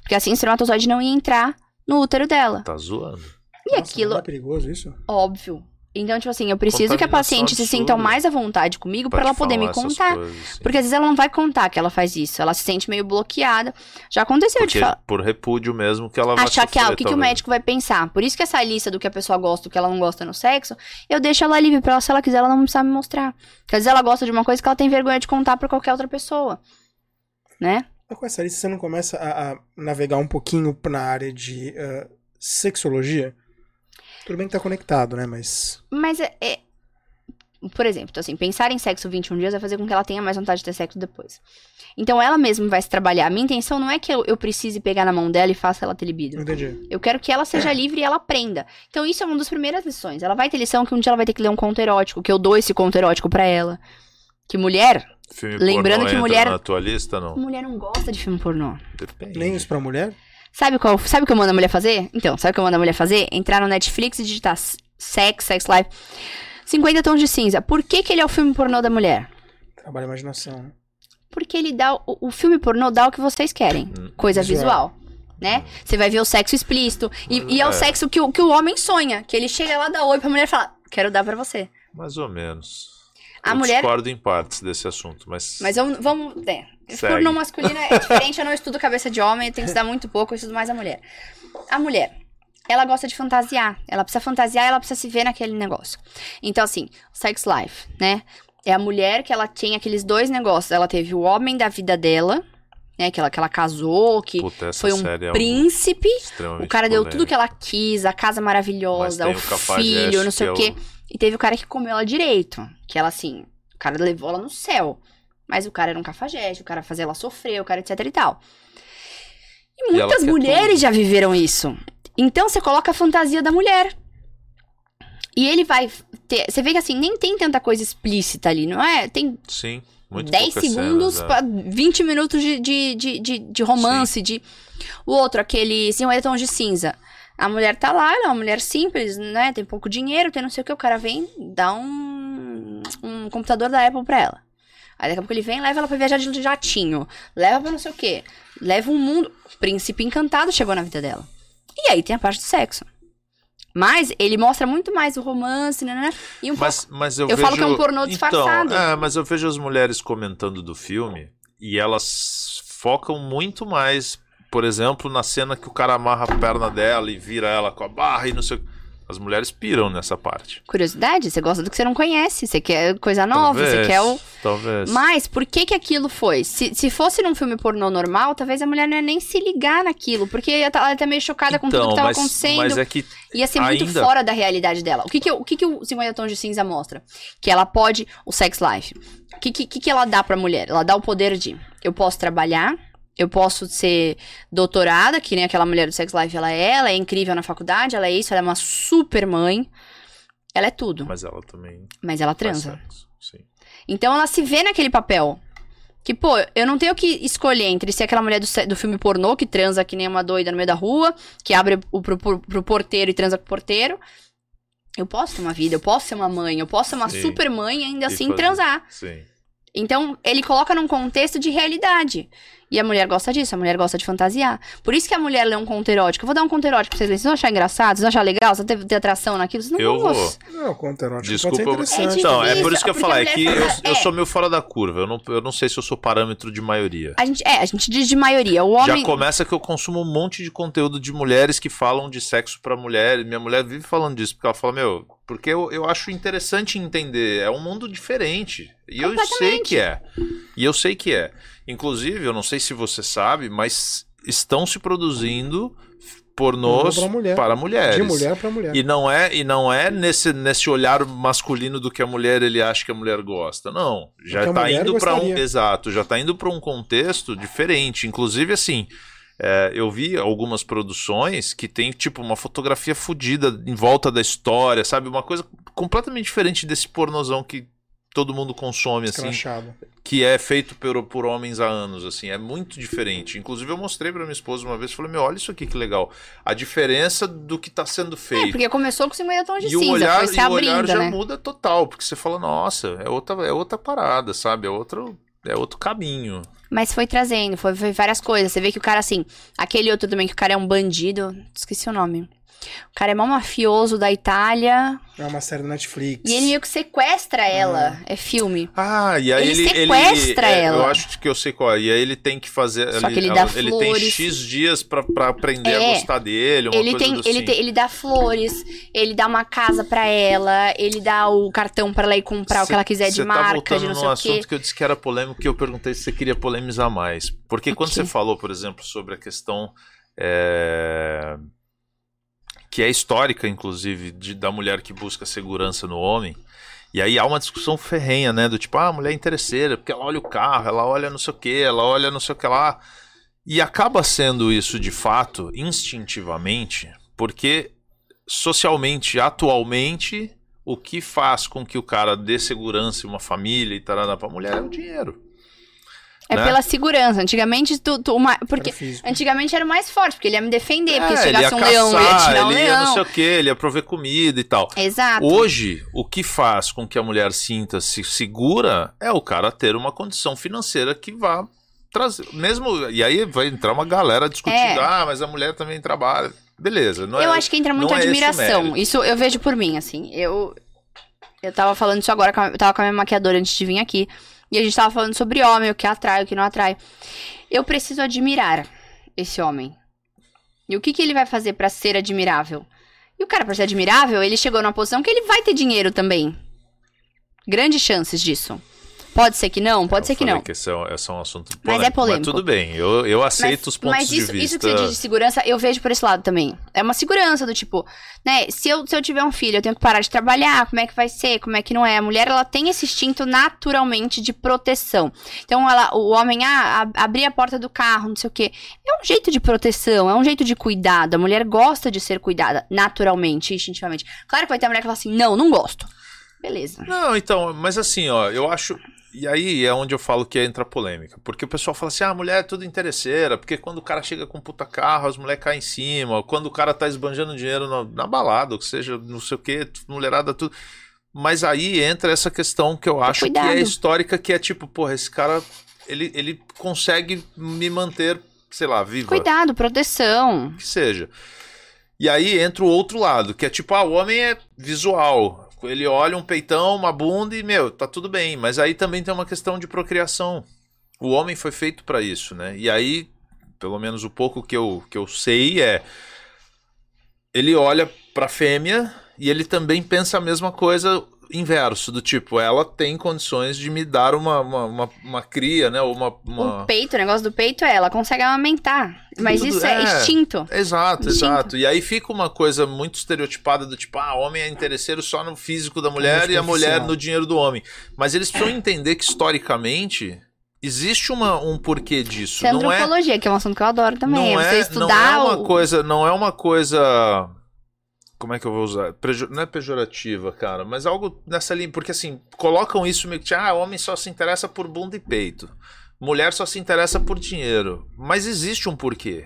Porque assim o espermatozoide não ia entrar no útero dela. Tá zoando. E Nossa, aquilo. Não é perigoso isso? Óbvio. Então, tipo assim, eu preciso que a paciente se sinta mais à vontade comigo para ela poder me contar. Coisas, Porque às vezes ela não vai contar que ela faz isso. Ela se sente meio bloqueada. Já aconteceu Porque de falar. Por repúdio mesmo que ela vai Achar que, ah, o que, que, o médico vai pensar. Por isso que essa lista do que a pessoa gosta, do que ela não gosta no sexo, eu deixo ela livre pra ela, se ela quiser, ela não precisa me mostrar. Porque às vezes ela gosta de uma coisa que ela tem vergonha de contar pra qualquer outra pessoa. Né? Com essa lista, você não começa a, a navegar um pouquinho na área de. Uh sexologia, tudo bem que tá conectado, né? Mas. Mas é. é... Por exemplo, então, assim, pensar em sexo 21 dias vai fazer com que ela tenha mais vontade de ter sexo depois. Então ela mesma vai se trabalhar. A minha intenção não é que eu, eu precise pegar na mão dela e faça ela ter libido. Entendi. Eu quero que ela seja livre e ela aprenda. Então isso é uma das primeiras lições. Ela vai ter lição que um dia ela vai ter que ler um conto erótico, que eu dou esse conto erótico para ela. Que mulher. Filme lembrando que mulher. Na tua lista, não? Mulher não gosta de filme pornô. Depende. Nem isso pra mulher? Sabe qual? Sabe o que eu mando a mulher fazer? Então, sabe o que eu mando a mulher fazer? Entrar no Netflix e digitar sex, sex life. 50 tons de cinza. Por que, que ele é o filme pornô da mulher? Trabalha a imaginação. Né? Porque ele dá. O, o filme pornô dá o que vocês querem. Hum, coisa visual. visual né? Você vai ver o sexo explícito. E, e é, é, o sexo que o, que o homem sonha. Que ele chega lá, dá oi pra mulher e fala: Quero dar pra você. Mais ou menos. A eu mulher. discordo em partes desse assunto, mas. Mas vamos. vamos é. Pornô masculino é diferente, eu não estudo cabeça de homem, eu tenho que estudar muito pouco, eu estudo mais a mulher. A mulher, ela gosta de fantasiar. Ela precisa fantasiar, ela precisa se ver naquele negócio. Então, assim, sex life, né? É a mulher que ela tem aqueles dois negócios. Ela teve o homem da vida dela, né? Que ela, que ela casou, que Puta, foi um é príncipe. Um o cara deu tudo que ela quis, a casa maravilhosa, o, o filho, não sei o quê. É o... E teve o cara que comeu ela direito. Que ela, assim, o cara levou ela no céu. Mas o cara era um cafajeste, o cara fazia ela sofrer, o cara etc e tal. E muitas e mulheres já viveram isso. Então você coloca a fantasia da mulher. E ele vai ter. Você vê que assim, nem tem tanta coisa explícita ali, não é? Tem. Sim. Muito 10 segundos cenas, pra 20 minutos de, de, de, de, de romance, Sim. de. O outro, aquele 50 tons de cinza. A mulher tá lá, ela é uma mulher simples, né? Tem pouco dinheiro, tem não sei o que. O cara vem, dá um, um computador da Apple pra ela. Aí daqui a pouco ele vem, leva ela pra viajar de jatinho. Leva pra não sei o quê. Leva um mundo. Príncipe encantado chegou na vida dela. E aí tem a parte do sexo. Mas ele mostra muito mais o romance, né? né? E um mas, pouco... mas eu, eu vejo... falo que é um pornô então, disfarçado. Então, é, mas eu vejo as mulheres comentando do filme e elas focam muito mais, por exemplo, na cena que o cara amarra a perna dela e vira ela com a barra e não sei o as mulheres piram nessa parte. Curiosidade, você gosta do que você não conhece, você quer coisa nova, talvez, você quer o. Talvez. Mas por que que aquilo foi? Se, se fosse num filme pornô normal, talvez a mulher não ia nem se ligar naquilo, porque ela ia estar tá meio chocada então, com tudo que estava acontecendo. Mas é que. Ia ser muito ainda... fora da realidade dela. O que que, o, que que o 50 Tons de Cinza mostra? Que ela pode. O sex life. O que, que, que ela dá pra mulher? Ela dá o poder de. Eu posso trabalhar, eu posso ser doutorada, que nem aquela mulher do Sex Life ela é, ela é incrível na faculdade, ela é isso, ela é uma super mãe. Ela é tudo. Mas ela também. Mas ela transa. Sim. Então ela se vê naquele papel. Que, pô, eu não tenho que escolher entre ser aquela mulher do, do filme pornô que transa que nem uma doida no meio da rua, que abre o, pro, pro, pro porteiro e transa com o porteiro. Eu posso ter uma vida, eu posso ser uma mãe, eu posso ser uma Sim. super mãe e ainda e assim fazer. transar. Sim. Então, ele coloca num contexto de realidade. E a mulher gosta disso, a mulher gosta de fantasiar. Por isso que a mulher lê um conto erótico. Eu vou dar um conto erótico pra vocês lerem. Vocês vão achar engraçado? Vocês vão achar legal? Vocês vão ter, ter atração naquilo? Vocês não eu vão. vou. Não, conto erótico Desculpa, pode ser interessante. É Não, é por Isso, que eu a é que eu, fala- eu é. sou meio fora da curva. Eu não, eu não sei se eu sou parâmetro de maioria. A gente, é, a gente diz de maioria. O homem. Já começa que eu consumo um monte de conteúdo de mulheres que falam de sexo pra mulher. Minha mulher vive falando disso, porque ela fala, meu, porque eu, eu acho interessante entender. É um mundo diferente. E eu sei que é. E eu sei que é. Inclusive, eu não sei se você sabe, mas estão se produzindo pornôs mulher. para mulheres. De mulher pra mulher. E não é, e não é nesse, nesse olhar masculino do que a mulher ele acha que a mulher gosta. Não, já tá mulher indo para um exato, já tá indo para um contexto diferente. Inclusive assim, é, eu vi algumas produções que tem tipo uma fotografia fodida em volta da história, sabe, uma coisa completamente diferente desse pornozão que todo mundo consome assim que é feito por, por homens há anos, assim, é muito diferente. Inclusive, eu mostrei pra minha esposa uma vez, falei, meu, olha isso aqui que legal. A diferença do que tá sendo É, feito. porque começou com 50 tons de e o cinza, olhar, foi se e o olhar abrindo, já né? muda total, porque você fala, nossa, é outra, é outra parada, sabe? É outro, é outro caminho. Mas foi trazendo, foi, foi várias coisas. Você vê que o cara, assim, aquele outro também, que o cara é um bandido, esqueci o nome. O cara é mó mafioso da Itália. É uma série da Netflix. E ele meio que sequestra ela. É filme. Ah, e aí Ele ele. sequestra é, ela. Eu acho que eu sei qual. é. E aí ele tem que fazer. Só ele, que ele dá ele tem flores. X dias pra, pra aprender É. a gostar dele, uma Ele coisa tem, assim. ele tem, ele dá flores, ele dá uma casa pra ela, ele dá o cartão pra ela ir comprar o que ela quiser de tá marca, voltando de não num sei o assunto quê. que eu disse que era polêmico, que eu perguntei se você queria polemizar mais. Porque quando Ok. você falou, por exemplo, sobre a questão é, que é histórica, inclusive, de- da mulher que busca segurança no homem. E aí há uma discussão ferrenha, né? Do tipo, ah, a mulher é interesseira, porque ela olha o carro, ela olha não sei o que, ela olha não sei o que lá. E acaba sendo isso de fato, instintivamente, porque socialmente, atualmente, o que faz com que o cara dê segurança em uma família e tarará pra mulher é o dinheiro. É né? pela segurança. Antigamente, tu, tu- uma, porque Era antigamente era o mais forte, porque ele ia me defender, porque se É, ele chegasse um leão, eu ia tirar um ele ia não leão. sei o que, ele ia prover comida e tal. Exato. Hoje, o que faz com que a mulher sinta-se segura é o cara ter uma condição financeira que vá trazer. Mesmo. E aí vai entrar uma galera discutindo: É. ah, mas a mulher também trabalha. Beleza, não eu é, acho que entra muito não é admiração. Isso eu vejo por mim, assim. Eu eu tava falando isso agora, eu tava com a minha maquiadora antes de vir aqui. E a gente tava falando sobre homem, o que atrai, o que não atrai. Eu preciso admirar esse homem. E o que, que ele vai fazer pra ser admirável? E o cara, pra ser admirável, ele chegou numa posição que ele vai ter dinheiro também. Grandes chances disso. Pode ser que não, pode Eu ser que não. Que esse é, esse é um assunto Mas polêmico. é polêmico. tudo bem, eu, eu aceito os pontos mas isso, de isso vista. que você diz de segurança, eu vejo por esse lado também. É uma segurança do tipo, né? Se eu, se eu tiver um filho, eu tenho que parar de trabalhar, como é que vai ser? Como é que não é? A mulher, ela tem esse instinto naturalmente de proteção. Então, ela, o homem, ah, ab- abrir a porta do carro, não sei o quê. É um jeito de proteção, é um jeito de cuidado. A mulher gosta de ser cuidada naturalmente, instintivamente. Claro que vai ter a mulher que fala assim, não, não gosto. Beleza. Não, então, mas assim, ó, eu acho. E aí é onde eu falo que entra a polêmica. Porque o pessoal fala assim: ah, a mulher é tudo interesseira, porque quando o cara chega com um puta carro, as mulheres caem em cima, quando o cara tá esbanjando dinheiro na, na balada, ou que seja, não sei o que, mulherada, tudo. Mas aí entra essa questão que eu acho que Cuidado. é histórica, que é tipo, porra, esse cara, ele, ele consegue me manter, sei lá, viva Cuidado, proteção. que seja. E aí entra o outro lado, que é tipo, ah, o homem é visual. Ele olha um peitão, uma bunda e, meu, tá tudo bem. Mas aí também tem uma questão de procriação. O homem foi feito pra isso, né? E aí, pelo menos o pouco que eu, que eu sei é. Ele olha pra fêmea e ele também pensa a mesma coisa inverso, do tipo, ela tem condições de me dar uma, uma, uma, uma cria, né? ou Uma, uma... O peito, o negócio do peito é, ela consegue amamentar. Mas Tudo- isso é, é. instinto. Exato, Instinto. exato. E aí fica uma coisa muito estereotipada do tipo, ah, homem é interesseiro só no físico da mulher Muito e a mulher no dinheiro do homem. Mas eles precisam entender que historicamente existe uma, um porquê disso. Isso é não é, antropologia, que é um assunto que eu adoro também. não é é, você não estudar é uma o... coisa, não é uma coisa como é que eu vou usar? Não é pejorativa, cara, mas algo nessa linha, porque assim, colocam isso meio que, ah, homem só se interessa por bunda e peito. Mulher só se interessa por dinheiro. Mas existe um porquê.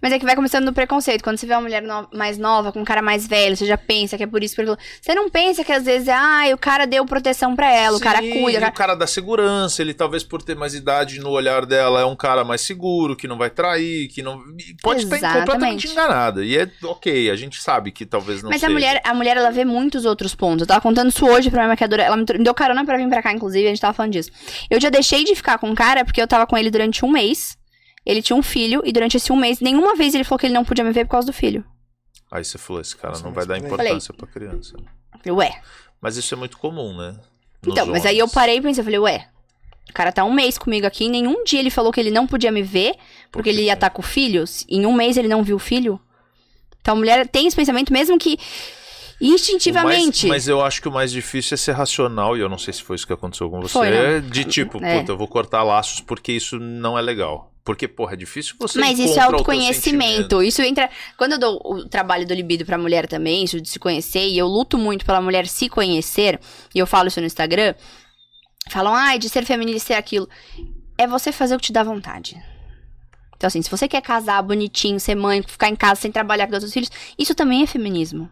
Mas é que vai começando no preconceito. Quando você vê uma mulher no mais nova, com um cara mais velho, você já pensa que é por isso. Por você não pensa que às vezes é, ah, o cara deu proteção para ela, Sim, o cara cuida. O cara... o cara dá segurança, ele talvez por ter mais idade no olhar dela é um cara mais seguro, que não vai trair, que não. Pode Exatamente. estar completamente enganada. E é ok, a gente sabe que talvez não Mas seja. a mulher, a mulher, ela vê muitos outros pontos. Eu tava contando isso hoje pra minha maquiadora. Ela me deu carona pra vir pra cá, inclusive, a gente tava falando disso. Eu já deixei de ficar com um cara porque eu tava com ele durante um mês. Ele tinha um filho e durante esse um mês, nenhuma vez ele falou que ele não podia me ver por causa do filho. Aí você falou, esse cara não vai dar importância falei, pra criança. Ué. Mas isso é muito comum, né? Nos então, mas aí eu parei e pensei, eu falei, ué, o cara tá um mês comigo aqui, nenhum dia ele falou que ele não podia me ver, porque ele ia estar tá com filhos. Em um mês ele não viu o filho. Então a mulher tem esse pensamento, mesmo que instintivamente. Mais, mas eu acho que o mais difícil é ser racional, e eu não sei se foi isso que aconteceu com você, foi, né? de tipo, é. puta, eu vou cortar laços porque isso não é legal. Porque, porra, é difícil você Mas isso é autoconhecimento. Isso entra. Quando eu dou o trabalho do libido pra mulher também, isso de se conhecer, e eu luto muito pela mulher se conhecer, e eu falo isso no Instagram, falam, ai, ah, de ser feminina e ser aquilo. É você fazer o que te dá vontade. Então, assim, se você quer casar bonitinho, ser mãe, ficar em casa sem trabalhar com seus filhos, isso também é feminismo.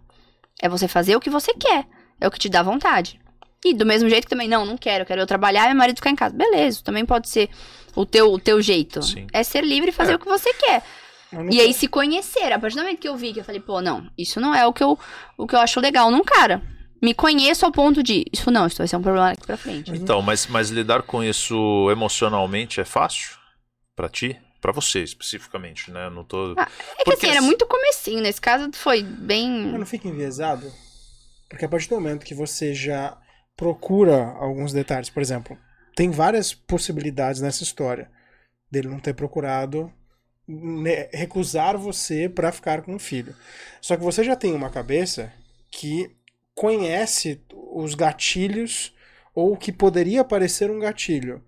É você fazer o que você quer. É o que te dá vontade. E do mesmo jeito que também, não, não quero, quero eu trabalhar e meu marido ficar em casa. Beleza, também pode ser o teu, o teu jeito. Sim. É ser livre e fazer é. o que você quer. E aí se conhecer. A partir do momento que eu vi que eu falei, pô, não, isso não é o que eu, o que eu acho legal num cara. Me conheço ao ponto de, isso não, isso vai ser um problema aqui pra frente. Então, mas, mas lidar com isso emocionalmente é fácil para ti? para você especificamente, né? Não tô. Ah, é que assim, era muito comecinho. Nesse caso foi bem. Mas não fica enviesado? Porque a partir do momento que você já procura alguns detalhes, por exemplo, tem várias possibilidades nessa história dele não ter procurado né, recusar você para ficar com o filho. Só que você já tem uma cabeça que conhece os gatilhos ou o que poderia parecer um gatilho.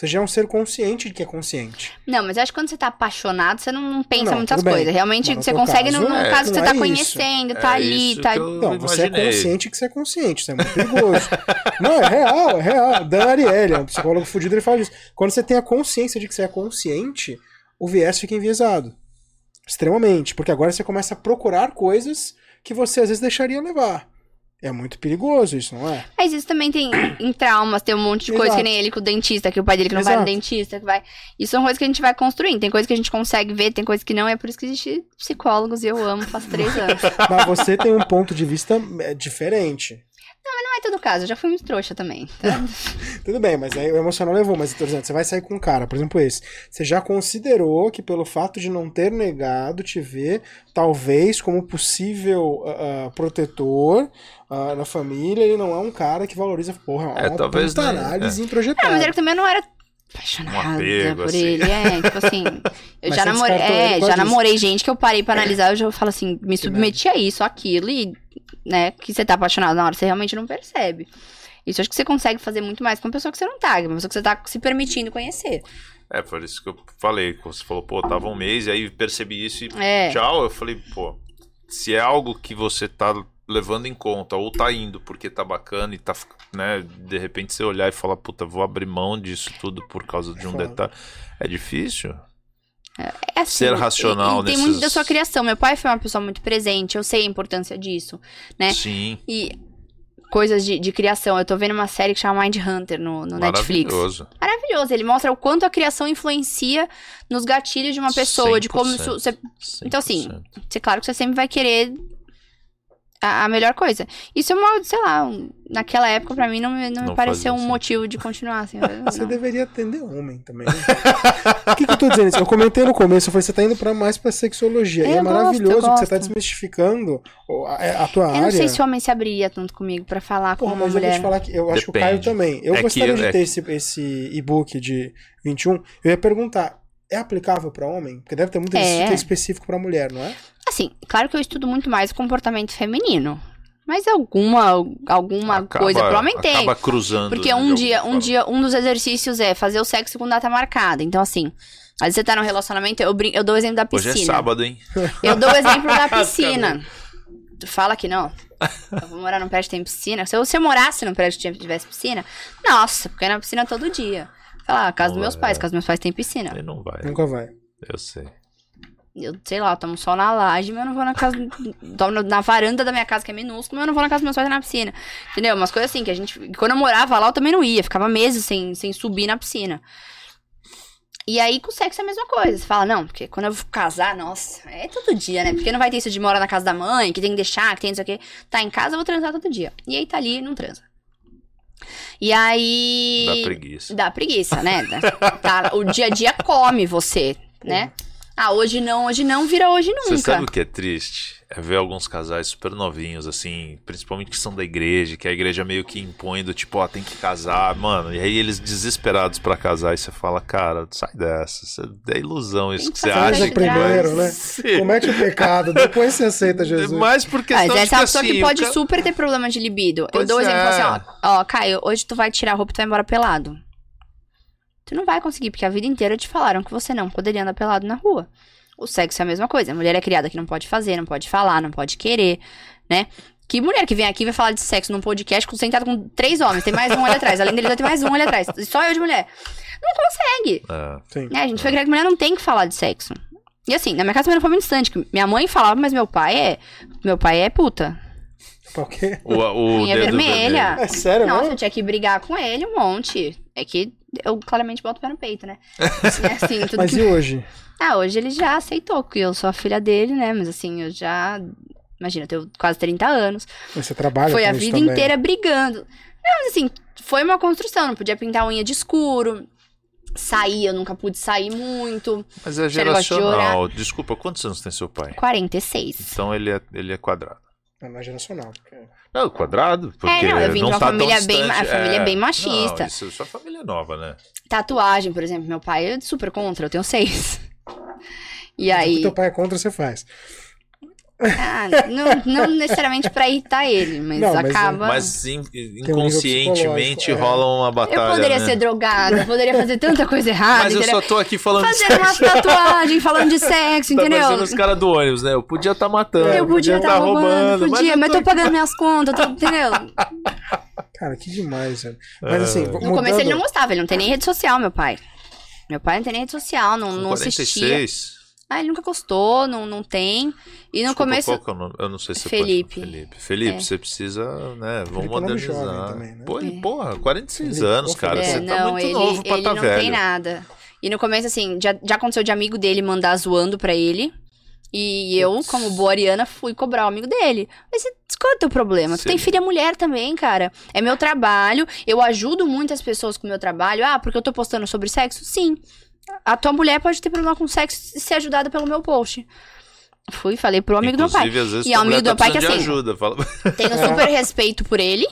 Você já é um ser consciente de que é consciente. Não, mas eu acho que quando você tá apaixonado, você não, não pensa não, muitas coisas. Realmente, você consegue, caso, no, no é, caso, você tá é conhecendo, tá é ali, tá. Não, você é consciente que você é consciente, isso é muito perigoso. não, é real, é real. Dan Ariely, um psicólogo fudido, ele fala isso. Quando você tem a consciência de que você é consciente, o viés fica enviesado. Extremamente. Porque agora você começa a procurar coisas que você às vezes deixaria levar. É muito perigoso isso, não é? Mas isso também tem em traumas, tem um monte de Exato. coisa que nem ele com o dentista, que o pai dele que não Exato. vai no dentista, que vai. Isso são coisas que a gente vai construindo. Tem coisas que a gente consegue ver, tem coisas que não, é por isso que existe psicólogos e eu amo faz três anos. Mas você tem um ponto de vista é, diferente. Não, mas não é todo caso, eu já fui muito trouxa também. Tá? Tudo bem, mas aí o emocional levou, mas, por exemplo, você vai sair com um cara, por exemplo, esse. Você já considerou que pelo fato de não ter negado te ver, talvez como possível uh, uh, protetor uh, na família, ele não é um cara que valoriza, porra, é, é uma talvez, né? análise é. introjetada. É, mas ele também não era apaixonada um apego, por assim. ele. É, tipo assim, eu já namorei, é, já namorei gente que eu parei pra analisar, eu já falo assim, me submeti a isso, aquilo, e né, que você tá apaixonado na hora, você realmente não percebe. Isso acho que você consegue fazer muito mais com uma pessoa que você não tá, uma pessoa que você tá se permitindo conhecer. É, por isso que eu falei, você falou, pô, tava um mês, e aí percebi isso e é. tchau. Eu falei, pô, se é algo que você tá levando em conta, ou tá indo porque tá bacana e tá, né, de repente você olhar e falar, puta, vou abrir mão disso tudo por causa de um detalhe. É difícil. É, é assim, ser racional e, e tem nesses... muito da sua criação. Meu pai foi uma pessoa muito presente, eu sei a importância disso, né? Sim. E coisas de, de criação. Eu tô vendo uma série que chama Mind Hunter no, no Netflix. Maravilhoso. Maravilhoso. Ele mostra o quanto a criação influencia nos gatilhos de uma pessoa, 100%, de como isso. Você... Então, assim, é claro que você sempre vai querer a, a, melhor coisa. Isso é uma, sei lá, um, naquela época pra mim não, não, não me pareceu um motivo de continuar. Assim, você deveria atender homem também. Né? o que, que eu tô dizendo? Eu comentei no começo, eu falei, você tá indo pra, mais pra sexologia. É, e é maravilhoso gosto, que você tá desmistificando a, a tua eu área. Eu não sei se o homem se abriria tanto comigo pra falar Porra, com uma mas mulher. eu vou te falar que eu Depende. acho que o Caio também. Eu é gostaria que, de é ter é... esse, esse e-book de 21. Eu ia perguntar, é aplicável para homem? Porque deve ter muito é. que é específico para mulher, não é? Assim, claro que eu estudo muito mais o comportamento feminino. Mas alguma, alguma acaba, coisa pro homem tem. Acaba cruzando. Porque um dia, um dia, um dos exercícios é fazer o sexo com data marcada. Então, assim, às vezes você tá no relacionamento, eu, brin eu dou o exemplo da piscina. Hoje é sábado, hein? Eu dou o exemplo da piscina. tu fala que não. Eu vou morar num prédio que tem piscina. Se eu, se eu morasse num prédio que tivesse piscina, nossa, porque é na piscina todo dia. Fala, ah, casa dos meus pais, casa dos meus pais tem piscina. Ele não vai. Nunca vai. Eu sei. Eu, sei lá, eu tomo sol na laje, mas eu não vou na casa. tomo na varanda da minha casa, que é minúscula, mas eu não vou na casa dos meus pais na piscina. Entendeu? Umas coisas assim, que a gente. Quando eu morava lá, eu também não ia. Ficava meses sem, sem subir na piscina. E aí, com o sexo é a mesma coisa. Você fala, não, porque quando eu vou casar, nossa, é todo dia, né? Porque não vai ter isso de morar na casa da mãe, que tem que deixar, que tem isso aqui. Tá em casa, eu vou transar todo dia. E aí tá ali e não transa. E aí. Dá preguiça. Dá preguiça, né? tá, o dia a dia come você, né? Ah, hoje não, hoje não, vira hoje nunca. Você sabe o que é triste? É ver alguns casais super novinhos, assim, principalmente que são da igreja, que a igreja meio que impõe do tipo, ó, tem que casar, mano. E aí eles desesperados para casar, e você fala, cara, sai dessa, isso é ilusão isso que, que você acha. primeiro, né? Comete o pecado, depois você aceita Jesus. Mas porque Mas essa é pessoa assim, que pode super ter problema de libido. Pois Eu dou um exemplo assim, ó, ó, Caio, hoje tu vai tirar a roupa e tu vai embora pelado. Tu não vai conseguir, porque a vida inteira te falaram que você não poderia andar pelado na rua. O sexo é a mesma coisa. A mulher é criada que não pode fazer, não pode falar, não pode querer, né? Que mulher que vem aqui vai falar de sexo num podcast sentado com três homens, tem mais um ali atrás. Além dele, tem mais um ali atrás. Só eu de mulher. Não consegue. É, né? A gente foi criado que mulher não tem que falar de sexo. E assim, na minha casa também não foi muito distante. Minha mãe falava, mas meu pai é. Meu pai é puta. Por quê? O, o Unha vermelha. É sério, Nossa, eu tinha que brigar com ele um monte. É que eu claramente boto o pé no peito, né? Assim, assim, Mas que... e hoje? Ah, hoje ele já aceitou que eu sou a filha dele, né? Mas assim, eu já. Imagina, eu tenho quase 30 anos. Você trabalha Foi a vida também. inteira brigando. Não, mas assim, foi uma construção. Não podia pintar unha de escuro. Sair, eu nunca pude sair muito. Mas é geracional. De Desculpa, quantos anos tem seu pai? 46. Então ele é, ele é quadrado. É mais geracional. Porque... Não, quadrado. Porque é, não, eu vim de uma tá família bem, a família é, bem machista. Não, isso, sua família é nova, né? Tatuagem, por exemplo, meu pai é super contra, eu tenho seis. E aí. O que teu pai é contra, você faz. Ah, não, não, necessariamente pra irritar ele, mas não, acaba. Mas inconscientemente um é. rola uma batalha. Eu poderia né? ser drogada, eu poderia fazer tanta coisa errada. Mas eu só tô aqui falando Fazer de umas tatuagens, falando de sexo, tá entendeu? Tá os caras do ônibus, né? Eu podia estar tá matando, eu podia estar tá roubando, roubando, podia, mas, mas tô... tô pagando minhas contas, tô, entendeu? Cara, que demais, velho. Mas assim, No mudando... começo ele não gostava, ele não tem nem rede social, meu pai. Meu pai não tem nem rede social, não, não 46. assistia. Ah, ele nunca gostou, não, não tem. E no Desculpa, começo. Qual que é eu não sei se Felipe. Felipe. Felipe, é. você precisa, né? Vamos Felipe é modernizar. Também, né? Pô, é. Porra, 46 Felipe, anos, cara. É, você tá não, muito ele, novo pra ele tá não velho. tem nada. E no começo, assim, já, já aconteceu de amigo dele mandar zoando pra ele. E eu, como boa Ariana, fui cobrar o amigo dele. Mas qual é o teu problema? Sim. Tu tem filha mulher também, cara. É meu trabalho. Eu ajudo muitas pessoas com o meu trabalho. Ah, porque eu tô postando sobre sexo? Sim a tua mulher pode ter problema com sexo e ser ajudada pelo meu post. Fui, falei pro amigo Inclusive, do meu pai. Às vezes e é o amigo do meu pai que assim. Ajuda, fala... Tenho super respeito por ele.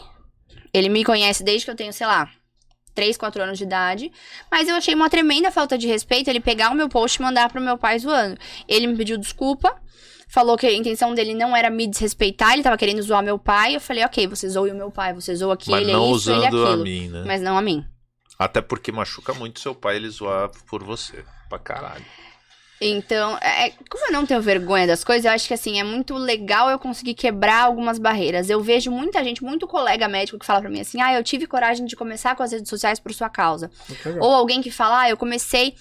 Ele me conhece desde que eu tenho, sei lá, 3, 4 anos de idade. Mas eu achei uma tremenda falta de respeito ele pegar o meu post e mandar pro meu pai zoando. Ele me pediu desculpa. Falou que a intenção dele não era me desrespeitar, ele tava querendo zoar meu pai. Eu falei, ok, você zoou o meu pai, você zoou aqui, Mas ele é isso, ele é aquilo. A mim, né? Mas não a mim. Até porque machuca muito seu pai ele zoar por você. Pra caralho. Então, é, é, como eu não tenho vergonha das coisas, eu acho que assim, é muito legal eu conseguir quebrar algumas barreiras. Eu vejo muita gente, muito colega médico que fala pra mim assim: ah, eu tive coragem de começar com as redes sociais por sua causa. Ou alguém que fala, ah, eu comecei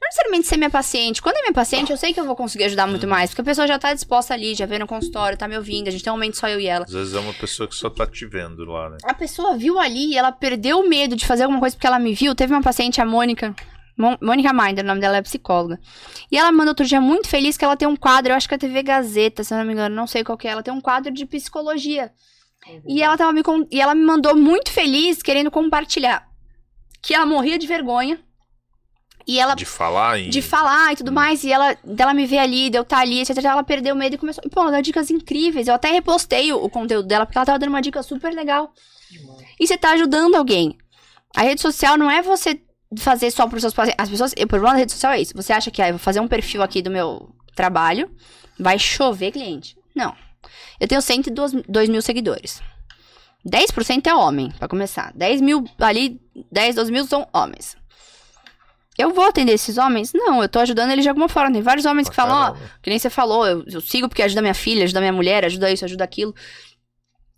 não necessariamente ser minha paciente. Quando é minha paciente, eu sei que eu vou conseguir ajudar muito mais. Porque a pessoa já tá disposta ali, já veio no consultório, tá me ouvindo. A gente tem um momento só eu e ela. Às vezes é uma pessoa que só tá te vendo lá, né? A pessoa viu ali e ela perdeu o medo de fazer alguma coisa porque ela me viu. Teve uma paciente, a Mônica. Mônica Minder, o nome dela é psicóloga. E ela mandou outro dia muito feliz que ela tem um quadro, eu acho que é a TV Gazeta, se eu não me engano, não sei qual que é. Ela tem um quadro de psicologia. Uhum. E ela tava me e ela me mandou muito feliz querendo compartilhar que ela morria de vergonha e ela. De falar em... De falar e tudo hum. mais. E ela, dela me ver ali, de eu estar tá ali, etc. Ela perdeu o medo e começou. E, pô, ela dá dicas incríveis. Eu até repostei o, o conteúdo dela, porque ela tava dando uma dica super legal. E você tá ajudando alguém. A rede social não é você fazer só para os seus pacientes. As pessoas. O problema da rede social é isso. Você acha que ah, eu vou fazer um perfil aqui do meu trabalho, vai chover cliente. Não. Eu tenho 102 mil seguidores. 10% é homem, para começar. 10 mil ali, 10, 12 mil são homens. Eu vou atender esses homens? Não, eu tô ajudando eles de alguma forma. Tem vários homens que falam, ó, que nem você falou, eu, eu, sigo porque ajuda minha filha, ajuda minha mulher, ajuda isso, ajuda aquilo.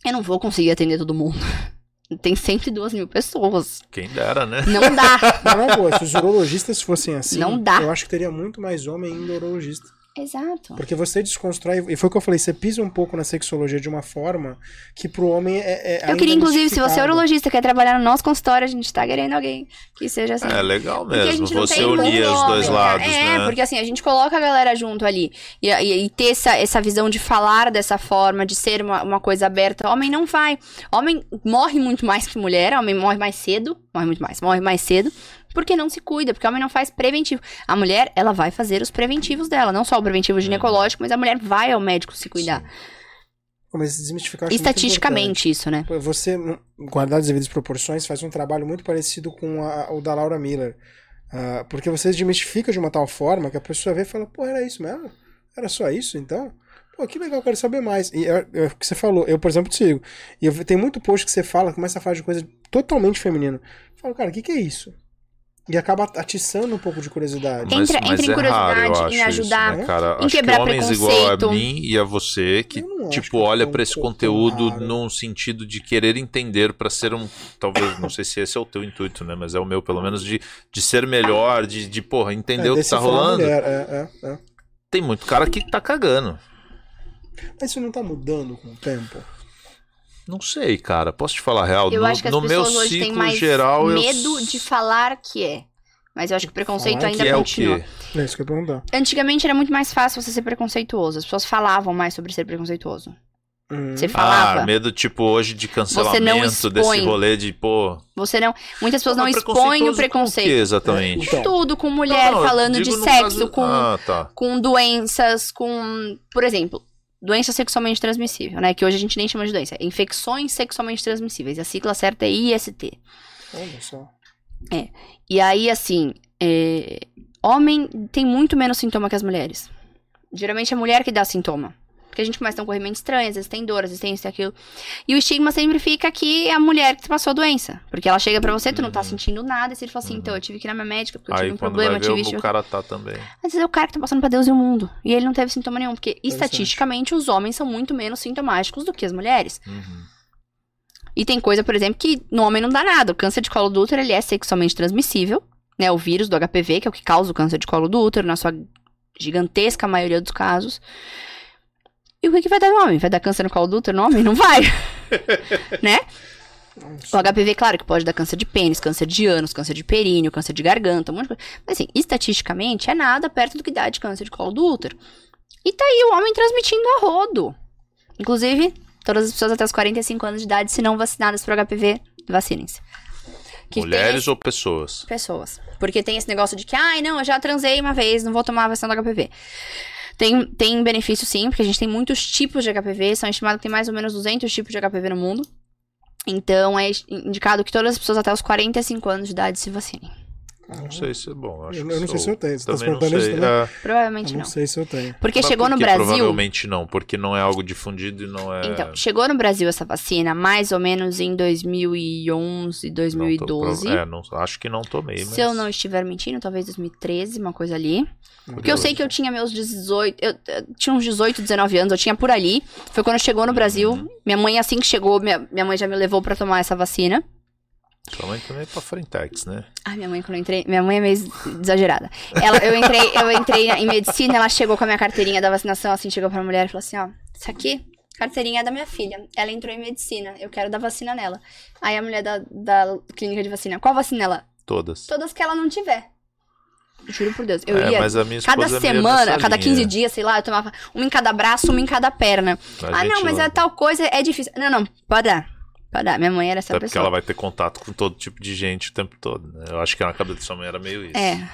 Eu não vou conseguir atender todo mundo. Tem 102 mil pessoas. Quem dera, né? Não dá. Não é boa. Se os urologistas fossem assim, não dá. eu acho que teria muito mais homem indo urologista. Exato. Porque você desconstrói, e foi o que eu falei, você pisa um pouco na sexologia de uma forma que pro homem é. é eu queria, inclusive, se você é urologista quer trabalhar no nosso consultório, a gente tá querendo alguém que seja assim. É legal mesmo, você unir os dois lados. É, né? porque assim, a gente coloca a galera junto ali. E, e, e, ter essa, essa visão de falar dessa forma, de ser uma, uma coisa aberta. Homem não vai. Homem morre muito mais que mulher, homem morre mais cedo. Morre muito mais, morre mais cedo porque não se cuida, porque o homem não faz preventivo. A mulher, ela vai fazer os preventivos dela, não só o preventivo ginecológico, mas a mulher vai ao médico se cuidar. Mas desmistificar Estatisticamente isso, né? Você, guardar as devidas proporções, faz um trabalho muito parecido com a, o da Laura Miller. Uh, porque você desmistifica de uma tal forma que a pessoa vê e fala, pô, era isso mesmo? Era só isso, então? Pô, que legal, quero saber mais. E é, é o que você falou, eu, por exemplo, te sigo. E eu, tem muito post que você fala, começa a falar de coisa totalmente feminina. Eu falo, cara, o que, que é isso? E acaba atiçando um pouco de curiosidade. Mas, entra, mas entra em curiosidade, é raro, em ajudar, isso, né, cara? em acho quebrar que homens igual a mim e a você que, tipo, que olha para esse conteúdo raro. num sentido de querer entender para ser um... Talvez, não sei se esse é o teu intuito, né? Mas é o meu, pelo menos, de, de ser melhor, de, de porra, entender é, o que tá rolando. Mulher, é, é, é. Tem muito cara que tá cagando. Mas isso não tá mudando com o tempo? Não sei, cara. Posso te falar a real? Eu no, acho que as no pessoas meu hoje ciclo têm mais geral, medo eu... de falar que é. Mas eu acho que o preconceito ainda que continua. É, o quê? é isso que eu perguntar. Antigamente era muito mais fácil você ser preconceituoso. As pessoas falavam mais sobre ser preconceituoso. Hum. Você falava. Ah, medo, tipo, hoje de cancelamento desse rolê de, pô. Você não. Muitas pessoas não, não expõem o preconceito. Com o quê, exatamente? Então. Tudo, com mulher não, não, falando de sexo, caso... com, ah, tá. com doenças, com. Por exemplo, doença sexualmente transmissível, né? Que hoje a gente nem chama de doença. É infecções sexualmente transmissíveis. A sigla certa é IST. Olha só. É. E aí, assim, é... homem tem muito menos sintoma que as mulheres. Geralmente é a mulher que dá sintoma. Porque a gente começa a ter um corrimento estranho, às vezes tem dor, às vezes tem isso e aquilo. E o estigma sempre fica que é a mulher que passou a doença. Porque ela chega pra você, tu não tá uhum. sentindo nada, e você fala assim, uhum. então, eu tive que ir na minha médica, porque eu Aí, tive um problema, eu tive isso. o cara tá também. Às vezes é o cara que tá passando pra Deus e o mundo. E ele não teve sintoma nenhum, porque estatisticamente os homens são muito menos sintomáticos do que as mulheres. Uhum. E tem coisa, por exemplo, que no homem não dá nada. O câncer de colo do útero, ele é sexualmente transmissível, né? O vírus do HPV, que é o que causa o câncer de colo do útero, na sua gigantesca maioria dos casos. E o que, que vai dar no homem? Vai dar câncer no colo do útero no homem? Não vai. né? O HPV, claro que pode dar câncer de pênis, câncer de ânus, câncer de períneo, câncer de garganta, um monte de coisa. Mas assim, estatisticamente é nada perto do que dá de câncer de colo do útero. E tá aí o homem transmitindo a rodo. Inclusive, todas as pessoas até os 45 anos de idade, se não vacinadas para HPV, vacinem-se. Mulheres esse... ou pessoas? Pessoas. Porque tem esse negócio de que, ai, não, eu já transei uma vez, não vou tomar a vacina do HPV. Tem, tem benefício sim, porque a gente tem muitos tipos de HPV, são estimados que tem mais ou menos 200 tipos de HPV no mundo. Então é indicado que todas as pessoas até os 45 anos de idade se vacinem. Não sei se é bom. Acho eu, eu não sei se eu tenho. Você tá perguntando isso também? É... Provavelmente eu não. Não sei se eu tenho. Porque Mas chegou por no Brasil. Provavelmente não, porque não é algo difundido e não é. Então, chegou no Brasil essa vacina mais ou menos em 2011, 2012. Não tô, é, não, acho que não tomei. Mas... Se eu não estiver mentindo, talvez 2013, uma coisa ali. Porque eu sei que eu tinha meus 18. Eu, eu, tinha uns 18, 19 anos, eu tinha por ali. Foi quando chegou no Brasil. Uhum. Minha mãe, assim que chegou, minha, minha mãe já me levou para tomar essa vacina. Sua mãe também é pra Frentex, né? Ai, minha mãe, quando eu entrei. Minha mãe é meio exagerada. Ela, eu entrei, eu entrei em medicina, ela chegou com a minha carteirinha da vacinação, assim, chegou pra mulher e falou assim: ó, isso aqui, carteirinha é da minha filha. Ela entrou em medicina, eu quero dar vacina nela. Aí a mulher da, da clínica de vacina, qual vacina ela? Todas. Todas que ela não tiver. Juro por Deus. Eu é, ia. Mas a minha cada é semana, a cada 15 dias, sei lá, eu tomava uma em cada braço, uma em cada perna. A ah, não, mas é tal coisa, é difícil. Não, não, pode dar. Dar. Minha mãe era essa Até pessoa. porque ela vai ter contato com todo tipo de gente o tempo todo, né? Eu acho que na cabeça da sua mãe era meio isso. É.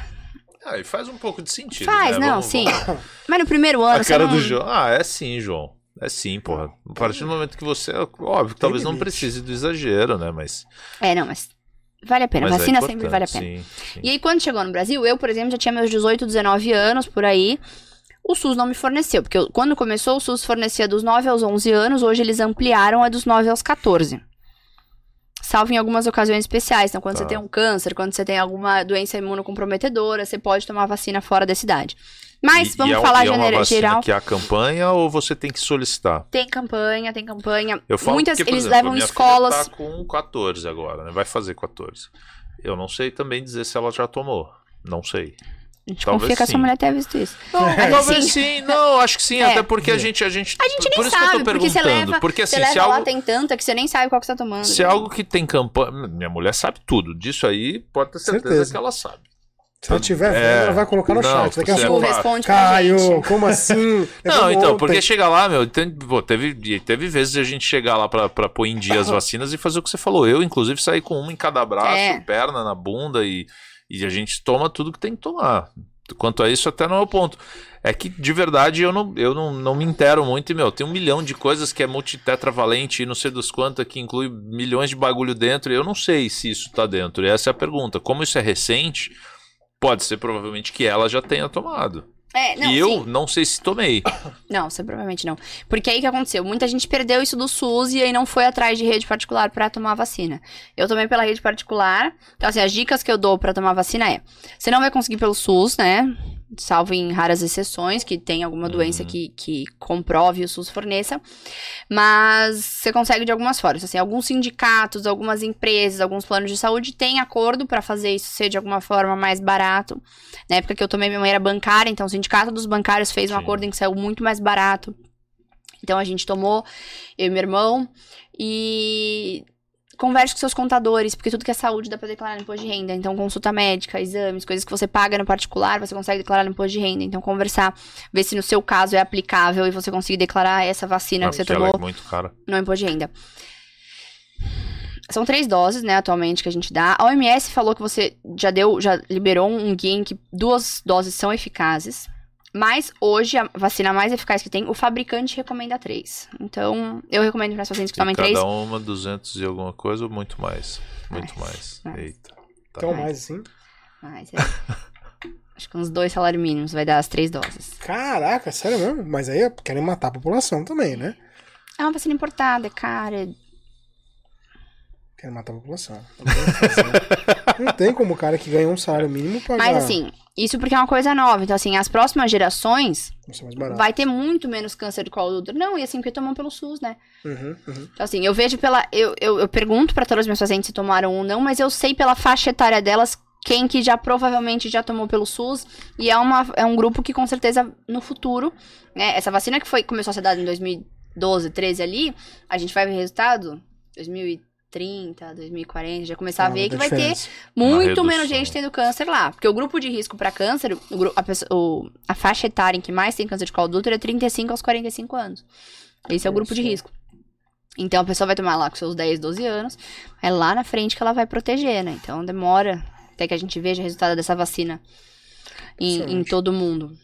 Ah, e faz um pouco de sentido. Faz, né? não, vamos, sim. Vamos... Mas no primeiro ano. A cara não... do João. Ah, é sim, João. É sim, porra. A partir do momento que você. Óbvio que talvez não precise do exagero, né? Mas. É, não, mas Vale a pena. Mas é Vacina é sempre vale a pena. Sim, sim. E aí, quando chegou no Brasil, eu, por exemplo, já tinha meus 18, 19 anos por aí. O SUS não me forneceu, porque eu, quando começou, o SUS fornecia dos 9 aos 11 anos, hoje eles ampliaram a dos 9 aos 14. Salvo em algumas ocasiões especiais. Então, quando tá. você tem um câncer, quando você tem alguma doença imunocomprometedora, você pode tomar vacina fora da cidade. Mas e, vamos e é, falar e é uma geral. que é a campanha ou você tem que solicitar? Tem campanha, tem campanha. Eu falo Muitas porque, eles exemplo, levam minha escolas. Filha tá com 14 agora, né? Vai fazer 14. Eu não sei também dizer se ela já tomou. Não sei. A gente talvez confia sim. que essa mulher tenha visto isso. Não, é. talvez assim, sim. Não, acho que sim. É. Até porque a gente, a gente. A gente nem sabe, porque você leva. Porque assim, você leva se algo, lá tem tanta que você nem sabe qual que você tá tomando. Se é algo que tem campanha. Minha mulher sabe tudo. Disso aí, pode ter certeza, certeza. que ela sabe. Se ela tiver é, ela vai colocar no não, chat. Daqui a pouco responde Caio, como assim? não, então, ontem. porque chega lá, meu, tem, pô, teve, teve vezes a gente chegar lá pra, pra pôr em dia as vacinas e fazer o que você falou. Eu, inclusive, saí com uma em cada braço, é. perna na bunda e, e a gente toma tudo que tem que tomar. Quanto a isso, até não é o ponto. É que, de verdade, eu não, eu não, não me intero muito e, meu, tem um milhão de coisas que é multitetravalente e não sei dos quantos, que inclui milhões de bagulho dentro e eu não sei se isso tá dentro. E essa é a pergunta. Como isso é recente Pode ser provavelmente que ela já tenha tomado. É, não, e eu sim. não sei se tomei. Não, você provavelmente não. Porque aí que aconteceu? Muita gente perdeu isso do SUS e aí não foi atrás de rede particular para tomar a vacina. Eu tomei pela rede particular. Então, assim, as dicas que eu dou para tomar a vacina é: você não vai conseguir pelo SUS, né? Salvo em raras exceções, que tem alguma uhum. doença que, que comprove o SUS forneça, mas você consegue de algumas formas. Assim, alguns sindicatos, algumas empresas, alguns planos de saúde têm acordo para fazer isso ser de alguma forma mais barato. Na época que eu tomei, minha mãe era bancária, então o sindicato dos bancários fez um Sim. acordo em que saiu muito mais barato. Então a gente tomou, eu e meu irmão, e Converse com seus contadores, porque tudo que é saúde dá pra declarar no imposto de renda. Então, consulta médica, exames, coisas que você paga no particular, você consegue declarar no imposto de renda. Então, conversar, ver se no seu caso é aplicável e você conseguir declarar essa vacina que você tomou é muito cara. no imposto de renda. São três doses, né, atualmente, que a gente dá. A OMS falou que você já deu, já liberou um guia em que duas doses são eficazes. Mas hoje, a vacina mais eficaz que tem, o fabricante recomenda três. Então, eu recomendo para os pacientes que tomem três. Cada uma 200 e alguma coisa ou muito mais? Muito mais. mais. Eita. Tá. Então, mais assim? Mais, é. Acho que uns dois salários mínimos vai dar as três doses. Caraca, sério mesmo? Mas aí querem matar a população também, né? É uma vacina importada, cara. Querem matar a população. Não tem como o cara que ganha um salário mínimo pagar. Mas assim, isso porque é uma coisa nova. Então, assim, as próximas gerações vai ter muito menos câncer de colo do útero. Não, e assim, porque tomam pelo SUS, né? Uhum, uhum. Então, assim, eu vejo pela. Eu, eu, eu pergunto para todos os meus pacientes se tomaram ou não, mas eu sei pela faixa etária delas quem que já provavelmente já tomou pelo SUS. E é, uma, é um grupo que com certeza no futuro, né? Essa vacina que foi, começou a ser dada em 2012, 13 ali, a gente vai ver resultado 2013. 2030, 2040, já começar a ver que vai ter muito menos gente tendo câncer lá. Porque o grupo de risco para câncer, o, a, pessoa, o, a, faixa etária em que mais tem câncer de colo do útero é 35 aos 45 anos. Esse é o grupo de risco. Então a pessoa vai tomar lá com seus 10, 12 anos, é lá na frente que ela vai proteger, né? Então demora até que a gente veja o resultado dessa vacina em, em todo mundo.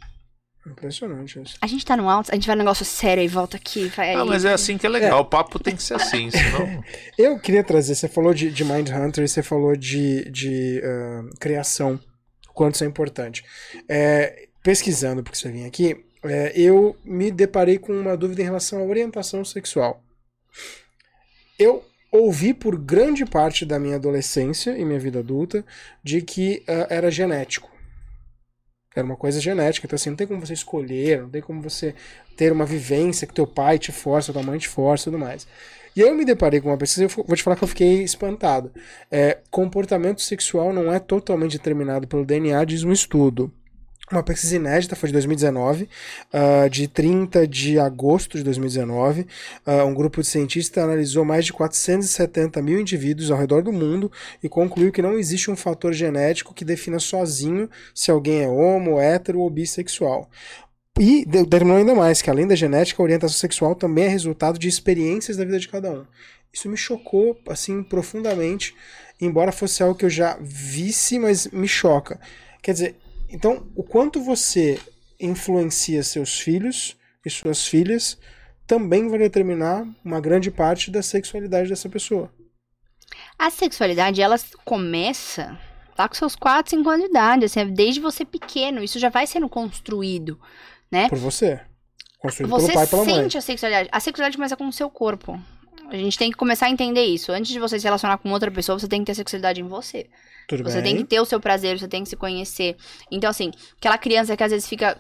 Impressionante isso. A gente tá no alto, a gente vai no negócio sério e volta aqui. Vai ah, mas é assim que é legal. É. O papo tem que ser assim, senão. Eu queria trazer, você falou de, de Mind Hunter e você falou de, de uh, criação, o quanto isso é importante. É, pesquisando, porque você vem aqui, é, eu me deparei com uma dúvida em relação à orientação sexual. Eu ouvi por grande parte da minha adolescência e minha vida adulta de que uh, era genético. Era uma coisa genética, então assim, não tem como você escolher, não tem como você ter uma vivência que teu pai te força, tua mãe te força e tudo mais. E aí eu me deparei com uma pesquisa e vou te falar que eu fiquei espantado. É, comportamento sexual não é totalmente determinado pelo DNA, diz um estudo. Uma pesquisa inédita foi de 2019, uh, ah, de 30 de agosto de 2019. Uh, ah, um grupo de cientistas analisou mais de 470 mil indivíduos ao redor do mundo e concluiu que não existe um fator genético que defina sozinho se alguém é homo, hétero ou bissexual. E determinou ainda mais que, além da genética, a orientação sexual também é resultado de experiências da vida de cada um. Isso me chocou, assim, profundamente, embora fosse algo que eu já visse, mas me choca. Quer dizer, então, o quanto você influencia seus filhos e suas filhas também vai determinar uma grande parte da sexualidade dessa pessoa. A sexualidade, ela começa lá com seus 4, 5 anos de idade, assim, desde você pequeno, isso já vai sendo construído, né? Por você. Construído você pelo pai e pela mãe. Você sente a sexualidade. A sexualidade começa com o seu corpo. A gente tem que começar a entender isso. Antes de você se relacionar com outra pessoa, você tem que ter sexualidade em você. Tudo você bem. tem que ter o seu prazer, você tem que se conhecer. Então, assim, aquela criança que às vezes fica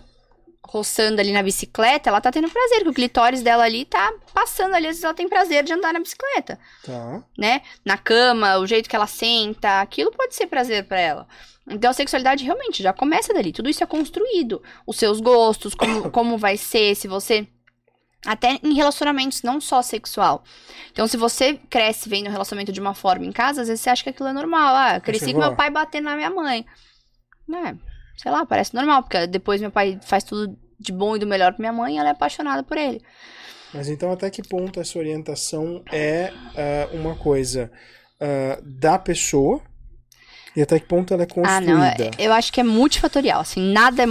roçando ali na bicicleta, ela tá tendo prazer, que o clitóris dela ali tá passando ali, às vezes ela tem prazer de andar na bicicleta. Tá. Né? Na cama, o jeito que ela senta, aquilo pode ser prazer para ela. Então a sexualidade realmente já começa dali. Tudo isso é construído. Os seus gostos, como, como vai ser, se você. Até em relacionamentos, não só sexual. Então, se você cresce vendo o relacionamento de uma forma em casa, às vezes você acha que aquilo é normal. Ah, eu cresci com meu pai batendo na minha mãe. É, sei lá, parece normal, porque depois meu pai faz tudo de bom e do melhor pra minha mãe e ela é apaixonada por ele. Mas então, até que ponto essa orientação é uh, uma coisa uh, da pessoa e até que ponto ela é construída? Ah, não, é, eu acho que é multifatorial, assim, nada é,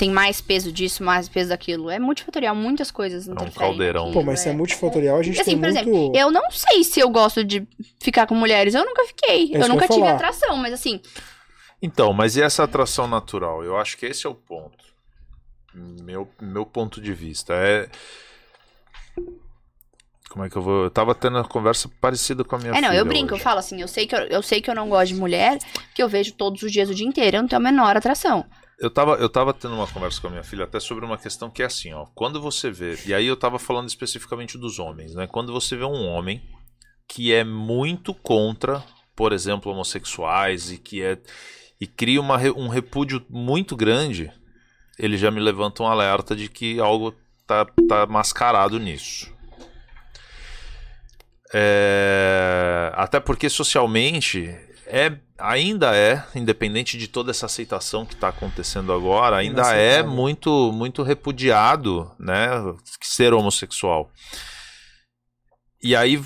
tem mais peso disso, mais peso daquilo. É multifatorial, muitas coisas É um caldeirão. Pô, mas é, se é multifatorial, a gente assim, tem por muito... exemplo, eu não sei se eu gosto de ficar com mulheres, eu nunca fiquei. É eu nunca eu tive atração, mas assim... Então, mas e essa atração natural? Eu acho que esse é o ponto. Meu, meu ponto de vista. É como é que eu vou. Eu tava tendo uma conversa parecida com a minha É, não, eu brinco, hoje. eu falo assim, eu sei, que eu, eu sei que eu não gosto de mulher, que eu vejo todos os dias o dia inteiro, eu não tenho a menor atração. Eu tava, eu tava tendo uma conversa com a minha filha até sobre uma questão que é assim, ó. Quando você vê. E aí eu tava falando especificamente dos homens, né? Quando você vê um homem que é muito contra, por exemplo, homossexuais e que é. e cria uma, um repúdio muito grande, ele já me levanta um alerta de que algo tá, tá mascarado nisso. É, até porque socialmente é, ainda é, independente de toda essa aceitação que está acontecendo agora, ainda é muito, muito repudiado, né, ser homossexual. E aí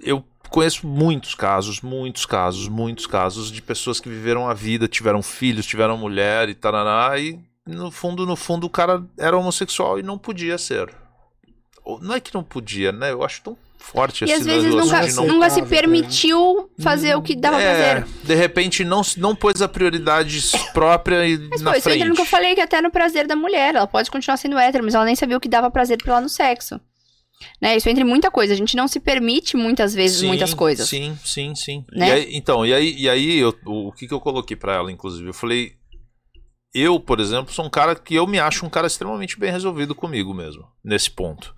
eu conheço muitos casos, muitos casos, muitos casos de pessoas que viveram a vida, tiveram filhos, tiveram mulher e tarará, e no fundo, no fundo, o cara era homossexual e não podia ser. Não é que não podia, né? Eu acho tão forte e assim. às vezes nunca, não... nunca se permitiu fazer o que dava é, prazer. De repente não, não pôs a prioridade própria e mas, na pô, frente. Mas que eu falei que até no prazer da mulher, ela pode continuar sendo hétero, mas ela nem sabia o que dava prazer pra ela no sexo. Né? Isso entre muita coisa. A gente não se permite muitas vezes sim, muitas coisas. Sim, sim, sim. Né? E aí, então, e aí, e aí eu, o, o que, que eu coloquei para ela, inclusive? Eu falei, eu, por exemplo, sou um cara que eu me acho um cara extremamente bem resolvido comigo mesmo, nesse ponto.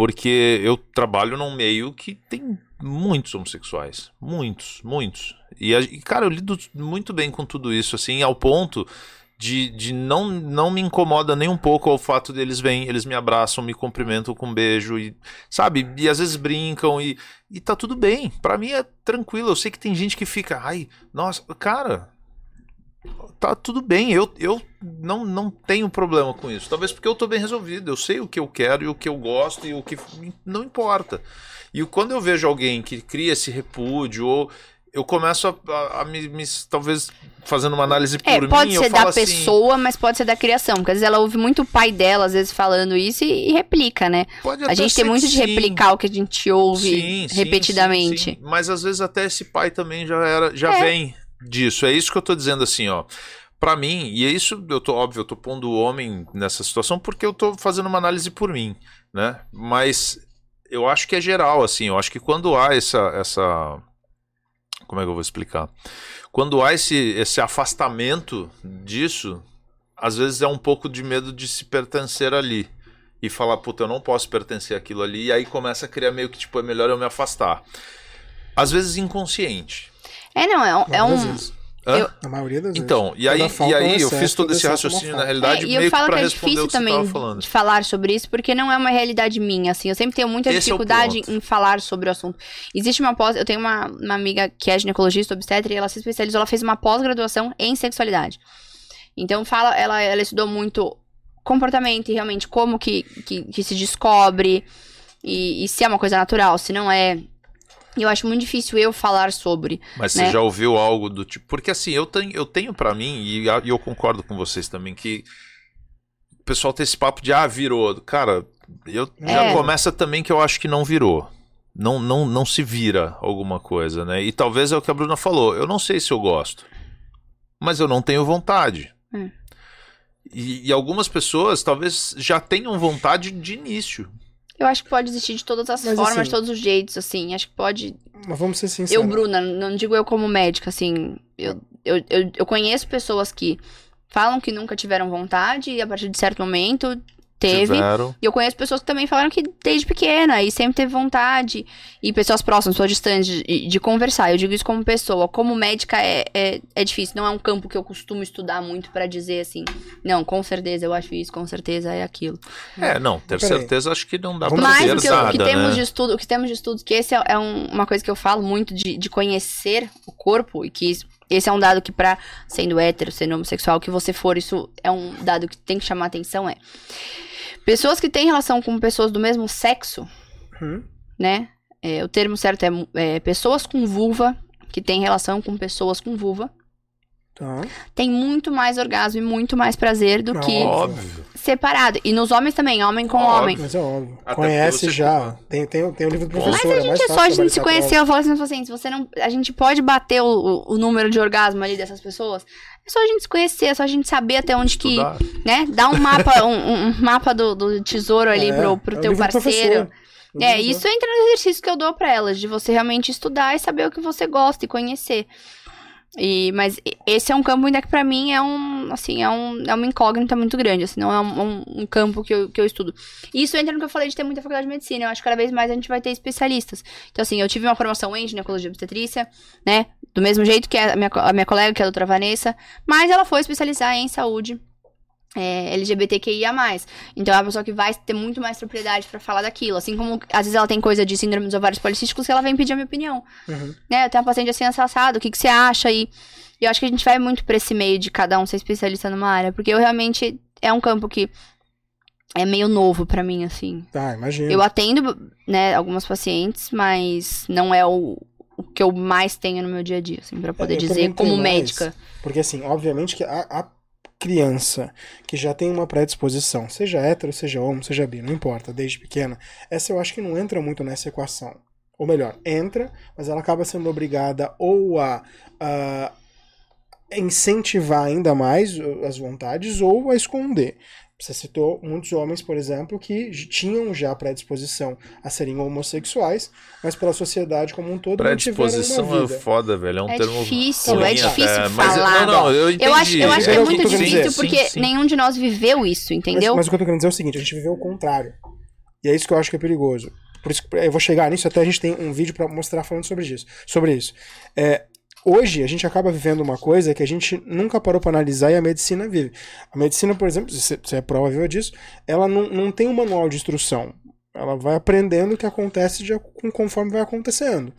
Porque eu trabalho num meio que tem muitos homossexuais. Muitos, muitos. E, cara, eu lido muito bem com tudo isso, assim, ao ponto de, de não, não me incomoda nem um pouco o fato deles vêm, eles me abraçam, me cumprimentam com um beijo, e, sabe? E às vezes brincam e, e tá tudo bem. para mim é tranquilo. Eu sei que tem gente que fica, ai, nossa, cara, tá tudo bem, eu, eu não, não tenho problema com isso. Talvez porque eu tô bem resolvido, eu sei o que eu quero e o que eu gosto e o que não importa. E quando eu vejo alguém que cria esse repúdio ou eu começo a, a, a me, me, talvez fazendo uma análise por é, mim. Pode ser da assim, pessoa, mas pode ser da criação. Porque às vezes ela ouve muito o pai dela, às vezes, falando isso e, e replica, né? Pode a gente tem muito de replicar o que a gente ouve sim, repetidamente. Sim, sim, mas às vezes até esse pai também já era, já é. vem disso. É isso que eu tô dizendo assim, ó. Para mim, e é isso, eu tô óbvio, eu tô pondo o homem nessa situação porque eu tô fazendo uma análise por mim, né? Mas eu acho que é geral, assim, eu acho que quando há essa essa como é que eu vou explicar? Quando há esse esse afastamento disso, às vezes é um pouco de medo de se pertencer ali e falar, puta, eu não posso pertencer àquilo ali, e aí começa a criar meio que tipo, é melhor eu me afastar. Às vezes inconsciente. É, não, é, é um. Eu... A maioria das então, vezes. Então, e aí, e aí eu fiz todo esse raciocínio, na realidade, é, e eu falo que é difícil também de falar sobre isso, porque não é uma realidade minha, assim. Eu sempre tenho muita esse dificuldade é em falar sobre o assunto. Existe uma pós... Eu tenho uma, uma amiga que é ginecologista, obstetra, e ela se especializou, ela fez uma pós-graduação em sexualidade. Então, fala, ela, ela estudou muito comportamento e realmente como que, que, que se descobre, e, e se é uma coisa natural, se não é eu acho muito difícil eu falar sobre. Mas né? você já ouviu algo do tipo. Porque assim, eu tenho, eu tenho para mim, e eu concordo com vocês também, que o pessoal tem esse papo de ah, virou. Cara, eu é. já começa também que eu acho que não virou. Não, não, não se vira alguma coisa, né? E talvez é o que a Bruna falou. Eu não sei se eu gosto. Mas eu não tenho vontade. Hum. E, e algumas pessoas talvez já tenham vontade de início. Eu acho que pode existir de todas as Mas, formas, assim, de todos os jeitos, assim. Acho que pode. Mas vamos ser sinceros. Eu, Bruna, não digo eu como médica, assim. Eu, eu, eu, eu conheço pessoas que falam que nunca tiveram vontade e a partir de certo momento teve. Tiveram. E eu conheço pessoas que também falaram que desde pequena e sempre teve vontade. E pessoas próximas, pessoas distantes, de, de conversar. Eu digo isso como pessoa. Como médica é, é, é difícil. Não é um campo que eu costumo estudar muito para dizer assim. Não, com certeza eu acho isso, com certeza é aquilo. É, não, ter certeza acho que não dá pra Mas ter o que, o que temos né? de estudo, o que temos de estudos, que esse é, é um, uma coisa que eu falo muito de, de conhecer o corpo e que esse é um dado que, pra sendo hétero, sendo homossexual, que você for, isso é um dado que tem que chamar atenção, é. Pessoas que têm relação com pessoas do mesmo sexo, hum. né? É, o termo certo é, é, pessoas com vulva, que têm relação com pessoas com vulva. Tá. Tem muito mais orgasmo e muito mais prazer do que óbvio. separado. E nos homens também, homem com óbvio. homem. Mas é óbvio. Até Conhece já. Tem, tem, tem o livro do professor. Mas a gente é, é só a gente se conhecer. Eu falo assim, assim, você não. A gente pode bater o, o, número de orgasmo ali dessas pessoas. É só a gente se conhecer, é só a gente saber até onde Estudar. que. né? Dá um mapa, um, um mapa do, do, tesouro ali é, pro, pro é teu parceiro. É, isso entra no exercício que eu dou para elas, de você realmente estudar e saber o que você gosta e conhecer. E, mas esse é um campo ainda que para mim é um, assim, é, um, é uma incógnita muito grande, assim, não é um, um, campo que eu, que eu estudo. Isso entra no que eu falei de ter muita faculdade de medicina, eu acho que cada vez mais a gente vai ter especialistas. Então, assim, eu tive uma formação em ginecologia obstetrícia, né, do mesmo jeito que a minha, a minha colega, que é a doutora Vanessa, mas ela foi especializar em saúde é, LGBTQIA+. Então é uma pessoa que vai ter muito mais propriedade para falar daquilo. Assim como, às vezes, ela tem coisa de síndrome dos ovários policísticos que ela vem pedir a minha opinião. Uhum. Né? Eu tenho uma paciente assim, assassado, o que, que você acha? E, e eu acho que a gente vai muito pra esse meio de cada um ser especialista numa área. Porque eu realmente... É um campo que é meio novo para mim, assim. Tá, imagina. Eu atendo, né, algumas pacientes, mas não é o, o que eu mais tenho no meu dia a dia, assim, pra poder é, dizer como mais, médica. Porque, assim, obviamente que a, a criança que já tem uma predisposição, seja hétero, seja homo, seja bi, não importa, desde pequena, essa eu acho que não entra muito nessa equação. Ou melhor, entra, mas ela acaba sendo obrigada ou a, a incentivar ainda mais as vontades ou a esconder. Você citou muitos homens, por exemplo, que tinham já predisposição a serem homossexuais, mas pela sociedade como um todo predisposição não é foda, velho. É um é termo difícil, é difícil é, falar. Não, não, eu, entendi. eu acho, eu acho que é muito difícil porque sim, sim. nenhum de nós viveu isso, entendeu? Mas, mas, o que eu tô querendo dizer é o seguinte: a gente viveu o contrário. E é isso que eu acho que é perigoso. Por isso eu vou chegar nisso, até a gente tem um vídeo para mostrar falando sobre isso. Sobre isso. É, hoje a gente acaba vivendo uma coisa que a gente nunca parou para analisar e a medicina vive. A medicina, por exemplo, você é prova viva disso, ela não, não tem um manual de instrução. Ela vai aprendendo o que acontece de, conforme vai acontecendo.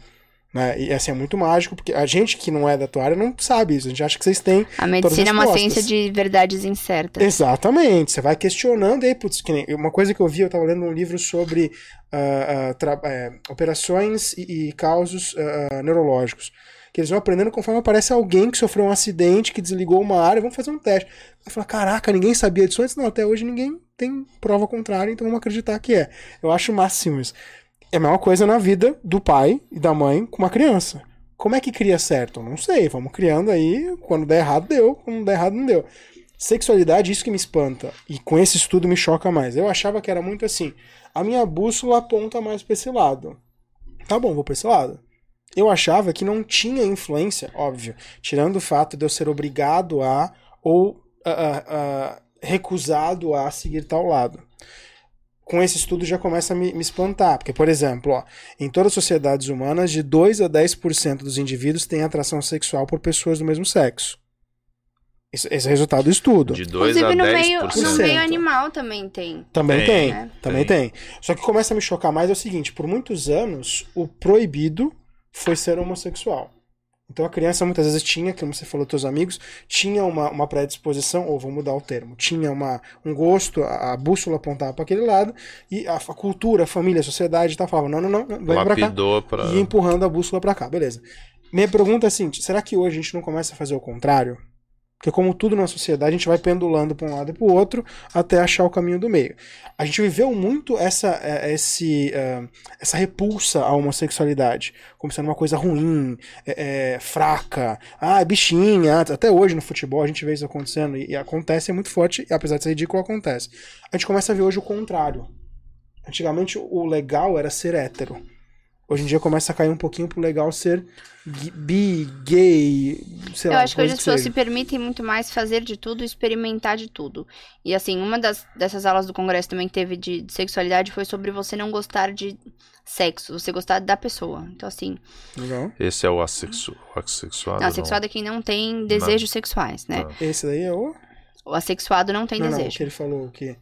Né? E assim, é muito mágico, porque a gente que não é da tua área não sabe isso. A gente acha que vocês têm. A medicina é uma ciência de verdades incertas. Exatamente. Você vai questionando, e aí, putz, que nem, uma coisa que eu vi, eu estava lendo um livro sobre uh, uh, operações e, e causos uh, neurológicos que eles vão aprendendo conforme aparece alguém que sofreu um acidente, que desligou uma área, vamos fazer um teste. Vai falar, caraca, ninguém sabia disso antes? Não, até hoje ninguém tem prova contrária, então vamos acreditar que é. Eu acho máximo isso. É a mesma coisa na vida do pai e da mãe com uma criança. Como é que cria certo? Não sei, vamos criando aí, quando der errado deu, quando não der errado não deu. Sexualidade, isso que me espanta. E com esse estudo me choca mais. Eu achava que era muito assim. A minha bússola aponta mais para esse lado. Tá bom, vou para esse lado eu achava que não tinha influência, óbvio, tirando o fato de eu ser obrigado a ou uh, uh, recusado a seguir tal lado. Com esse estudo já começa a me, me espantar, porque, por exemplo, ó, em todas as sociedades humanas, de 2 a 10% dos indivíduos têm atração sexual por pessoas do mesmo sexo. Esse, esse é o resultado do estudo. De 2 a 10%. No meio, no meio animal também tem. Também tem, tem. também tem. tem. Só que começa a me chocar mais é o seguinte, por muitos anos, o proibido foi ser homossexual. Então a criança muitas vezes tinha, como você falou, teus amigos, tinha uma, uma predisposição, ou vou mudar o termo, tinha uma, um gosto, a, a bússola apontava para aquele lado, e a, a, cultura, a família, a sociedade tal, falava, não, não, não, vai para cá. Pra... E empurrando a bússola para cá, beleza. Minha pergunta é a seguinte, será que hoje a gente não começa a fazer o contrário? Porque, como tudo na sociedade, a gente vai pendulando para um lado e para o outro até achar o caminho do meio. A gente viveu muito essa, é, esse, é, essa repulsa à homossexualidade, como sendo uma coisa ruim, é, é, fraca, ah, bichinha. Até hoje no futebol a gente vê isso acontecendo e, e acontece é muito forte, e apesar de ser ridículo, acontece. A gente começa a ver hoje o contrário. Antigamente o legal era ser hétero. Hoje em dia começa a cair um pouquinho pro legal ser bi, gay, sei Eu lá. acho que hoje as pessoas se permitem muito mais fazer de tudo, experimentar de tudo. E assim, uma das, dessas aulas do congresso também que teve de, de sexualidade foi sobre você não gostar de sexo, você gostar da pessoa. Então assim... Legal. Esse é o assexu... assexuado? Não, assexuado é quem não tem desejos não. sexuais, né? Não. Esse daí é o... O assexuado não tem não, desejo. Não, que ele falou que...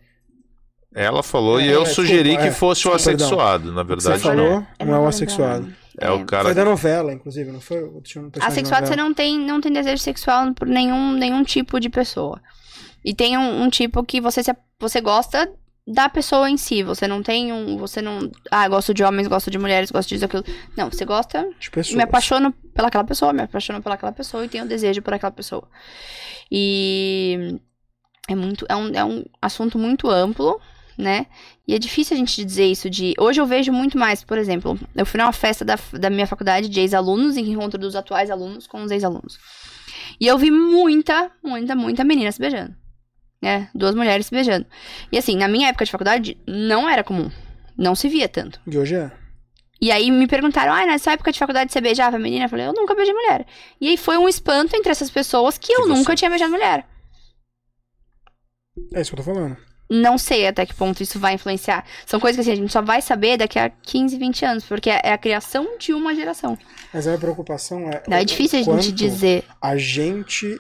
Ela falou é, e eu é, sugeri desculpa, que fosse é, o assexuado, na verdade você falou, não. não é o assexuado. É, o cara. Foi da novela, inclusive, não foi? Um assexuado você não tem, não tem desejo sexual por nenhum, nenhum tipo de pessoa. E tem um, um tipo que você, se, você gosta da pessoa em si. Você não tem um. Você não. Ah, gosto de homens, gosto de mulheres, gosto disso, aquilo. Não, você gosta. De pessoas. Me apaixono pelaquela pessoa, me apaixono pelaquela pessoa e tenho desejo por aquela pessoa. E. É muito. É um, é um assunto muito amplo né? E é difícil a gente dizer isso de. Hoje eu vejo muito mais, por exemplo, eu fui numa festa da, da minha faculdade de ex-alunos, em encontro dos atuais alunos com os ex-alunos. E eu vi muita, muita, muita menina se beijando. Né? Duas mulheres se beijando. E assim, na minha época de faculdade, não era comum. Não se via tanto. E hoje é? E aí me perguntaram, ah, nessa época de faculdade você beijava a menina? Eu falei, eu nunca beijei mulher. E aí foi um espanto entre essas pessoas que, que eu você... nunca tinha beijado mulher. É isso que eu tô falando não sei até que ponto isso vai influenciar. São coisas que assim, a gente só vai saber daqui a 15, 20 anos, porque é a criação de uma geração. Mas a minha preocupação é. Não, é difícil a gente dizer. A gente.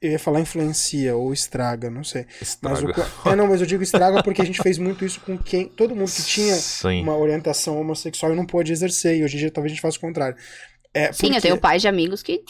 Eu ia falar influencia ou estraga, não sei. Estraga. Mas o... É, não, mas eu digo estraga porque a gente fez muito isso com quem. Todo mundo que tinha Sim. uma orientação homossexual e não pôde exercer. E hoje em dia talvez a gente faça o contrário. É, Sim, eu tenho pais de amigos que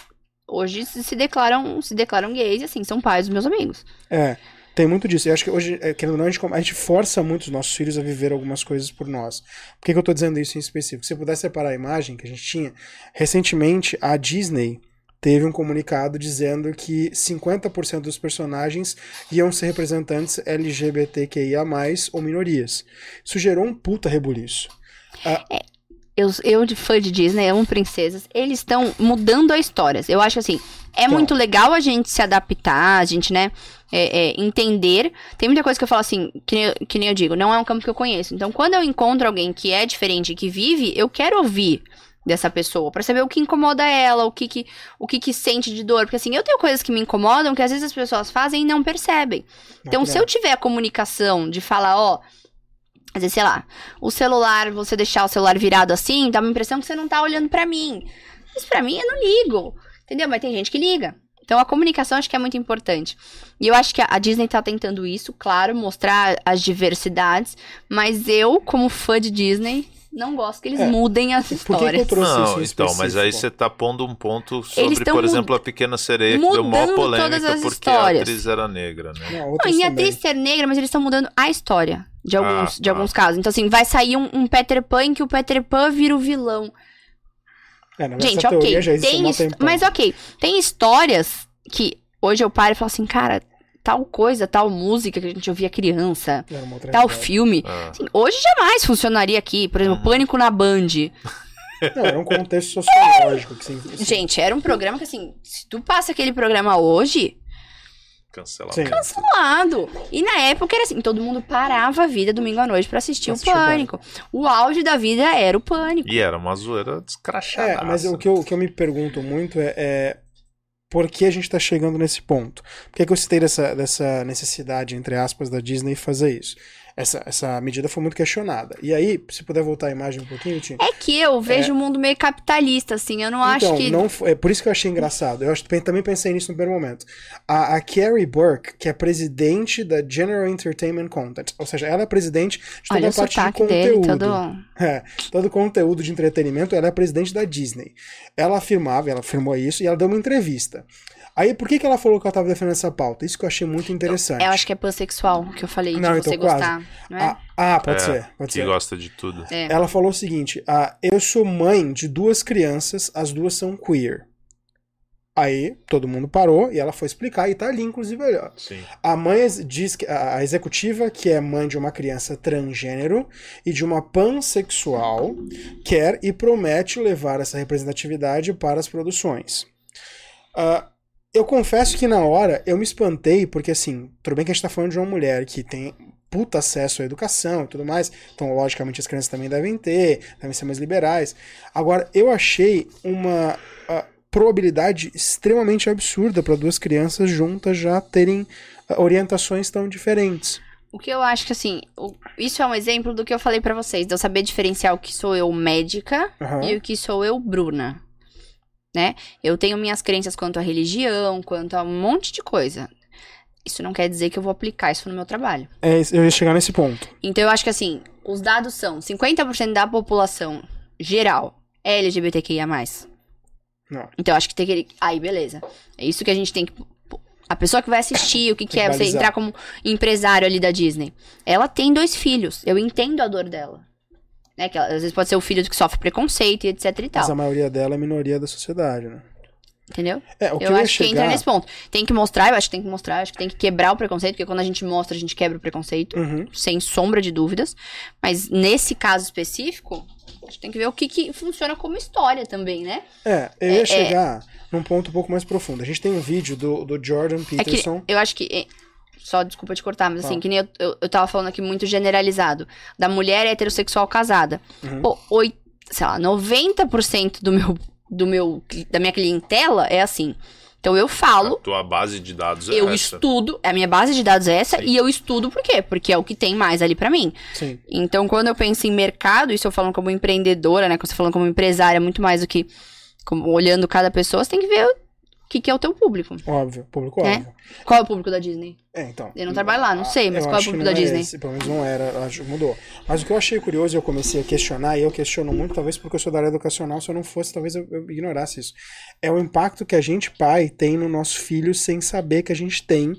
hoje se declaram, se declaram gays, assim, são pais dos meus amigos. É. Tem muito disso. Eu acho que hoje, é, querendo ou não, a gente, a gente força muito os nossos filhos a viver algumas coisas por nós. Por que, que eu estou dizendo isso em específico? Se eu pudesse separar a imagem que a gente tinha, recentemente a Disney teve um comunicado dizendo que 50% dos personagens iam ser representantes LGBTQIA+, ou minorias. Isso gerou um puta rebuliço. Ah, é, eu, eu, de fã de Disney, amo princesas, eles estão mudando a história. Eu acho assim, é então, muito legal a gente se adaptar, a gente, né, é, é, entender. Tem muita coisa que eu falo assim, que nem, que nem eu digo, não é um campo que eu conheço. Então, quando eu encontro alguém que é diferente, que vive, eu quero ouvir dessa pessoa para saber o que incomoda ela, o que que, o que que sente de dor, porque assim, eu tenho coisas que me incomodam que às vezes as pessoas fazem e não percebem. Então, se eu tiver a comunicação de falar, ó, às vezes, sei lá, o celular, você deixar o celular virado assim, dá uma impressão que você não tá olhando para mim. Mas para mim eu não ligo. Entendeu? Mas tem gente que liga. Então a comunicação acho que é muito importante. E eu acho que a Disney tá tentando isso, claro, mostrar as diversidades, mas eu, como fã de Disney, não gosto que eles é. mudem as histórias. Que que não, então, mas aí você tá pondo um ponto sobre, por exemplo, a Pequena Sereia, que deu maior polêmica porque histórias. a atriz era negra, né? Não, não e a atriz ser negra, mas eles estão mudando a história de alguns, ah, de ah. alguns casos. Então, assim, vai sair um, um Peter Pan em que o Peter Pan vira o vilão. É, Gente, ok. Tem mas ok, tem histórias que hoje eu paro e falo assim, cara, tal coisa, tal música que a gente ouvia criança, tal filme. Ah. Assim, hoje jamais funcionaria aqui. Por exemplo, uhum. Pânico na Band. Não, era um contexto sociológico. Que, assim, Gente, era um programa que, assim, se tu passa aquele programa hoje, Cancelado. Sim. Cancelado. E na época era assim, todo mundo parava a vida domingo à noite para assistir, assistir, o Pânico. o Pânico. O auge da vida era o Pânico. E era uma zoeira descrachada. É, mas o que, eu, o que eu me pergunto muito é, é por que a gente está chegando nesse ponto? Por que, que eu citei dessa, dessa necessidade, entre aspas, da Disney fazer isso? Essa, essa medida foi muito questionada. E aí, se puder voltar a imagem um pouquinho, Tim. É que eu vejo é... o mundo meio capitalista, assim, eu não então, acho que. Não, é por isso que eu achei engraçado. Eu acho, também pensei nisso no primeiro momento. A, a Carrie Burke, que é presidente da General Entertainment Content, ou seja, ela é presidente de toda Olha a parte de conteúdo. Dele, todo... É, todo conteúdo de entretenimento, ela é presidente da Disney. Ela afirmava, ela afirmou isso, e ela deu uma entrevista. Aí, por que, que ela falou que ela estava defendendo essa pauta? Isso que eu achei muito interessante. Eu acho que é pansexual, que eu falei, não, de você então, gostar. Não é? ah, ah, pode é, ser. Pode que ser. gosta de tudo. É. Ela falou o seguinte: ah, eu sou mãe de duas crianças, as duas são queer. Aí todo mundo parou e ela foi explicar, e tá ali, inclusive, ali, ó. Sim. A mãe diz que a executiva, que é mãe de uma criança transgênero e de uma pansexual, quer e promete levar essa representatividade para as produções. Uh, eu confesso que na hora eu me espantei, porque assim, tudo bem que a gente tá falando de uma mulher que tem puta acesso à educação e tudo mais. Então, logicamente, as crianças também devem ter, devem ser mais liberais. Agora, eu achei uma probabilidade extremamente absurda para duas crianças juntas já terem orientações tão diferentes. O que eu acho que, assim, o, isso é um exemplo do que eu falei para vocês, de eu saber diferenciar o que sou eu médica uhum. e o que sou eu Bruna. Né? Eu tenho minhas crenças quanto à religião, quanto a um monte de coisa. Isso não quer dizer que eu vou aplicar isso no meu trabalho. É, eu ia chegar nesse ponto. Então eu acho que, assim, os dados são 50% da população geral é LGBTQIA+. Não. Então eu acho que tem que. Aí, beleza. É isso que a gente tem que a pessoa que vai assistir, o que, que é você entrar como empresário ali da Disney. Ela tem dois filhos. Eu entendo a dor dela. Né? Que às vezes pode ser o filho que sofre preconceito e etc e tal. Mas a maioria dela é minoria da sociedade, né? Entendeu? É, o que eu, eu acho chegar... que entra nesse ponto. Tem que mostrar, eu acho que tem que mostrar, acho que tem que quebrar o preconceito, porque quando a gente mostra, a gente quebra o preconceito, uhum. sem sombra de dúvidas. Mas nesse caso específico, a gente tem que ver o que, que funciona como história também, né? É, eu ia é, é. chegar é... num ponto um pouco mais profundo. A gente tem um vídeo do, do Jordan Peterson. É eu acho que. Só desculpa te cortar, mas assim, ah. que nem eu, eu, eu tava falando aqui muito generalizado. Da mulher heterossexual casada. Uhum. Pô, oito, sei lá, 90% do meu, do meu, da minha clientela é assim. Então eu falo. A tua base de dados é eu essa. estudo, a minha base de dados é essa, Sim. e eu estudo por quê? Porque é o que tem mais ali para mim. Sim. Então quando eu penso em mercado, isso eu falando como empreendedora, né? Quando você falando como empresária, muito mais do que como, olhando cada pessoa, você tem que ver que, que é o teu público. Óbvio, público é? óbvio. Qual é o público da Disney? É, então. Eu não trabalho lá, não sei, mas qual é o público da é Disney? Esse, pelo menos não era, acho que mudou. Mas o que eu achei curioso e eu comecei a questionar, e eu questiono muito, talvez porque eu sou da área educacional, se eu não fosse, talvez eu, eu ignorasse isso. É o impacto que a gente, pai, tem no nosso filho sem saber que a gente tem,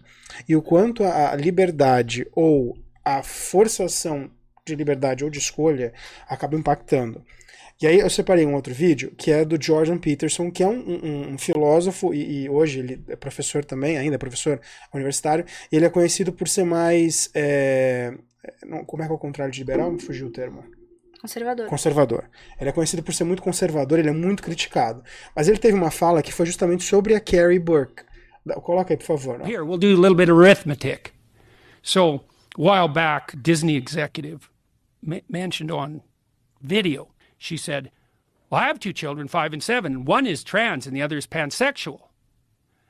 e o quanto a liberdade ou a forçação de liberdade ou de escolha acaba impactando. E aí eu separei um outro vídeo que é do Jordan Peterson, que é um, um, um filósofo e, e, hoje ele é professor também, ainda é professor universitário, e ele é conhecido por ser mais. É, não, como é que é o contrário de liberal? Me fugiu o termo. Conservador. Conservador. Ele é conhecido por ser muito conservador, ele é muito criticado. Mas ele teve uma fala que foi justamente sobre a Carrie Burke. Coloca aí, por favor. Here, we'll do a little bit of arithmetic. So, a while back, Disney executive mentioned on video she said, Well, I have two children, five and seven. One is trans and the other is pansexual.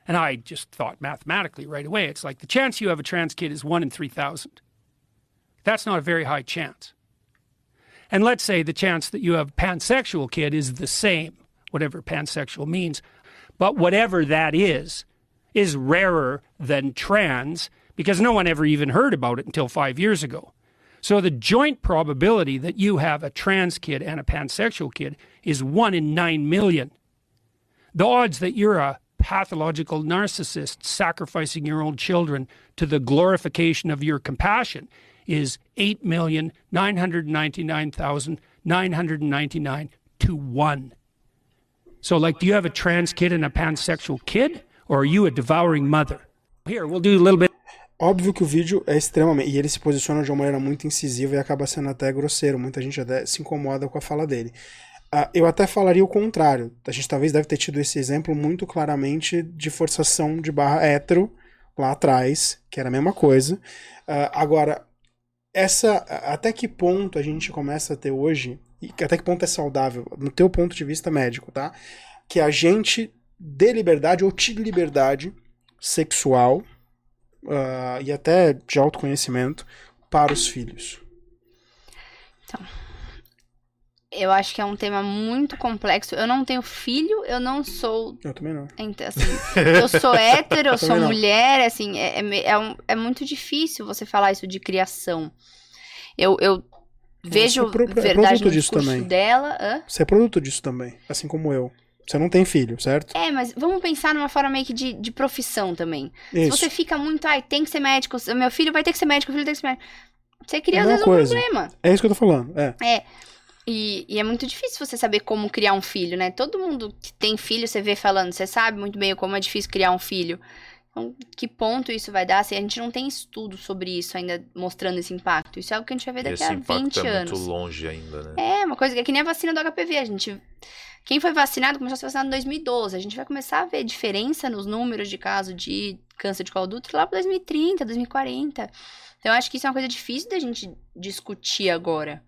And I just thought mathematically right away, it's like the chance you have a trans kid is one in 3,000. That's not a very high chance. And let's say the chance that you have a pansexual kid is the same, whatever pansexual means. But whatever that is, is rarer than trans because no one ever even heard about it until five years ago. So the joint probability that you have a trans kid and a pansexual kid is one in nine million. The odds that you're a pathological narcissist sacrificing your own children to the glorification of your compassion is 8,999,999 to 1. So, like, do you have a trans kid and a pansexual kid? Or are you a devouring mother? Here, we'll do a little bit. Óbvio que o vídeo é extremamente. E ele se posiciona de uma maneira muito incisiva e acaba sendo até grosseiro. Muita gente até se incomoda com a fala dele. Uh, eu até falaria o contrário. A gente talvez deve ter tido esse exemplo muito claramente de forçação de barra hétero lá atrás, que era a mesma coisa. Uh, agora, essa. Até que ponto a gente começa a ter hoje, e até que ponto é saudável, no teu ponto de vista médico, tá? Que a gente dê liberdade ou tire liberdade sexual uh, e até de autoconhecimento para os filhos? Então, eu acho que é um tema muito complexo. Eu não tenho filho, eu não sou. Eu também não. Então, assim, eu sou hétero, eu, eu sou mulher, assim, é, é, é, um, é, muito difícil você falar isso de criação. Eu, eu vejo é pro, verdade é no discurso também. dela. Hã? Você é produto disso também, assim como eu. Você não tem filho, certo? É, mas vamos pensar numa forma meio que de, de profissão também. Isso. Se você fica muito, ai, tem que ser médico, meu filho vai ter que ser médico, meu filho tem que ser médico. Você cria, é às vezes, coisa. um problema. É isso que eu tô falando, é. É. E, e, é muito difícil você saber como criar um filho, né? Todo mundo que tem filho, você vê falando, você sabe muito bem como é difícil criar um filho. Então, que ponto isso vai dar? Assim, a gente não tem estudo sobre isso ainda mostrando esse impacto. Isso é algo que a gente vai ver daqui esse a 20 é anos. muito longe ainda, né? É, uma coisa que é que nem a vacina do HPV. A gente quem foi vacinado começou a ser vacinado em 2012. A gente vai começar a ver diferença nos números de casos de câncer de colo do útero lá para 2030, 2040. Então, eu acho que isso é uma coisa difícil da gente discutir agora.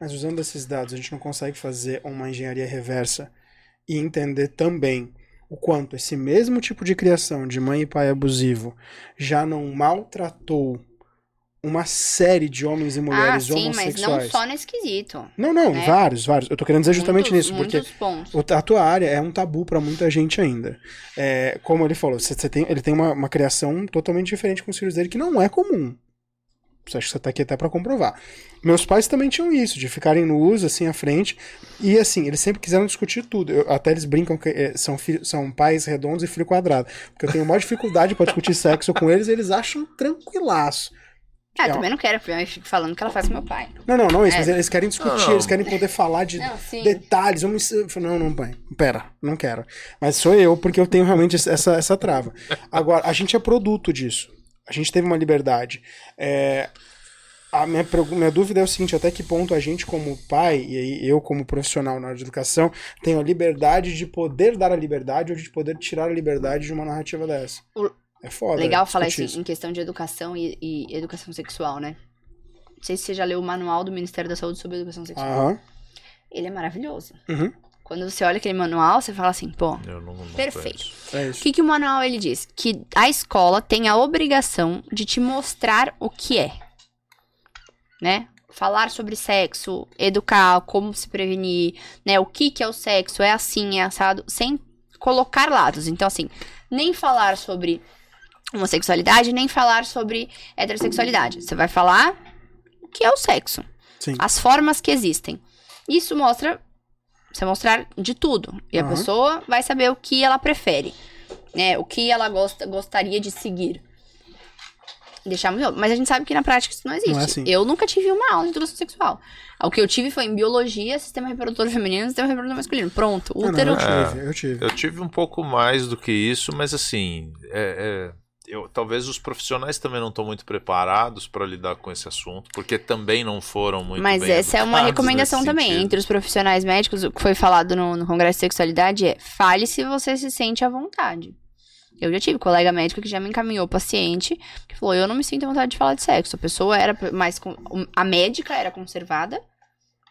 Mas usando esses dados, a gente não consegue fazer uma engenharia reversa e entender também o quanto esse mesmo tipo de criação de mãe e pai abusivo já não maltratou uma série de homens e mulheres ah, sim, homossexuais. mas não só nesse quesito. Não, não, né? vários, vários. Eu tô querendo dizer justamente muitos, nisso, porque pontos. a tua área é um tabu para muita gente ainda. É, como ele falou, você, você tem, ele tem uma, uma criação totalmente diferente com os filhos dele, que não é comum. Acho que você tá aqui até para comprovar. Meus pais também tinham isso, de ficarem no uso, assim, à frente. E, assim, eles sempre quiseram discutir tudo. Eu, até eles brincam que é, são, filho, são pais redondos e filho quadrado. Porque eu tenho maior dificuldade para discutir sexo com eles, eles acham tranquilaço. Ah, eu também não quero, porque eu fico falando que ela faz com meu pai. Não, não, não é isso, é. mas eles querem discutir, não, eles querem poder falar de não, detalhes. Vamos... Não, não, pai, pera, não quero. Mas sou eu, porque eu tenho realmente essa, essa trava. Agora, a gente é produto disso. A gente teve uma liberdade. É, a minha, minha dúvida é o seguinte: até que ponto a gente, como pai, e eu, como profissional na área de educação, tenho a liberdade de poder dar a liberdade ou de poder tirar a liberdade de uma narrativa dessa? O... É foda. Legal falar isso em questão de educação e, e, educação sexual, né? Não sei se você já leu o manual do Ministério da Saúde sobre educação sexual. Uhum. Ele é maravilhoso. Uhum. Quando você olha aquele manual, você fala assim, pô, não, não perfeito. É o que, que o manual ele diz? Que a escola tem a obrigação de te mostrar o que é. Né? Falar sobre sexo, educar, como se prevenir, né? O que, que é o sexo, é assim, é assado, sem colocar lados. Então, assim, nem falar sobre homossexualidade, nem falar sobre heterossexualidade. Você vai falar o que é o sexo. Sim. As formas que existem. Isso mostra você mostrar de tudo. E a pessoa vai saber o que ela prefere. Né? O que ela gosta, gostaria de seguir. Deixar muito. Mas a gente sabe que na prática isso não existe. Não é assim. Eu nunca tive uma aula de introdução sexual. O que eu tive foi em biologia, sistema reprodutor feminino e sistema reprodutor masculino. Pronto. Útero. Não, não, eu, tive, eu tive. Eu tive um pouco mais do que isso, mas assim. é... é eu, talvez os profissionais também não estão muito preparados para lidar com esse assunto, porque também não foram muito Mas essa é uma recomendação também sentido. entre os profissionais médicos. O que foi falado no, no Congresso de Sexualidade é: fale se você se sente à vontade. Eu já tive colega médico que já me encaminhou paciente que falou: eu não me sinto à vontade de falar de sexo. A pessoa era mais. A médica era conservada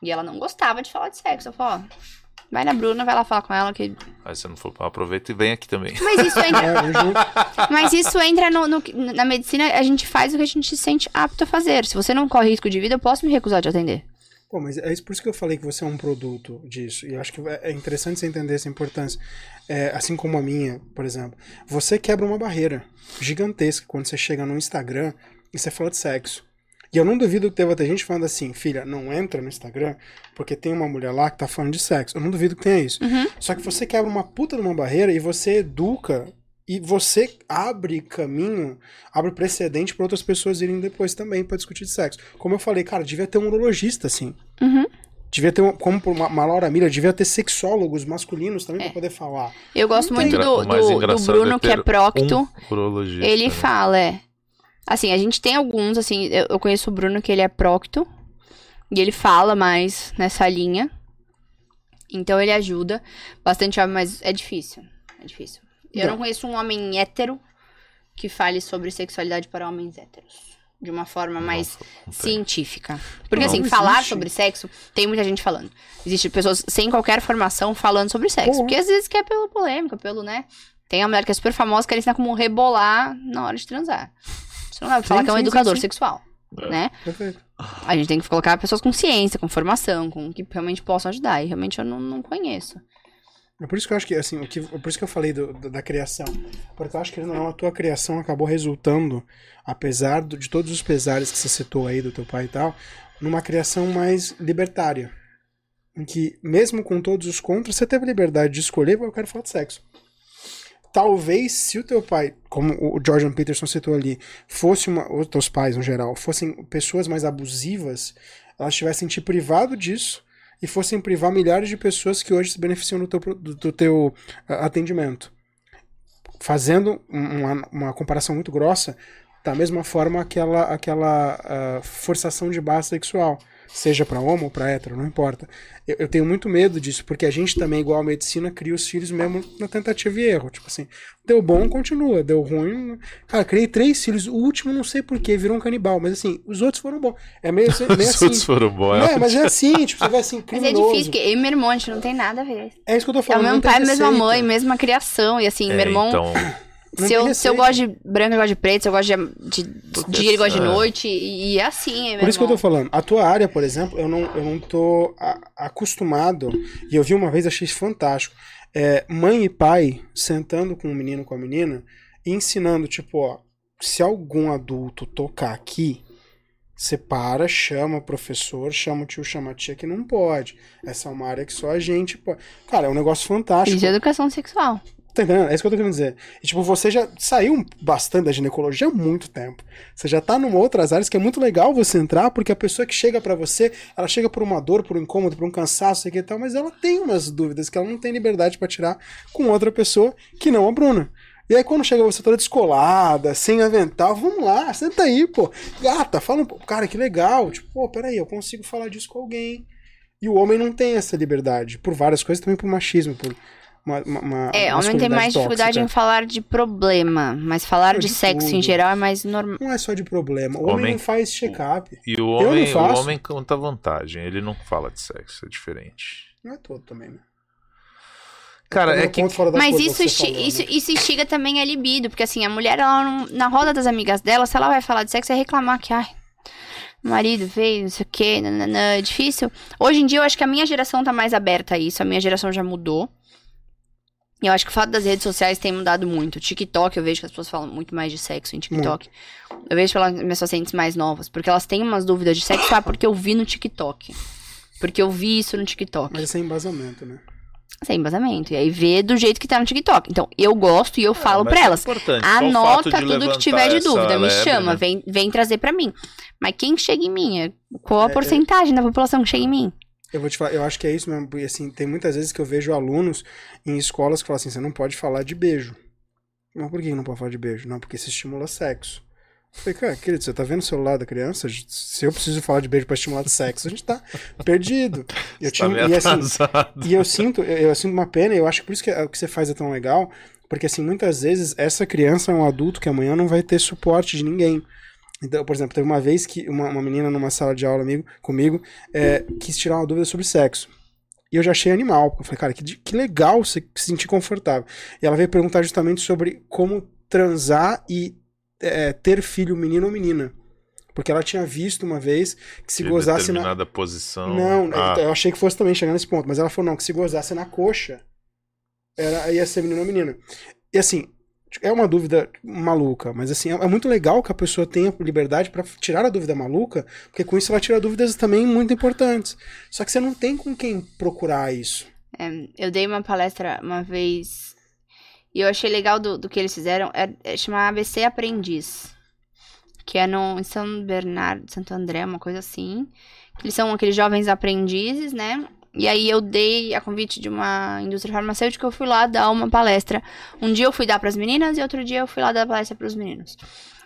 e ela não gostava de falar de sexo. Eu falei: ó Vai na Bruna, vai lá falar com ela que. Aí você não for, aproveita e vem aqui também. Mas isso entra. É, mas isso entra no, no, na medicina, a gente faz o que a gente se sente apto a fazer. Se você não corre risco de vida, eu posso me recusar de atender. Pô, mas é por isso que eu falei que você é um produto disso. E eu acho que é interessante você entender essa importância. É, assim como a minha, por exemplo. Você quebra uma barreira gigantesca quando você chega no Instagram e você fala de sexo. E eu não duvido que teve até gente falando assim, filha, não entra no Instagram porque tem uma mulher lá que tá falando de sexo. Eu não duvido que tenha isso. Uhum. Só que você quebra uma puta de uma barreira e você educa e você abre caminho, abre precedente para outras pessoas irem depois também para discutir de sexo. Como eu falei, cara, devia ter um urologista assim. Uhum. Devia ter, como por uma, Laura Miller, devia ter sexólogos masculinos também é. para poder falar. Eu gosto muito do, do, do Bruno, é que é procto. Um ele né? fala, é, Assim, a gente tem alguns, assim, eu, eu conheço o Bruno que ele é procto. E ele fala mais nessa linha. Então ele ajuda bastante homem, mas é difícil. É difícil. Eu não. não conheço um homem hétero que fale sobre sexualidade para homens héteros. De uma forma mais científica. Porque, não, assim, existe. falar sobre sexo, tem muita gente falando. Existem pessoas sem qualquer formação falando sobre sexo. Porque às vezes quer pelo polêmica, pelo, né? Tem a mulher que é super famosa que ela ensina como rebolar na hora de transar. Você não vai falar sim, que é um sim, educador sim, sexual, é. né? Perfeito. A gente tem que colocar pessoas com ciência, com formação, com que realmente possam ajudar. E realmente eu não, não conheço. É por isso que eu acho que, assim, o que, é por isso que eu falei do, do, da criação. Porque eu acho que não, a tua criação acabou resultando, apesar do, de todos os pesares que você citou aí do teu pai e tal, numa criação mais libertária. Em que, mesmo com todos os contras, você teve liberdade de escolher, eu quero falar de sexo talvez se o teu pai, como o Jordan Peterson citou ali, fosse uma, os teus pais no geral, fossem pessoas mais abusivas, elas tivessem te privado disso e fossem privar milhares de pessoas que hoje se beneficiam do teu, do, do teu uh, atendimento. Fazendo uma, uma comparação muito grossa, da mesma forma aquela, aquela uh, forçação de base sexual. Seja para homo ou para hétero, não importa. Eu, eu, tenho muito medo disso, porque a gente também, igual a medicina, cria os filhos mesmo na tentativa e erro. Tipo assim, deu bom, continua, deu ruim. Cara, criei três filhos, o último não sei porquê, virou um canibal, mas assim, os outros foram bons. É meio, meio os assim. outros foram bons, é. mas é assim, tipo, você vai assim, criminoso. Mas é difícil, porque eu e meu irmão, a gente não tem nada a ver. É isso que eu tô falando. É o mesmo pai, a mesma mãe, mesma criação, e assim, é, meu irmão. Então... Se eu, se eu gosto de branco, eu gosto de preto. Se eu gosto de, de dia, ele gosta de noite. E, e é assim, é Por isso que eu tô falando. A tua área, por exemplo, eu não, eu não tô a, acostumado. E eu vi uma vez, achei isso fantástico. É, mãe e pai sentando com o menino, com a menina, e ensinando, tipo, ó, se algum adulto tocar aqui, você para, chama o professor, chama o tio, chama a tia que não pode. Essa é uma área que só a gente pode. Cara, é um negócio fantástico. E de educação sexual. Tá entendendo? É isso que eu tô querendo dizer. E, tipo, você já saiu bastante da ginecologia há muito tempo. Você já tá numa outras áreas que é muito legal você entrar, porque a pessoa que chega para você, ela chega por uma dor, por um incômodo, por um cansaço e tal, mas ela tem umas dúvidas que ela não tem liberdade para tirar com outra pessoa que não a Bruna. E aí quando chega você toda descolada, sem avental, vamos lá, senta aí, pô. Gata, fala um pouco. Cara, que legal. Tipo, pô, peraí, eu consigo falar disso com alguém. E o homem não tem essa liberdade. Por várias coisas, também por machismo, por uma, uma, é, homem tem mais tóxica. dificuldade em falar de problema, mas falar de, de, sexo tudo. em geral é mais normal. Não é só de problema. O homem, homem não faz check-up. E o homem, o homem conta vantagem, ele não fala de sexo, é diferente. Não é todo também, né? Cara, é que. Mas isso, falou, isso, né? isso instiga também a libido, porque assim, a mulher, ela não, na roda das amigas dela, se ela vai falar de sexo, é reclamar que, ai, marido veio, não sei o quê, nananã, é difícil. Hoje em dia, eu acho que a minha geração tá mais aberta a isso, a minha geração já mudou. E eu acho que o fato das redes sociais tem mudado muito. TikTok, eu vejo que as pessoas falam muito mais de sexo em TikTok. Muito. Eu vejo pelas minhas pacientes mais novas, porque elas têm umas dúvidas de sexo, ah, porque eu vi no TikTok. Porque eu vi isso no TikTok. Mas sem embasamento, né? Sem embasamento. E aí vê do jeito que tá no TikTok. Então, eu gosto e eu é, falo pra é elas. É anota tudo que tiver de dúvida. Me chama, né? vem, vem trazer pra mim. Mas quem chega em mim? Qual a é, é. porcentagem da população que chega em mim? Eu vou te falar, eu acho que é isso mesmo, porque assim, tem muitas vezes que eu vejo alunos em escolas que falam assim, você não pode falar de beijo. Mas por que não pode falar de beijo? Não, porque isso estimula sexo. Eu falei, cara, querido, você tá vendo o celular da criança? Se eu preciso falar de beijo pra estimular sexo, a gente tá perdido. Eu tinha, tá e, assim, e eu sinto, eu, eu, sinto uma pena, e eu acho que por isso que o que você faz é tão legal, porque assim, muitas vezes essa criança é um adulto que amanhã não vai ter suporte de ninguém. Então, por exemplo, teve uma vez que uma, uma menina numa sala de aula amigo, comigo é, quis tirar uma dúvida sobre sexo. E eu já achei animal. Eu falei, cara, que, que legal você se sentir confortável. E ela veio perguntar justamente sobre como transar e é, ter filho menino ou menina. Porque ela tinha visto uma vez que se gozasse determinada na. posição. Não, ah. eu achei que fosse também chegar nesse ponto. Mas ela falou, não, que se gozasse na coxa, era, ia ser menino ou menina. E assim, é uma dúvida maluca, mas assim, é muito legal que a pessoa tenha liberdade para tirar a dúvida maluca, porque com isso ela tira dúvidas também muito importantes. Só que você não tem com quem procurar isso. É, eu dei uma palestra uma vez e eu achei legal do, do que eles fizeram, é, é chamar ABC Aprendiz, que é no, em São Bernardo, Santo André, uma coisa assim. Eles são aqueles jovens aprendizes, né? E aí eu dei a convite de uma indústria farmacêutica, eu fui lá dar uma palestra. Um dia eu fui dar para as meninas e outro dia eu fui lá dar palestra para os meninos.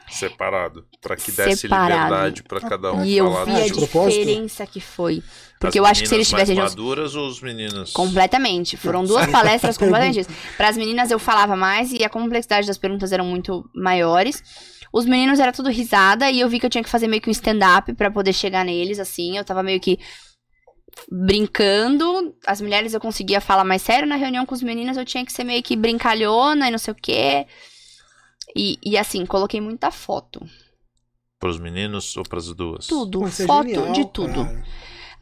Separado, para que desse Separado. liberdade para cada um e falar. E eu vi a diferença que foi. Porque as eu acho que se eles tivessem mais maduras ou os meninos? Completamente. Foram duas palestras completamente. Para as meninas eu falava mais e a complexidade das perguntas eram muito maiores. Os meninos era tudo risada e eu vi que eu tinha que fazer meio que um stand-up para poder chegar neles, assim. Eu tava meio que brincando. As mulheres eu conseguia falar mais sério. Na reunião com os meninos eu tinha que ser meio que brincalhona e não sei o quê. E, e assim, coloquei muita foto. Para os meninos ou para as duas? Tudo, Pô, é foto é genial, de tudo. Cara.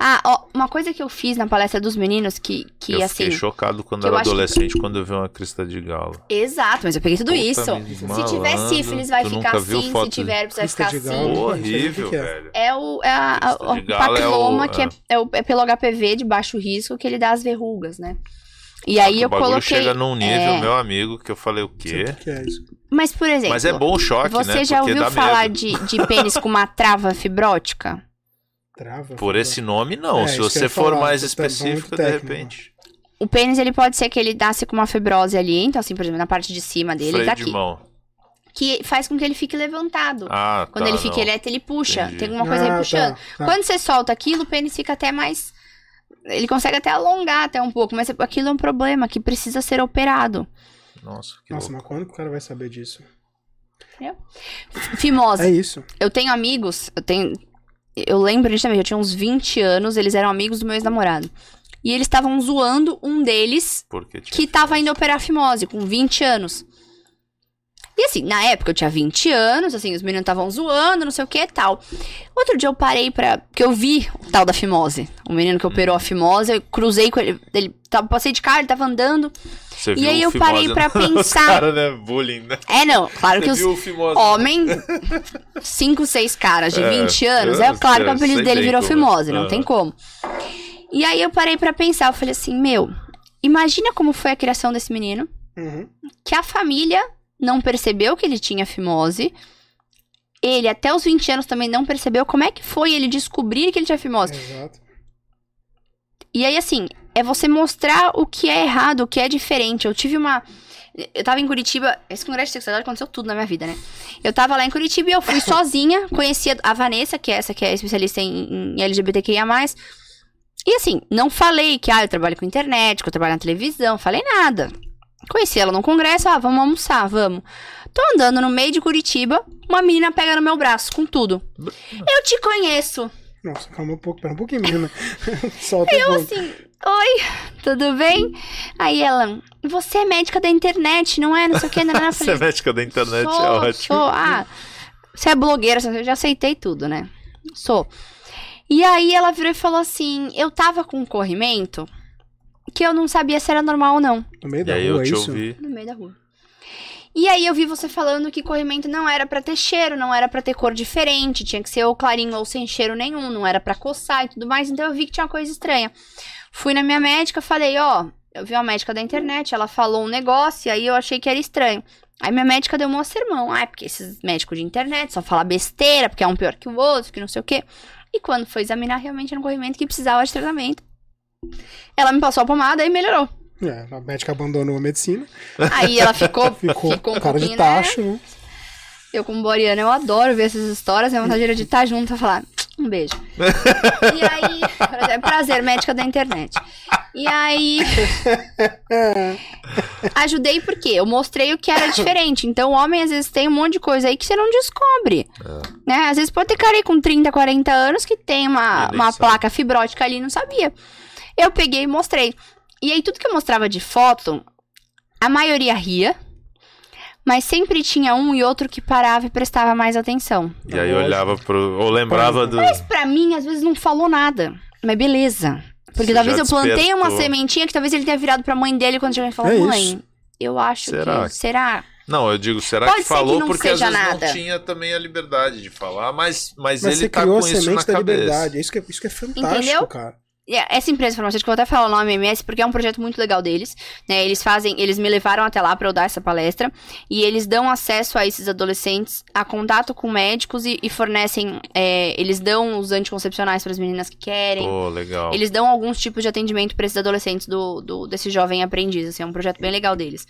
Ah, ó, uma coisa que eu fiz na palestra dos meninos que, que eu assim. Eu fiquei chocado quando era adolescente, que... quando eu vi uma crista de galo. Exato, mas eu peguei tudo Puta isso. Se tiver sífilis, vai ficar assim. Se tiver, vai ficar assim. Horrível, é. velho. É o, é a, a, o papiloma, é o, que é, é, o, é pelo HPV de baixo risco, que ele dá as verrugas, né? E aí eu coloquei. chega num nível, é... meu amigo, que eu falei o quê? Que é isso? Mas, por exemplo. Mas é bom o choque, você né? Você já ouviu falar de, de pênis com uma trava fibrótica? Trava, Por esse nome, não. É, Se você for falar, mais tá específico, de repente. O pênis, ele pode ser que ele nasce com uma fibrose ali. Então, assim, por exemplo, na parte de cima dele, Freio daqui. De mão. que faz com que ele fique levantado. Ah, Quando tá, ele fica não. ereto, ele puxa. Entendi. Tem alguma coisa Ah, aí puxando. tá, tá. Quando você solta aquilo, o pênis fica até mais. Ele consegue até alongar até um pouco, mas aquilo é um problema que precisa ser operado. Nossa, que Nossa, louco. mas quando que o cara vai saber disso? Fimose. É isso. Eu tenho amigos, eu tenho. Eu lembro justamente, eu tinha uns 20 anos, eles eram amigos do meu ex-namorado. E eles estavam zoando um deles que tava indo operar fimose, com 20 anos. E assim, na época eu tinha 20 anos, assim, os meninos estavam zoando, não sei o que e tal. Outro dia eu parei pra. Porque eu vi o tal da fimose. O menino que operou a fimose, eu cruzei com ele. ele tava, passei de carro, ele tava andando. Você E viu aí eu parei no- nos pensar. cara, né? Bullying, né? É, não, claro Você que os. Fimose. Homem, 5, 6 caras de É, 20 anos, é claro que o apelido dele virou como fimose, não Ah. tem como. E aí eu parei pra pensar, eu falei assim, meu, imagina como foi a criação desse menino, Uhum. que a família não percebeu que ele tinha fimose. Ele, até os 20 anos, também não percebeu como é que foi ele descobrir que ele tinha fimose. Exato. E aí, assim, é você mostrar o que é errado, o que é diferente. Eu tive uma. Eu tava em Curitiba. Esse congresso de sexualidade aconteceu tudo na minha vida, né? Eu tava lá em Curitiba e eu fui sozinha. Conhecia a Vanessa, que é essa que é especialista em, em LGBTQIA. E assim, não falei que ah, eu trabalho com internet, que eu trabalho na televisão, falei nada. Conheci ela num congresso, ah, vamos almoçar, vamos. Tô andando no meio de Curitiba, uma menina pega no meu braço com tudo. Eu te conheço. Nossa, calma um pouco, pera um pouquinho, menina. Solta Eu assim, oi, tudo bem? Aí ela, você é médica da internet, não é? Não sei o que, não, não. Eu Você é médica da internet, sou, é ótimo. sou, ah, você é blogueira, eu já aceitei tudo, né? Sou. E aí ela virou e falou assim, eu tava com um corrimento que eu não sabia se era normal ou não, No meio E da aí rua, eu é te isso? ouvi. no meio da rua. E aí eu vi você falando que corrimento não era pra ter cheiro, não era pra ter cor diferente, tinha que ser ou clarinho ou sem cheiro nenhum, não era pra coçar e tudo mais, então eu vi que tinha uma coisa estranha. Fui na minha médica, falei, ó, eu vi uma médica da internet, ela falou um negócio, e aí eu achei que era estranho. Aí minha médica deu um sermão, ah, é porque esses médicos de internet só falam besteira, porque é um pior que o outro, que não sei o quê. E quando foi examinar, realmente era um corrimento que precisava de tratamento. Ela me passou a pomada e melhorou. É, a médica abandonou a medicina, Aí ela ficou, ficou, ficou um cara de né? tacho, né? Eu, como Boriana, eu adoro ver essas histórias. Minha vontade era de estar junto e falar um beijo. e aí, prazer, prazer, médica da internet. E aí, ajudei porque eu mostrei o que era diferente. Então, o homem às vezes tem um monte de coisa aí que você não descobre. Né? Às vezes pode ter cara aí com 30, 40 anos que tem uma, uma placa fibrótica ali e não sabia. Eu peguei e mostrei. E aí, tudo que eu mostrava de foto, a maioria ria. Mas sempre tinha um e outro que parava e prestava mais atenção. E aí olhava pro. Ou lembrava do. Mas pra mim, às vezes não falou nada. Mas beleza. Porque Você talvez eu plantei uma sementinha que talvez ele tenha virado pra mãe dele quando chegou e falou: É Mãe, isso. eu acho Será? que. Será? Não, eu digo, será Pode que que falou não porque às seja vezes nada. não tinha também a liberdade de falar, mas, mas, Mas ele você tá criou com a isso na semente da cabeça. liberdade. Isso que é, isso que é fantástico, Entendeu? cara. E Essa empresa farmacêutica, eu vou até falar o nome MS, porque é um projeto muito legal deles. Né? Eles fazem, eles me levaram até lá pra eu dar essa palestra. E eles dão acesso a esses adolescentes a contato com médicos e, e fornecem. é, eles dão os anticoncepcionais para as meninas que querem. Pô, legal. Eles dão alguns tipos de atendimento para esses adolescentes do, do- desse jovem aprendiz, assim, é um projeto bem legal deles.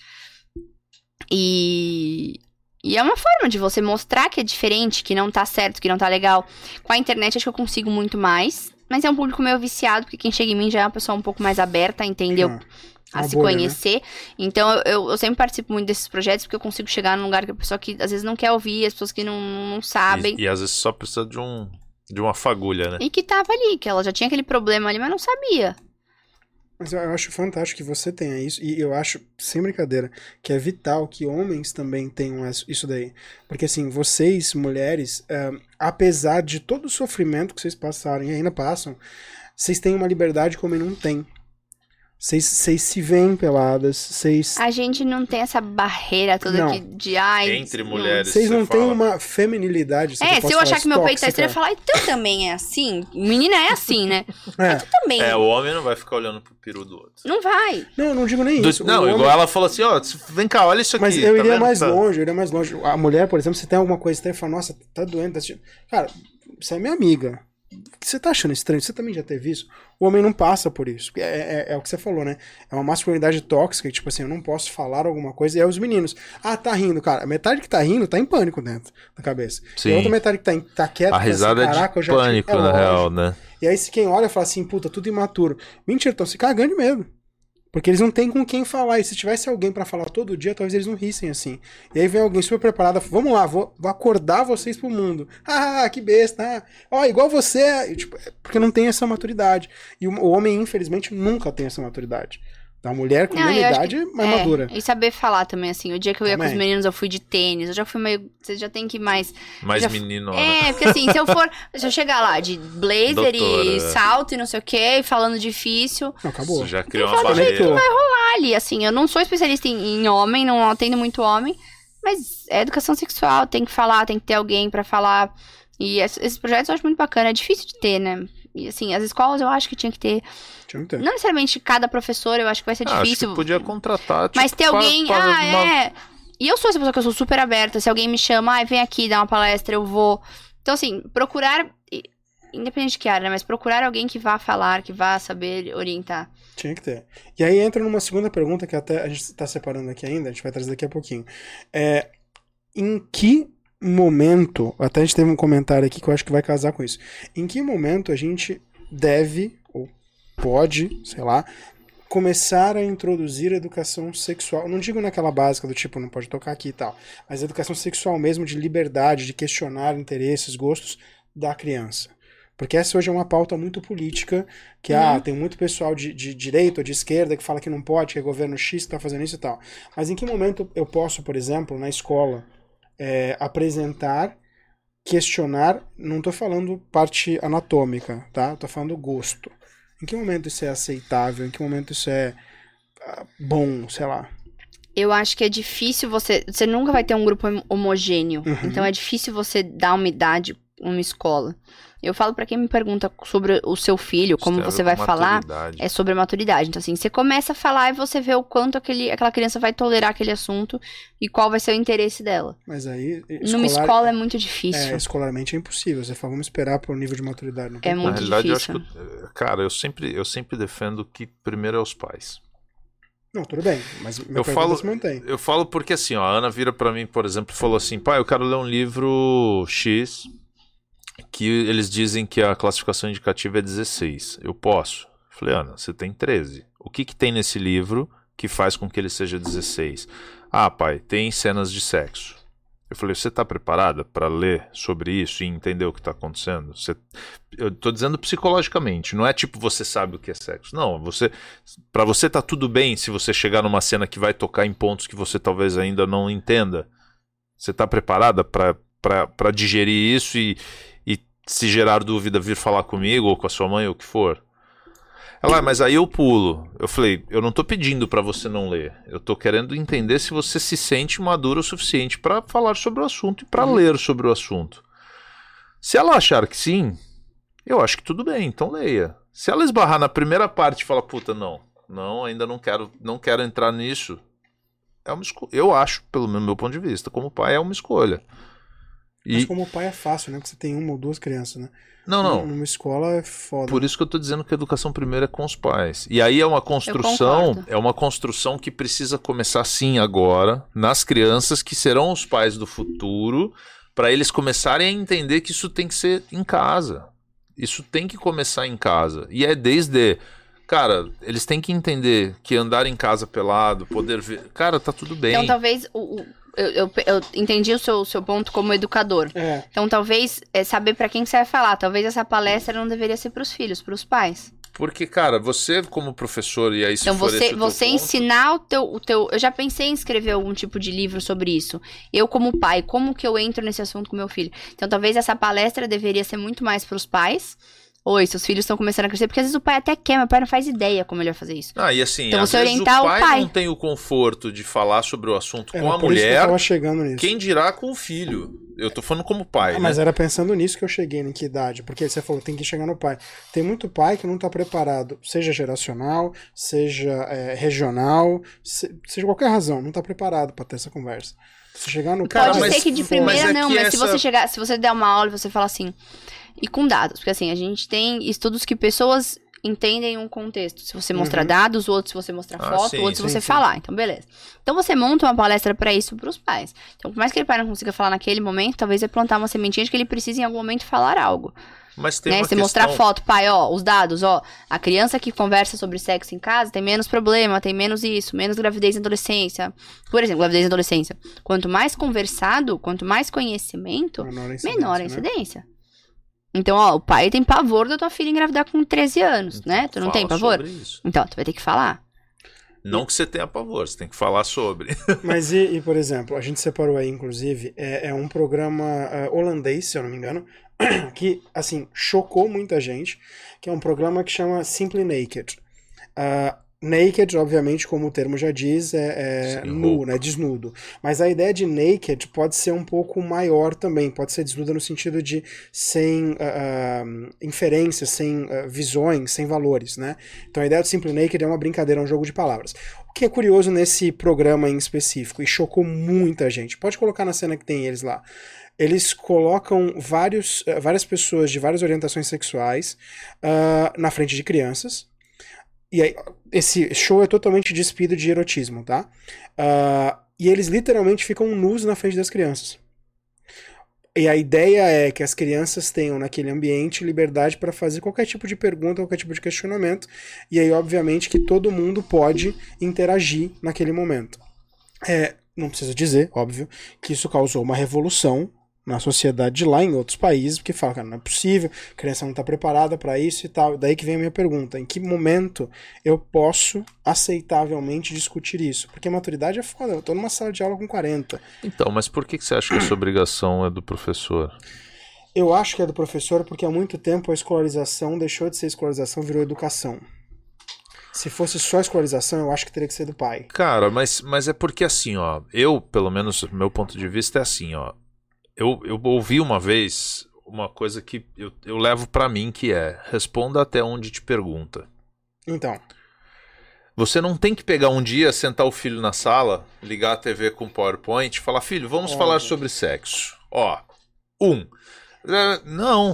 E, e é uma forma de você mostrar que é diferente, que não tá certo, que não tá legal. Com a internet acho que eu consigo muito mais, mas é um público meio viciado, porque quem chega em mim já é uma pessoa um pouco mais aberta, entendeu? Ah, a uma se bolha, né? conhecer. Então eu- eu, eu sempre participo muito desses projetos, porque eu consigo chegar num lugar que a pessoa que às vezes não quer ouvir, as pessoas que não, não sabem. E, e às vezes só precisa de um de uma fagulha, né? E que tava ali, que ela já tinha aquele problema ali, mas não sabia. Mas eu acho fantástico que você tenha isso, e eu acho, sem brincadeira, que é vital que homens também tenham isso daí. Porque assim, vocês, mulheres, eh, apesar de todo o sofrimento que vocês passaram e ainda passam, vocês têm uma liberdade que o homem não tem. Vocês, se veem peladas, vocês, A gente não tem essa barreira toda Não. aqui de ai. Entre mulheres. vocês você não têm uma feminilidade. É, se eu achar que meu peito tá tóxica. estranho, eu falar, então também é assim. Menina é assim, né? É. Também. É, o homem não vai ficar olhando pro peru do outro. Não vai. Não, eu não digo nem Do- isso. não, O igual homem- ela falou assim, ó, vem cá, olha isso aqui. Mas eu tá iria vendo? mais Tá- longe, eu iria mais longe. A mulher, por exemplo, se tem alguma coisa estranha, fala, nossa, tá doendo, tá assistindo. Cara, você é minha amiga. Você tá achando estranho? Você também já teve isso? O homem não passa por isso. É, é, é, o que você falou, né? É uma masculinidade tóxica, tipo assim, eu não posso falar alguma coisa. E aí os meninos, ah, tá rindo, cara. A metade que tá rindo tá em pânico dentro da cabeça. Sim. E a outra metade que tá, tá quieta, a assim, risada assim, caraca, é de pânico, na real, né? E aí se quem olha fala assim, puta, tudo imaturo. Mentira, estão se cagando de medo. Porque eles não têm com quem falar. E se tivesse alguém para falar todo dia, talvez eles não rissem assim. E aí vem alguém super preparado, vamos lá, vou, vou acordar vocês pro mundo. Ah, que besta. Ah, ó, igual você. E, tipo, é porque não tem essa maturidade. E o homem, infelizmente, nunca tem essa maturidade. Da mulher com não, idade mais é, madura. E saber falar também, assim. O dia que eu ia também. com os meninos, eu fui de tênis. Eu já fui meio. Você já tem que ir mais. Mais já, menino. É, porque assim, se eu for. Se eu chegar lá de blazer Doutora. e salto e não sei o quê, falando difícil. Não, acabou. Você já criou uma barreira. que vai rolar ali, assim. Eu não sou especialista em, em homem, não atendo muito homem. Mas é educação sexual, tem que falar, tem que ter alguém para falar. E esses projetos eu acho muito bacana. É difícil de ter, né? E assim, as escolas eu acho que tinha que ter não necessariamente cada professor, eu acho que vai ser ah, difícil. podia contratar, tipo, Mas ter alguém. ah, uma... é. E eu sou essa pessoa que eu sou super aberta. Se alguém me chama, ah, vem aqui dar uma palestra, eu vou. Então, assim, procurar. Independente de que área, né? Mas procurar alguém que vá falar, que vá saber orientar. Tinha que ter. E aí entra numa segunda pergunta que até a gente está separando aqui ainda, a gente vai trazer daqui a pouquinho. É, em que momento, até a gente teve um comentário aqui que eu acho que vai casar com isso. Em que momento a gente deve pode, sei lá, começar a introduzir educação sexual. Não digo naquela básica do tipo, não pode tocar aqui e tal, mas educação sexual mesmo de liberdade, de questionar interesses, gostos da criança. Porque essa hoje é uma pauta muito política, que ah, uhum. ah, tem muito pessoal de, de direita ou de esquerda que fala que não pode, que é governo X que está fazendo isso e tal. Mas em que momento eu posso, por exemplo, na escola, é, apresentar, questionar, não estou falando parte anatômica, tá? Estou falando gosto. Em que momento isso é aceitável? Em que momento isso é ah, bom, sei lá? Eu acho que é difícil você. Você nunca vai ter um grupo homogêneo. Uhum. Então é difícil você dar uma idade, uma escola. Eu falo para quem me pergunta sobre o seu filho, como você vai falar, é sobre a maturidade. Então, assim, você começa a falar e você vê o quanto aquele, aquela criança vai tolerar aquele assunto e qual vai ser o interesse dela. Mas aí. Escolar, Numa escola é muito difícil. É, escolarmente é impossível. Você fala, vamos esperar para o nível de maturidade. é muito Na realidade, difícil. Eu acho que, cara, eu sempre, eu sempre defendo que primeiro é os pais. Não, tudo bem, mas eu falo, se mantém. Eu falo porque assim, ó, a Ana vira para mim, por exemplo, e falou assim: pai, eu quero ler um livro X que eles dizem que a classificação indicativa é 16. Eu posso? Falei, Ana, você tem 13. O que, que tem nesse livro que faz com que ele seja 16? Ah, pai, tem cenas de sexo. Eu falei, você está preparada para ler sobre isso e entender o que está acontecendo? Você... Eu estou dizendo psicologicamente, não é tipo você sabe o que é sexo. Não, você, para você tá tudo bem se você chegar numa cena que vai tocar em pontos que você talvez ainda não entenda. Você está preparada para digerir isso e, se gerar dúvida, vir falar comigo ou com a sua mãe ou o que for. Ela, ah, mas aí eu pulo. Eu falei, eu não tô pedindo para você não ler. Eu tô querendo entender se você se sente madura o suficiente para falar sobre o assunto e para uhum. ler sobre o assunto. Se ela achar que sim, eu acho que tudo bem, então leia. Se ela esbarrar na primeira parte e falar, puta, não, não, ainda não quero, não quero entrar nisso, é uma escolha. Eu acho, pelo meu ponto de vista, como pai, é uma escolha. E... Mas como pai é fácil, né? Porque você tem uma ou duas crianças, né? Não, não. Numa escola é foda. Por isso que eu tô dizendo que a educação primeiro é com os pais. E aí é uma construção, é uma construção que precisa começar sim agora, nas crianças que serão os pais do futuro, para eles começarem a entender que isso tem que ser em casa. Isso tem que começar em casa. E é desde cara, eles têm que entender que andar em casa pelado, poder ver. Cara, tá tudo bem. Então talvez o, eu, eu, eu, entendi o seu, seu ponto como educador. É. Então, talvez é saber para quem você vai falar. Talvez essa palestra não deveria ser para os filhos, para os pais. Porque, cara, você como professor, e aí se Então, você, você ensinar o teu, o teu. Eu já pensei em escrever algum tipo de livro sobre isso. Eu, como pai, como que eu entro nesse assunto com meu filho? Então, talvez essa palestra deveria ser muito mais para os pais Oi, seus filhos estão começando a crescer, porque às vezes o pai até quer, mas o pai não faz ideia como ele vai fazer isso. Ah, e assim, então, você orientar o pai, o pai, não tem o conforto de falar sobre o assunto é, com a mulher. Que chegando nisso. Quem dirá com o filho? Eu tô falando como pai. Ah, né? Mas era pensando nisso que eu cheguei, em que idade? Porque você falou, tem que chegar no pai. Tem muito pai que não tá preparado, seja geracional, seja é, regional, se, seja qualquer razão, não tá preparado para ter essa conversa. Se chegar no Pode pai, ser que de primeira mas é não, mas essa... se você chegar, se você der uma aula e você falar assim, e com dados. Porque assim, a gente tem estudos que pessoas entendem um contexto. Se você mostrar uhum. dados, outro se você mostrar ah, foto, sim, outro se você sim. falar. Então, beleza. Então você monta uma palestra para isso para os pais. Então, por mais que ele pai não consiga falar naquele momento, talvez é plantar uma sementinha de que ele precisa em algum momento falar algo. Mas tem né? Você questão... mostrar foto, pai, ó, os dados, ó, a criança que conversa sobre sexo em casa tem menos problema, tem menos isso, menos gravidez na adolescência. Por exemplo, gravidez na adolescência. Quanto mais conversado, quanto mais conhecimento, menor a incidência. Menor a incidência. Né? Então, ó, o pai tem pavor da tua filha engravidar com 13 anos, então, né? Tu não tem pavor? Então, tu vai ter que falar. Não que você tenha pavor, você tem que falar sobre. Mas e, e por exemplo, a gente separou aí, inclusive, é, é um programa uh, holandês, se eu não me engano, que, assim, chocou muita gente, que é um programa que chama Simply Naked. Uh, Naked, obviamente, como o termo já diz, é, é nu, né? Desnudo. Mas a ideia de naked pode ser um pouco maior também. Pode ser desnuda no sentido de sem uh, inferências, sem uh, visões, sem valores, né? Então a ideia do Simple Naked é uma brincadeira, é um jogo de palavras. O que é curioso nesse programa em específico e chocou muita gente. Pode colocar na cena que tem eles lá eles colocam vários, várias pessoas de várias orientações sexuais uh, na frente de crianças. E aí, esse show é totalmente despido de erotismo, tá? Uh, e eles literalmente ficam nus na frente das crianças. E a ideia é que as crianças tenham naquele ambiente liberdade para fazer qualquer tipo de pergunta, qualquer tipo de questionamento. E aí, obviamente, que todo mundo pode interagir naquele momento. É, não preciso dizer, óbvio, que isso causou uma revolução na sociedade de lá, em outros países, porque fala, cara, não é possível, a criança não está preparada para isso e tal. Daí que vem a minha pergunta: em que momento eu posso aceitavelmente discutir isso? Porque a maturidade é foda, eu estou numa sala de aula com 40. Então, mas por que, que você acha que essa obrigação é do professor? Eu acho que é do professor porque há muito tempo a escolarização deixou de ser escolarização, virou educação. Se fosse só escolarização, eu acho que teria que ser do pai. Cara, mas, mas é porque assim, ó, eu, pelo menos, meu ponto de vista é assim, ó, eu, eu ouvi uma vez uma coisa que eu, eu levo para mim que é responda até onde te pergunta. Então. Você não tem que pegar um dia, sentar o filho na sala, ligar a TV com PowerPoint e falar, filho, vamos falar sobre sexo. Ó, um. É, não.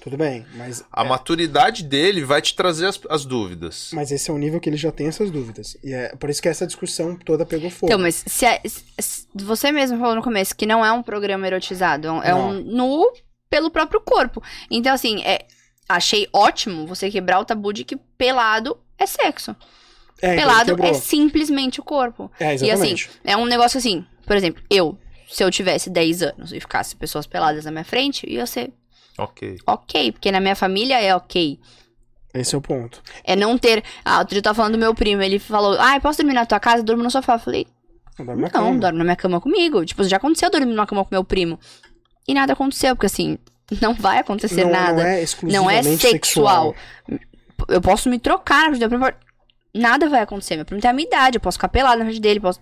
Tudo bem, mas. A é... maturidade dele vai te trazer as, as, dúvidas. Mas esse é o nível que ele já tem essas dúvidas. E é por isso que essa discussão toda pegou fogo. Então, mas se, é, se você mesmo falou no começo que não é um programa erotizado, é um, é nu pelo próprio corpo. Então, assim, é, achei ótimo você quebrar o tabu de que pelado é sexo. É, então pelado é simplesmente o corpo. É, exatamente. E assim, é um negócio assim, por exemplo, eu, se eu tivesse 10 anos e ficasse pessoas peladas na minha frente, ia ser Ok. Ok, porque na minha família é ok. Esse é o ponto. É não ter. Ah, outro dia eu tava falando do meu primo, ele falou: Ah, posso dormir na tua casa? Eu durmo no sofá. Eu falei: Não, não dorme na minha cama comigo. Tipo, já aconteceu dormir numa cama com meu primo. E nada aconteceu, porque assim, não vai acontecer não, nada. Não é Não é sexual. sexual. Eu posso me trocar na frente do meu primo. Nada vai acontecer. Meu primo tem a minha idade, eu posso ficar pelado na frente dele, posso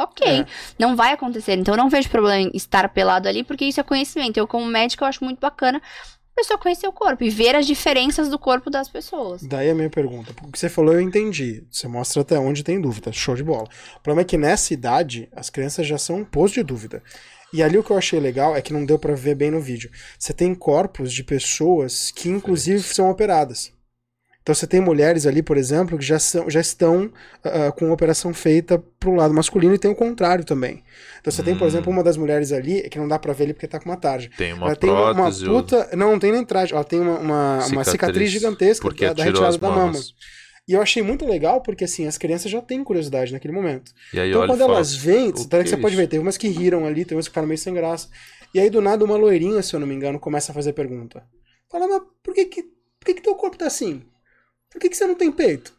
Ok, é. não vai acontecer. Então eu não vejo problema em estar pelado ali, porque isso é conhecimento. Eu, como médico, eu acho muito bacana a pessoa conhecer o corpo e ver as diferenças do corpo das pessoas. Daí a minha pergunta. O que você falou eu entendi. Você mostra até onde tem dúvida. Show de bola. O problema é que nessa idade, as crianças já são um posto de dúvida. E ali o que eu achei legal é que não deu para ver bem no vídeo. Você tem corpos de pessoas que, inclusive, são operadas. Então você tem mulheres ali, por exemplo, que já, são, já estão uh, com operação feita pro lado masculino e tem o contrário também. Então você hum. tem, por exemplo, hum. uma das mulheres ali, que não dá pra ver ali porque tá com uma tarja. Tem uma ela. Tem uma, puta. Não, não tem nem traje. Ela tem uma, uma, cicatriz, uma cicatriz gigantesca da, da retirada da mama. E eu achei muito legal porque, assim, as crianças já têm curiosidade naquele momento. Aí, então, quando elas vêm, então, que, que você pode ver, tem umas que riram ali, tem umas que ficaram meio sem graça. E aí, do nada, uma loirinha, se eu não me engano, começa a fazer pergunta. Fala, mas por que que, por que, que teu corpo tá assim? Por que, que você não tem peito?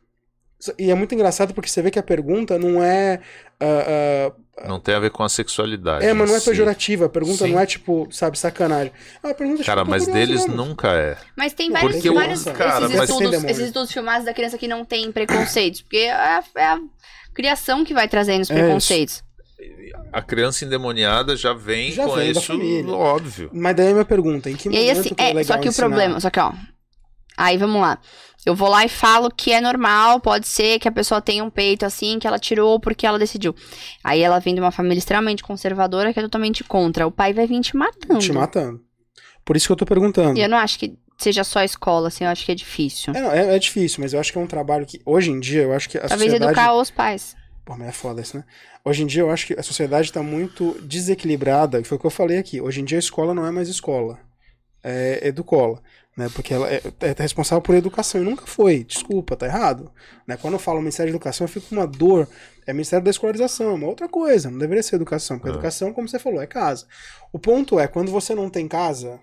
E é muito engraçado porque você vê que a pergunta não é. Uh, uh, não tem a ver com a sexualidade. É, mas não é pejorativa. A pergunta Sim. não é tipo, sabe, sacanagem. a pergunta Cara, mas deles mesmo. nunca é. Mas tem vários, porque vários cara, esses, mas... estudos, esses estudos filmados da criança que não tem preconceitos. Porque é a, é a criação que vai trazendo os é preconceitos. A criança endemoniada já vem já com vem isso, óbvio. Mas daí é a minha pergunta: em que momento e aí, assim, é, é Só que ensinar? o problema, só que ó. Aí vamos lá. Eu vou lá e falo que é normal, pode ser que a pessoa tenha um peito assim, que ela tirou porque ela decidiu. Aí ela vem de uma família extremamente conservadora que é totalmente contra. O pai vai vir te matando. Te matando. Por isso que eu tô perguntando. E eu não acho que seja só a escola, assim, eu acho que é difícil. É, não, é, é, difícil, mas eu acho que é um trabalho que, hoje em dia, eu acho que a Talvez sociedade... educar os pais. Pô, mas é foda isso, né? Hoje em dia, eu acho que a sociedade está muito desequilibrada, foi o que eu falei aqui. Hoje em dia, a escola não é mais escola, é educola. Né, porque ela é, é, responsável por educação e nunca foi. Desculpa, tá errado. Né, quando eu falo Ministério da Educação, eu fico com uma dor. É Ministério da Escolarização, é uma outra coisa. Não deveria ser educação, porque é. educação, como você falou, é casa. O ponto é, quando você não tem casa,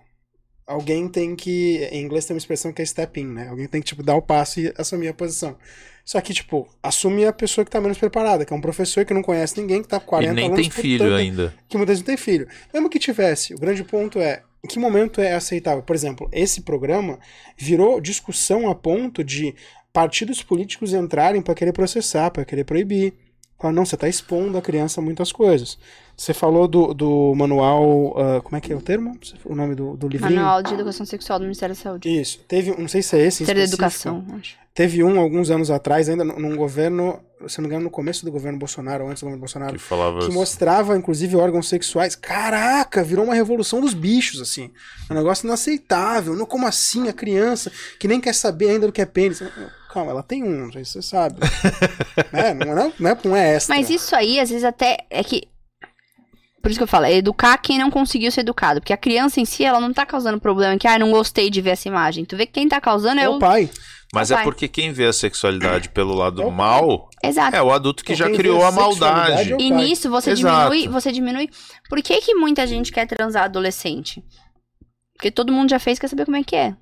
alguém tem que. Em inglês tem uma expressão que é step in, né? Alguém tem que, tipo, dar o passo e assumir a posição. Só que, tipo, assume a pessoa que tá menos preparada, que é um professor que não conhece ninguém, que tá com 40 e nem tem filho ainda. Que muitas vezes não tem filho. Mesmo que tivesse, o grande ponto é. Em que momento é aceitável? Por exemplo, esse programa virou discussão a ponto de partidos políticos entrarem para querer processar, para querer proibir. Fala, não, você está expondo a criança a muitas coisas. Você falou do, do manual. Uh, como é que é o termo? O nome do, do livrinho? Manual de Educação Sexual do Ministério da Saúde. Isso. Teve, não sei se é esse. Ministério da Educação, acho. Teve um alguns anos atrás, ainda num governo, se não me engano, no começo do governo Bolsonaro, ou antes do governo Bolsonaro, que, falava que assim. mostrava, inclusive, órgãos sexuais. Caraca, virou uma revolução dos bichos, assim. Um negócio inaceitável. Não, como assim? A criança que nem quer saber ainda do que é pênis. Calma, ela tem um, não sei se você sabe. né? não, é, não, é, não é extra. Mas isso aí, às vezes, até é que. Por isso que eu falo, é educar quem não conseguiu ser educado. Porque a criança em si, ela não tá causando problema que, ah, não gostei de ver essa imagem. Tu vê que quem tá causando é, é o pai. Mas é porque quem vê a sexualidade pelo lado é mal Exato. é o adulto que já criou a, a maldade. É e nisso você Exato. diminui, você diminui. Por que, que muita gente quer transar adolescente? Porque todo mundo já fez, quer saber como é que é.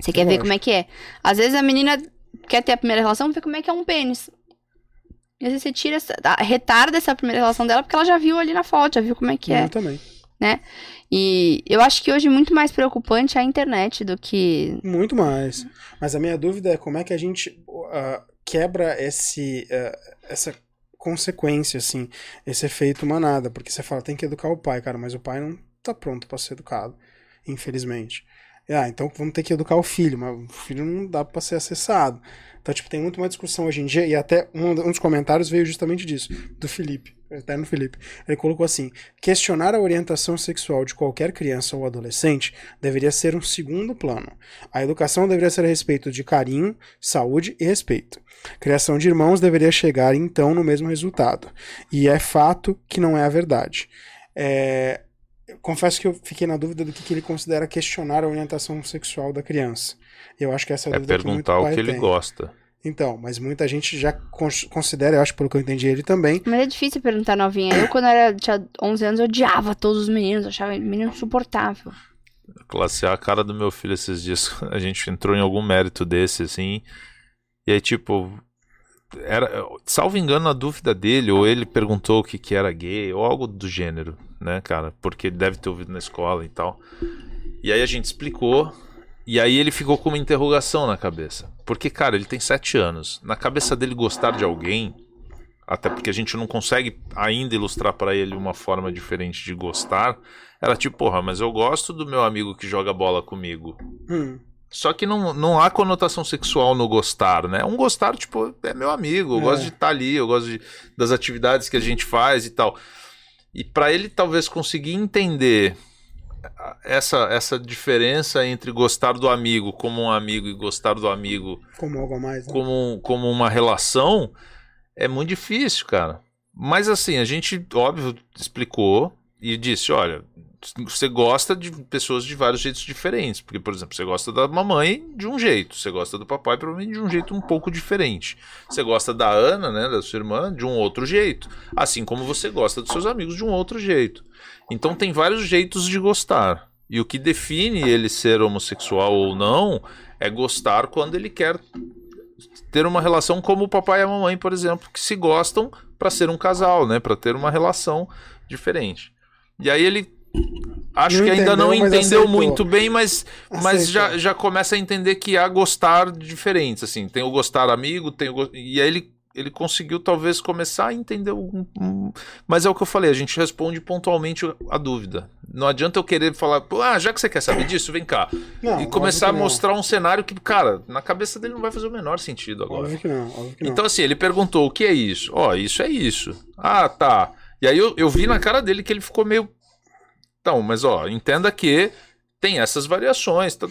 Você quer ver como é que é. Às vezes a menina quer ter a primeira relação, ver como é que é um pênis. E às vezes você tira essa, retarda essa primeira relação dela porque ela já viu ali na foto, já viu como é que é. Eu também. Né? E eu acho que hoje muito mais preocupante é a internet do que. Muito mais. Mas a minha dúvida é como é que a gente uh, quebra esse, uh, essa consequência, assim, esse efeito manada. Porque você fala, tem que educar o pai, cara, mas o pai não tá pronto para ser educado, infelizmente. Ah, então vamos ter que educar o filho, mas o filho não dá para ser acessado. Então, tipo, tem muito mais discussão hoje em dia, e até um, um dos comentários veio justamente disso, do Felipe, eterno Felipe. Ele colocou assim: questionar a orientação sexual de qualquer criança ou adolescente deveria ser um segundo plano. A educação deveria ser a respeito de carinho, saúde e respeito. Criação de irmãos deveria chegar então no mesmo resultado. E é fato que não é a verdade. É, confesso que eu fiquei na dúvida do que, que, ele considera questionar a orientação sexual da criança. Eu acho que essa é a é dúvida perguntar que o que ele tem. gosta. Então, mas muita gente já considera, eu acho, pelo que eu entendi ele também. Mas é difícil perguntar novinha. Eu, quando era, tinha 11 anos, eu odiava todos os meninos, achava menino insuportável. Classe A, a cara do meu filho esses dias, a gente entrou em algum mérito desse, assim, e aí, tipo, era, salvo engano, a dúvida dele, ou ele perguntou o que, que era gay, ou algo do gênero, né, cara, porque ele deve ter ouvido na escola e tal. E aí a gente explicou, e aí ele ficou com uma interrogação na cabeça. Porque, cara, ele tem sete anos. Na cabeça dele gostar de alguém, até porque a gente não consegue ainda ilustrar para ele uma forma diferente de gostar, era tipo, porra, mas eu gosto do meu amigo que joga bola comigo. Hum. Só que não, não há conotação sexual no gostar, né? Um gostar, tipo, é meu amigo, eu é. gosto de estar tá ali, eu gosto de, das atividades que a gente faz e tal. E para ele talvez conseguir entender essa, essa diferença entre gostar do amigo como um amigo e gostar do amigo como algo a mais, né? como, como uma relação é muito difícil, cara. Mas assim, a gente, óbvio, explicou e disse: olha, você gosta de pessoas de vários jeitos diferentes. Porque, por exemplo, você gosta da mamãe de um jeito, você gosta do papai, provavelmente, de um jeito um pouco diferente. Você gosta da Ana, né, da sua irmã, de um outro jeito. Assim como você gosta dos seus amigos de um outro jeito. Então tem vários jeitos de gostar. E o que define ele ser homossexual ou não é gostar quando ele quer ter uma relação como o papai e a mamãe, por exemplo, que se gostam para ser um casal, né, para ter uma relação diferente. E aí ele acho não que ainda não entendeu muito bem, mas, mas já, já começa a entender que há gostar diferentes, assim, tem o gostar amigo, tem o, e aí ele ele conseguiu talvez começar a entender algum. Mas é o que eu falei, a gente responde pontualmente a dúvida. Não adianta eu querer falar, ah, já que você quer saber disso, vem cá. Não, e começar a mostrar um cenário que, cara, na cabeça dele não vai fazer o menor sentido agora. Óbvio que não, óbvio que não. Então, assim, ele perguntou: o que é isso? Ó, oh, isso é isso. Ah, tá. E aí eu, eu vi na cara dele que ele ficou meio. Então, mas ó, entenda que tem essas variações, tá,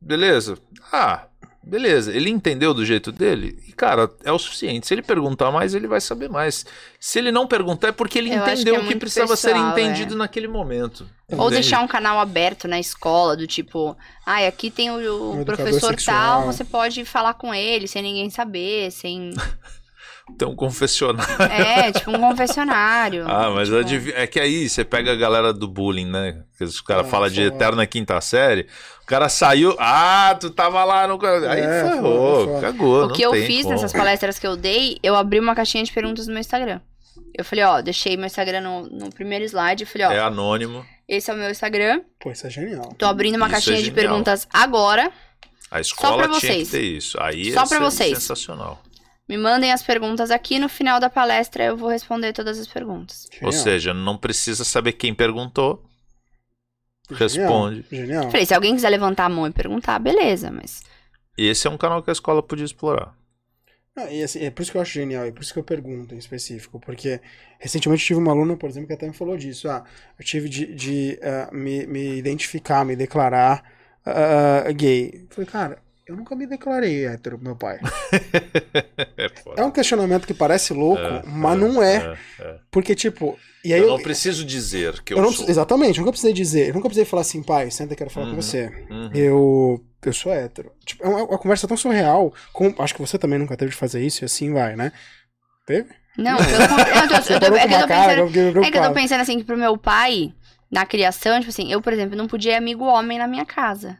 beleza? Ah, beleza. Ele entendeu do jeito dele e, cara, é o suficiente. Se ele perguntar mais, ele vai saber mais. Se ele não perguntar, é porque ele Eu entendeu que é que, muito precisava pessoal, ser entendido é. naquele momento. Ou Entende? deixar um canal aberto na escola, do tipo, ah, aqui tem o, o professor sexual. tal, você pode falar com ele sem ninguém saber, sem. Tem um confessionário. É, tipo um confessionário. Ah, mas tipo... adiv- é que aí você pega a galera do bullying, né? Que os caras Ah, falam de eterna quinta série. O cara saiu. Ah, tu tava lá no. Aí É, ferrou, foi, cagou. O não que eu tem fiz como. nessas palestras que eu dei, eu abri uma caixinha de perguntas no meu Instagram. Eu falei, ó, deixei meu Instagram no, no primeiro slide. Eu falei, ó, É anônimo. esse é o meu Instagram. Pô, isso é genial. Tô abrindo uma Isso é caixinha de genial. perguntas agora. A escola pra tinha vocês. que ter isso. Aí Só ia pra vocês. sensacional. Me mandem as perguntas aqui. No final da palestra eu vou responder todas as perguntas. Ou Genial. seja, não precisa saber quem perguntou. Genial. responde. Genial. Falei, se alguém quiser levantar a mão e perguntar, beleza, mas. E esse é um canal que a escola podia explorar. Ah, e assim, é por isso que eu acho genial, é por isso que eu pergunto em específico, porque recentemente eu tive uma aluna, por exemplo, que até me falou disso. Ah, eu tive de, de, ah, me, me identificar, me declarar ah, gay. Eu falei, cara, eu nunca me declarei hétero, meu pai. é foda. É um questionamento que parece louco, É, mas não é. é, é. Porque, tipo. E aí Eu eu, não preciso dizer que eu, eu não- sou. exatamente, eu nunca precisei dizer. Eu nunca precisei falar assim, pai, senta, eu quero falar Uhum. com você. Uhum. Eu, eu sou hétero. Tipo, é uma, uma conversa tão surreal. como- acho que você também nunca teve de fazer isso e assim vai, né? Teve? Não, pelo contrário. É que eu tô pensando. É que eu tô pensando assim, que pro meu pai, na criação, tipo assim, eu, por exemplo, não podia ir amigo homem na minha casa.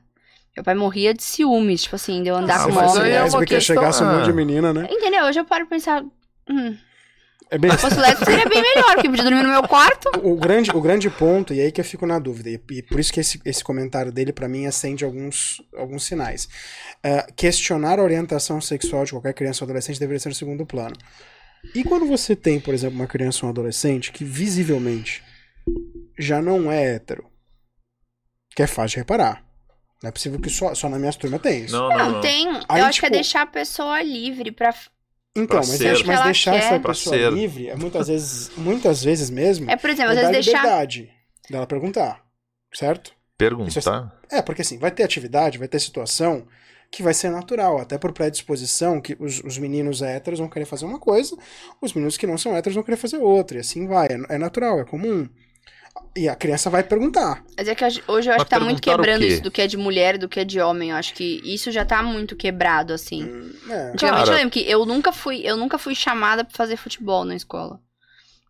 Meu pai morria de ciúmes, tipo assim, de eu andar Ah, com mas aí homem. é uma questão- chegasse um monte de ah. menina, né? Entendeu? Hoje eu paro e pensar. Hum, É bem se fosse lésbica seria bem melhor, porque podia dormir no meu quarto. o grande, o grande ponto, e aí que eu fico na dúvida, e, e por isso que esse, esse comentário dele, pra mim, acende alguns, alguns sinais. É, questionar a orientação sexual de qualquer criança ou adolescente deveria ser no segundo plano. E quando você tem, por exemplo, uma criança ou um adolescente que visivelmente já não é hétero, que é fácil de reparar. Não é possível que só, só na minha turma tem isso. Não, não, Não, não. tem. Aí, eu acho que é tipo- deixar a pessoa livre pra. Então, Pra mas, ser. mas deixar quer. essa pessoa ser. livre é muitas vezes, muitas vezes mesmo, É, por exemplo, é às vezes deixar. liberdade dela perguntar, certo? Perguntar. É, porque assim, vai ter atividade, vai ter situação que vai ser natural, até por predisposição, que os, os meninos héteros vão querer fazer uma coisa, os meninos que não são héteros vão querer fazer outra, e assim vai, é, é natural, é comum. E a criança vai perguntar. Mas é que hoje eu acho que tá muito quebrando isso do que é de mulher e do que é de homem. Eu acho que isso já tá muito quebrado, assim. É, Antigamente Cara- eu lembro que eu nunca fui, eu nunca fui chamada pra fazer futebol na escola.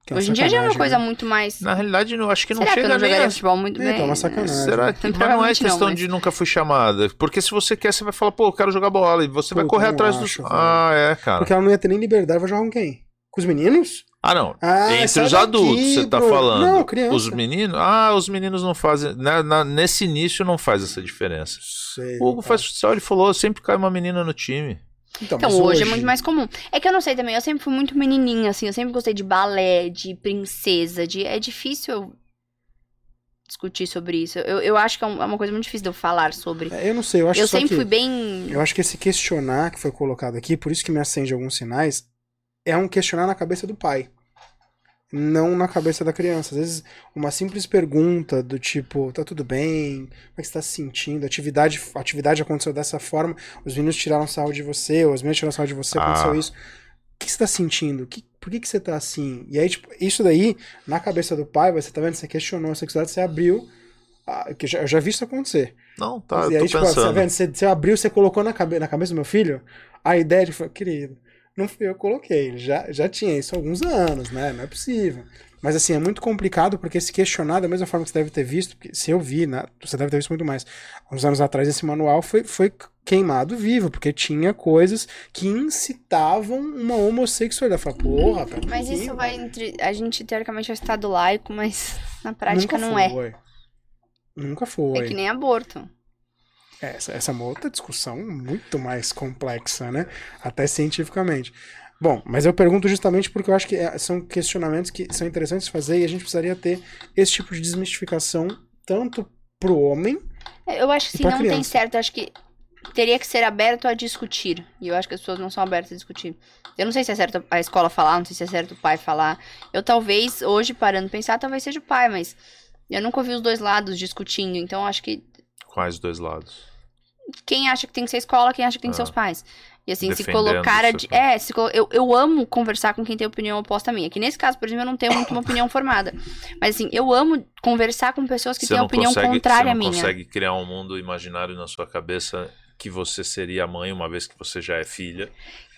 que é Hoje em dia já é uma coisa né? muito mais. Na realidade, eu acho que não Será que eu chega não nem a- futebol muito Então, bem? é uma sacanagem. Será que, mas não é Provavelmente não, questão mas- de nunca fui chamada. Porque se você quer, você vai falar, pô, eu quero jogar bola. E você vai Puta, correr atrás acho, dos. velho. Ah, é, cara. Porque ela não ia ter nem liberdade, vai jogar com quem? Com os meninos? Ah, não. Ah, Entre os daqui, adultos, você tá Bruno. falando. Não, criança. Os meninos. Ah, os meninos não fazem. na- na- nesse início não faz essa diferença. Sei, O Hugo tá. faz futsal, ele falou, sempre cai uma menina no time. Então, Então, mas hoje, é muito mais comum. É que eu não sei também, eu sempre fui muito menininha, assim, eu sempre gostei de balé, de princesa, de... É difícil eu discutir sobre isso. Eu, eu acho que é é uma coisa muito difícil de eu falar sobre. É, Eu não sei, eu acho eu só sempre que... fui bem... Eu acho que esse questionar que foi colocado aqui, por isso que me acende alguns sinais, é um questionar na cabeça do pai. Não na cabeça da criança. Às vezes, uma simples pergunta do tipo, tá tudo bem? Como é que você tá se sentindo? Atividade, atividade aconteceu dessa forma, os meninos tiraram sarro de você, ou as meninas tiraram sarro de você, aconteceu Ah. isso. O que você tá sentindo? Que- por que, que você tá assim? E aí, tipo, isso daí, na cabeça do pai, você tá vendo, você questionou a sexualidade, você abriu. ah, que eu já- eu já vi isso acontecer. Não, tá, e eu aí, tô tipo, você, tá pensando. vendo? Você, você abriu, você colocou na, cabe na cabeça do meu filho a ideia de falar, querido, não fui eu que coloquei, já, já tinha isso há alguns anos, né? Não é possível. Mas assim, é muito complicado porque se questionar da mesma forma que você deve ter visto, porque se eu vi, né, você deve ter visto muito mais. Uns anos atrás esse manual foi, foi queimado vivo, porque tinha coisas que incitavam uma homossexualidade. Fala, porra, pera Mas isso vai entre... A gente, teoricamente, é estado laico, mas na prática Nunca não é. foi. Nunca foi. É que nem aborto. Essa, essa é uma outra discussão muito mais complexa, né? Até cientificamente. Bom, mas eu pergunto justamente porque eu acho que é- são questionamentos que são interessantes de fazer e a gente precisaria ter esse tipo de desmistificação tanto pro homem. Eu acho que se não tem criança? certo, eu acho que teria que ser aberto a discutir. E eu acho que as pessoas não são abertas a discutir. Eu não sei se é certo a escola falar, não sei se é certo o pai falar. Eu talvez, hoje, parando pensar, talvez seja o pai, mas eu nunca ouvi os dois lados discutindo. Então acho que Quais dois lados? Quem acha que tem que ser escola, quem acha que tem que ser os pais. E assim, se colocar. A, é, se, eu, eu amo conversar com quem tem opinião oposta à minha. Que nesse caso, por exemplo, eu não tenho muito uma opinião formada. Mas assim, eu amo conversar com pessoas que você têm opinião consegue, contrária à minha. Você consegue criar um mundo imaginário na sua cabeça que você seria mãe, uma vez que você já é filha.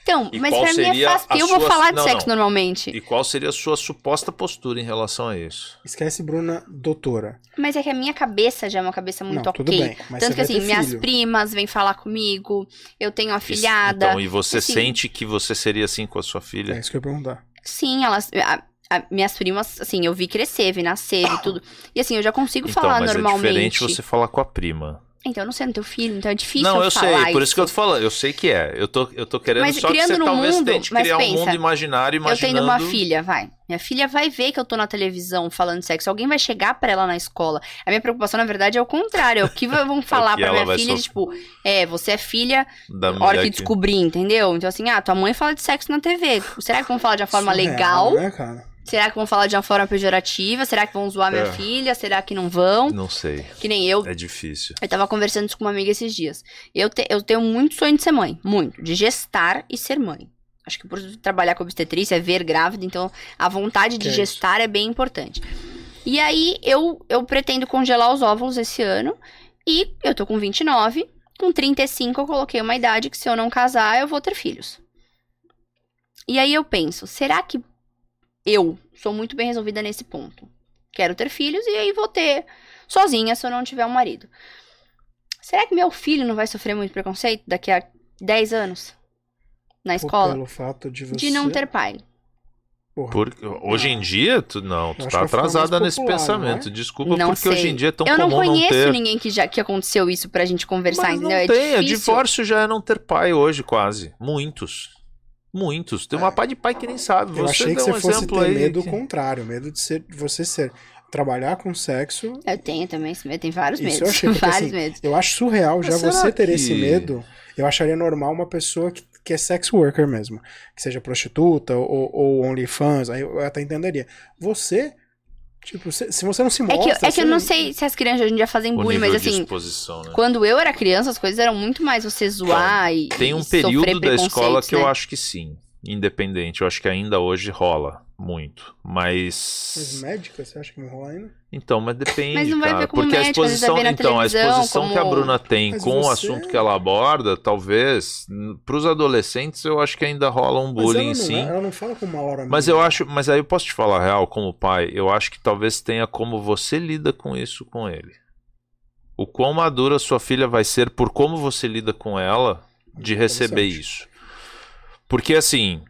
Então, e mas pra mim é fácil, eu sua... vou falar de não, sexo não. normalmente. E qual seria a sua suposta postura em relação a isso? Esquece, Bruna, doutora. Mas é que a minha cabeça já é uma cabeça muito não, ok. Bem, mas Tanto que assim, minhas filho. primas vêm falar comigo, eu tenho afilhada. Então, e você assim, sente que você seria assim com a sua filha? É isso que eu ia perguntar. Sim, elas. A, a, minhas primas, assim, eu vi crescer, vi nascer e tudo. E assim, eu já consigo então, falar mas normalmente. É diferente você falar com a prima. Então, eu não sei no teu filho, então é difícil Não, eu, sei, por isso que eu tô falando. Eu sei que é. Eu tô, eu tô querendo mas, só que você talvez mundo, tente criar pensa, um mundo imaginário, imaginando... Eu tenho uma filha, vai. Minha filha vai ver que eu tô na televisão falando sexo. Alguém vai chegar para ela na escola. A minha preocupação, na verdade, é o contrário. É o que vão falar é pra minha filha, sofrer. tipo... É, você é filha da hora que descobrir, entendeu? Então, assim, ah, tua mãe fala de sexo na TV. Será que vão falar de uma forma Surreal, legal? Né, cara? Será que vão falar de uma forma pejorativa? Será que vão zoar minha é. filha? Será que não vão? Não sei. Que nem eu. É difícil. Eu tava conversando isso com uma amiga esses dias. Eu, te, eu tenho muito sonho de ser mãe. Muito. De gestar e ser mãe. Acho que por trabalhar com obstetrícia, é ver grávida, então a vontade de que gestar é, é bem importante. E aí eu, eu pretendo congelar os óvulos esse ano. E eu tô com 29. Com 35 eu coloquei uma idade que se eu não casar, eu vou ter filhos. E aí eu penso, será que eu sou muito bem resolvida nesse ponto. Quero ter filhos e aí vou ter sozinha se eu não tiver um marido. Será que meu filho não vai sofrer muito preconceito daqui a 10 anos? Na escola? Pelo fato de você... De não ter pai. Por, hoje em dia, tu não, tu tá atrasada nesse pensamento. É? Desculpa, não porque sei. hoje em dia é tão Eu comum não conheço não ter... ninguém que já que aconteceu isso pra gente conversar, Mas não entendeu? Tem, é difícil. divórcio já é não ter pai hoje, quase. Muitos. Muitos. Tem uma é. pá de pai que nem sabe. Eu você achei que um você fosse ter medo que... contrário, medo de ser, você ser trabalhar com sexo. Eu tenho também esse medo, tem vários Isso medos. Eu achei, porque, vários assim, medos. Eu acho surreal já você ter que... esse medo. Eu acharia normal uma pessoa que, que é sex worker mesmo, que seja prostituta ou, ou OnlyFans, aí eu até entenderia. Você Tipo, se, se, você não se mostra... É que, é que eu não sei se as crianças hoje em dia fazem bullying, mas assim... Né? Quando eu era criança, as coisas eram muito mais você zoar então, e Tem um e período da escola que né? eu acho que sim independente. Eu acho que ainda hoje rola muito, mas. Mas médica, você acha que não rola ainda? Então, mas depende, mas não vai cara, ver como porque médica, a exposição, então, a exposição como... que a Bruna tem mas com você... o assunto que ela aborda, talvez para os adolescentes eu acho que ainda rola um bullying, mas ela não, sim. Ela não fala com uma hora. Mas eu acho, mas aí eu posso te falar real como pai, eu acho que talvez tenha como você lida com isso com ele. O quão madura sua filha vai ser por como você lida com ela de receber isso. Porque assim,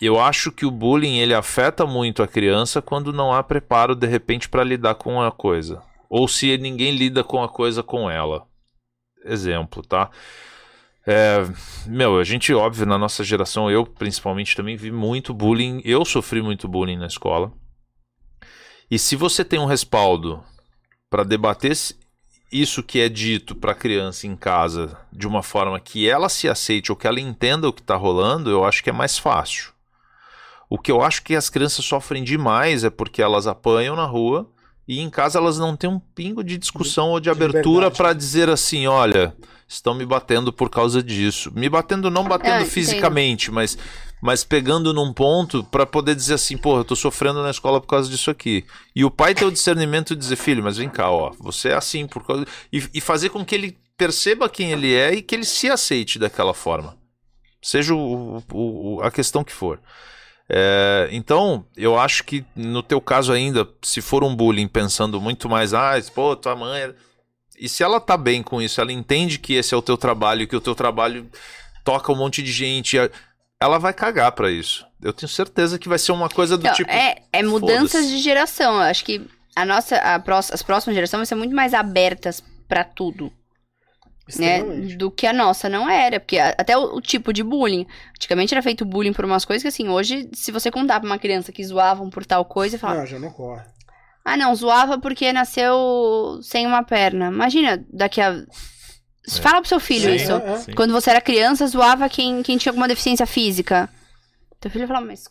eu acho que o bullying ele afeta muito a criança quando não há preparo de repente para lidar com a coisa, ou se ninguém lida com a coisa com ela. Exemplo, tá? É, meu, a gente, óbvio, na nossa geração, eu principalmente também vi muito bullying. Eu sofri muito bullying na escola. E se você tem um respaldo para debater isso que é dito para a criança em casa de uma forma que ela se aceite ou que ela entenda o que está rolando, eu acho que é mais fácil. O que eu acho que as crianças sofrem demais é porque elas apanham na rua e em casa elas não têm um pingo de discussão de, ou de, de abertura para dizer assim: olha, estão me batendo por causa disso. Me batendo, não batendo é, fisicamente, mas mas pegando num ponto para poder dizer assim, porra, eu tô sofrendo na escola por causa disso aqui. E o pai ter o discernimento de dizer, filho, mas vem cá, ó, você é assim por causa. E, e fazer com que ele perceba quem ele é e que ele se aceite daquela forma. Seja o, o, a questão que for. É, então, eu acho que no teu caso ainda, se for um bullying pensando muito mais, ah, pô, tua mãe. É... E se ela tá bem com isso, ela entende que esse é o teu trabalho, que o teu trabalho toca um monte de gente ela vai cagar para isso. Eu tenho certeza que vai ser uma coisa do então, tipo. É, é mudanças de geração. Eu acho que a nossa, a as próximas gerações vão ser muito mais abertas para tudo. Né, do que a nossa não era, porque até o, o, tipo de bullying. Antigamente era feito bullying por umas coisas que, assim, hoje, se você contar pra uma criança que zoavam por tal coisa, fala. Não, já não corre. Ah, não, zoava porque nasceu sem uma perna. Imagina, daqui a é. Fala pro seu filho sim, isso. É, Quando você era criança, zoava quem, quem tinha alguma deficiência física. Teu filho falava, mas.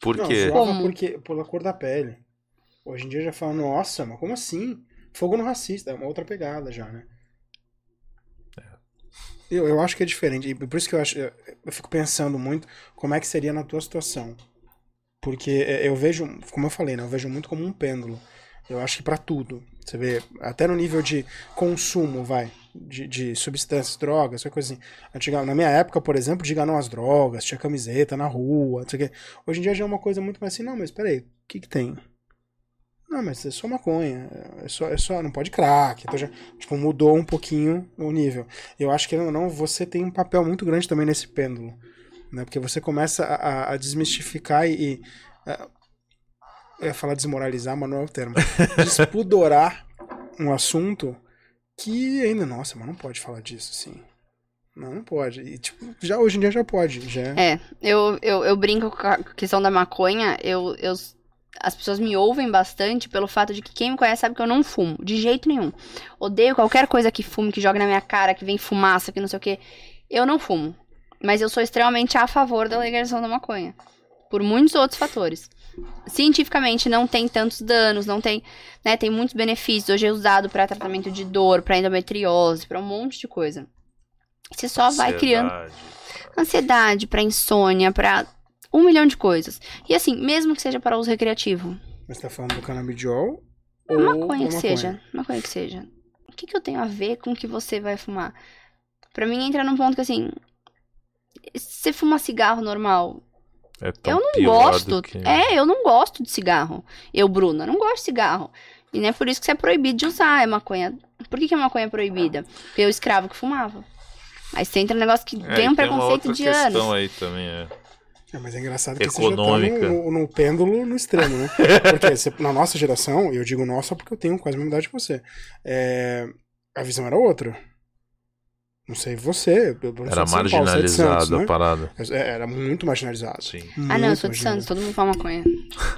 Por quê? Não, zoava porque, pela cor da pele. Hoje em dia já fala, nossa, mas como assim? Fogo no racista, é uma outra pegada já, né? Eu, eu acho que é diferente. Por isso que eu acho. Eu, eu fico pensando muito como é que seria na tua situação. Porque é, eu vejo, como eu falei, né? Eu vejo muito como um pêndulo. Eu acho que para tudo. Você vê, até no nível de consumo, vai, de, de substâncias, drogas, coisa assim. Na minha época, por exemplo, diga não às drogas, tinha camiseta na rua, não sei o quê. Hoje em dia já é uma coisa muito mais assim, não, mas peraí, o que que tem? Não, mas é só maconha, é só, é só não pode crack. Então já, tipo, mudou um pouquinho o nível. Eu acho que, não, você tem um papel muito grande também nesse pêndulo. Né? Porque você começa a, a desmistificar e. e a, eu ia falar desmoralizar, mas não é o termo. Despudorar um assunto que ainda, nossa, mas não pode falar disso, assim. Não, não pode. E, tipo, já hoje em dia já pode. Já. É, eu, eu, eu brinco com a questão da maconha, eu, eu as pessoas me ouvem bastante pelo fato de que quem me conhece sabe que eu não fumo, de jeito nenhum. Odeio qualquer coisa que fume, que joga na minha cara, que vem fumaça, que não sei o que. Eu não fumo. Mas eu sou extremamente a favor da legalização da maconha. Por muitos outros fatores. Cientificamente não tem tantos danos, não tem, né, tem muitos benefícios. Hoje é usado para tratamento de dor, para endometriose, para um monte de coisa. Você só vai criando ansiedade, para insônia, para um milhão de coisas. E assim, mesmo que seja para uso recreativo. Mas você tá falando do canabidiol? Ou maconha que maconha? seja. Maconha que seja. O que, que eu tenho a ver com o que você vai fumar? Para mim entra num ponto que assim. Você fuma cigarro normal. É eu não gosto. Que... É, eu não gosto de cigarro. Eu, Bruna, não gosto de cigarro. E não é por isso que você é proibido de usar. É maconha. Por que, que a maconha é proibida? Porque eu escravo que fumava. Aí você entra no negócio que é, tem um preconceito de anos. aí também, é. É, mas é engraçado que Econômica. você já tá no, no, pêndulo no extremo, né? Porque você, na nossa geração, eu digo nossa porque eu tenho quase a mesma idade que você, é, a visão era outra. Não sei você. era marginalizado né? a parada. É, era muito marginalizado. Sim. Muito ah, não, eu sou de Santos, todo mundo fala maconha.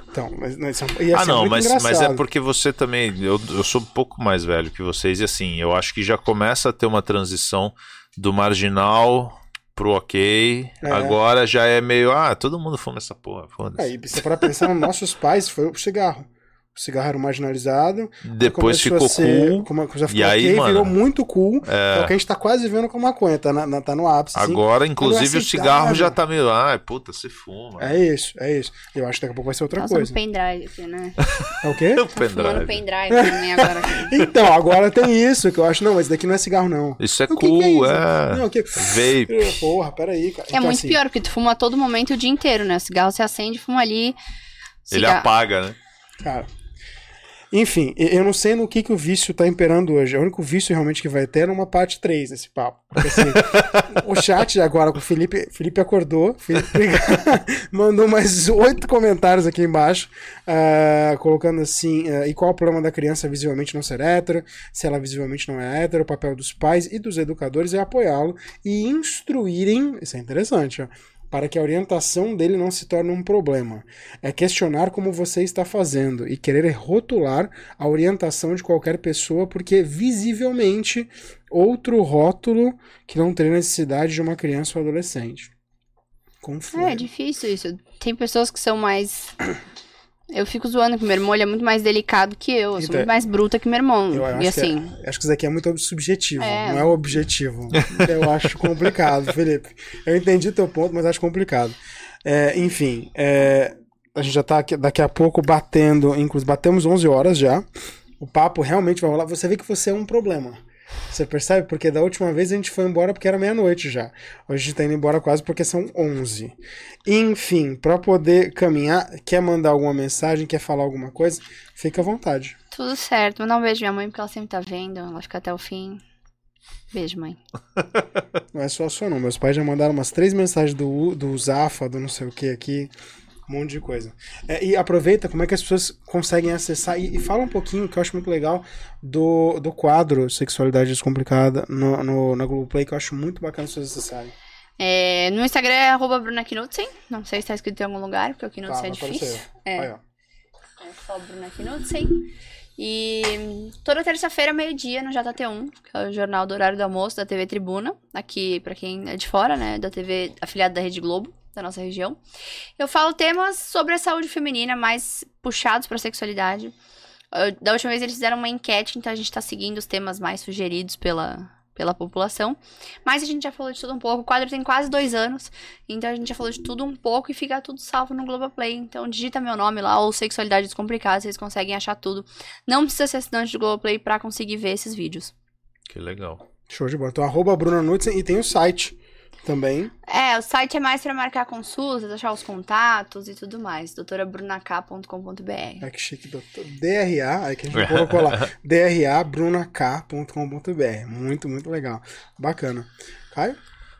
Então, mas, mas, é e, assim, ah, não, é mas, mas é porque você também. Eu, eu sou um pouco mais velho que vocês, e assim, eu acho que já começa a ter uma transição do marginal pro ok. É. Agora já é meio, ah, todo mundo fuma essa porra, foda-se. É, e se para pensar nos nossos pais, foi o cigarro. O cigarro era marginalizado. Depois ficou ser, cool. Como, já ficou e aí, okay, mano, virou muito cool. É... é o que a gente tá quase vendo com a maconha, tá, na, tá no ápice. Assim. Agora, inclusive, o cigarro já tá meio, ah, puta, você fuma. É isso, é isso. Eu acho que daqui a pouco vai ser outra Nossa, coisa. Um pendrive aqui, né? É o quê? o pendrive. pendrive também agora. então, agora tem isso, que eu acho, não, mas daqui não é cigarro, não. Isso é o cool, que que é. Isso? é. Não, que... Vape. Porra, peraí, cara. É então, muito assim... pior, porque tu fuma a todo momento o dia inteiro, né? O cigarro se acende, fuma ali. Cigarro... Ele apaga, né? Cara, enfim, eu não sei no que, que o vício tá imperando hoje. O único vício realmente que vai ter é uma parte 3 desse papo. Porque, assim, o chat agora com o Felipe, Felipe acordou, Felipe mandou mais oito comentários aqui embaixo, uh, colocando assim, uh, e qual o problema da criança visivelmente não ser hétero, se ela visivelmente não é hétero, o papel dos pais e dos educadores é apoiá-lo e instruírem, isso é interessante, ó, para que a orientação dele não se torne um problema. É questionar como você está fazendo e querer rotular a orientação de qualquer pessoa, porque visivelmente outro rótulo que não teria necessidade de uma criança ou adolescente. É, é difícil isso. Tem pessoas que são mais eu fico zoando que meu irmão ele é muito mais delicado que eu. Eu sou então, muito mais bruta que meu irmão. Eu e assim. É, acho que isso aqui é muito subjetivo, é. não é objetivo. eu acho complicado, Felipe. Eu entendi teu ponto, mas acho complicado. É, enfim, é, a gente já tá aqui, daqui a pouco batendo, inclusive batemos 11 horas já. O papo realmente vai rolar. Você vê que você é um problema. Você percebe? Porque da última vez a gente foi embora porque era meia-noite já. Hoje a gente tá indo embora quase porque são 11. Enfim, para poder caminhar, quer mandar alguma mensagem, quer falar alguma coisa, fica à vontade. Tudo certo. Mandar um beijo minha mãe porque ela sempre tá vendo. Ela fica até o fim. Beijo, mãe. Não é só a sua, não. Meus pais já mandaram umas três mensagens do, do Zafa, do não sei o que aqui. Um monte de coisa. É, e aproveita como é que as pessoas conseguem acessar. E, e, fala um pouquinho, que eu acho muito legal, do, do quadro Sexualidade Descomplicada no, no, na Globoplay, que eu acho muito bacana as pessoas acessarem. É, no Instagram é arroba Bruna Knudsen. Não sei se tá escrito em algum lugar, porque o Knudsen tá, é difícil. É. Aí, é só Bruna Knudsen. E toda terça-feira, meio-dia, no JT1, que é o jornal do horário do almoço da TV Tribuna, aqui para quem é de fora, né, da TV afiliada da Rede Globo da nossa região. Eu falo temas sobre a saúde feminina mais puxados para a sexualidade. Da última vez eles fizeram uma enquete, então a gente está seguindo os temas mais sugeridos pela, pela população. Mas a gente já falou de tudo um pouco. O quadro tem quase dois anos, então a gente já falou de tudo um pouco e fica tudo salvo no Globoplay. Então digita meu nome lá, ou Sexualidade Descomplicada, vocês conseguem achar tudo. Não precisa ser assinante do Globoplay para conseguir ver esses vídeos. Que legal. Show de bola. Então, arroba Bruna Nutzen e tem o site também. É, o site é mais para marcar consultas, achar os contatos e tudo mais. doutorabrunak.com.br. É que chique, doutor. DRA, aí que a gente colocou lá. drabrunak.com.br. Muito, muito legal. Bacana. Caio?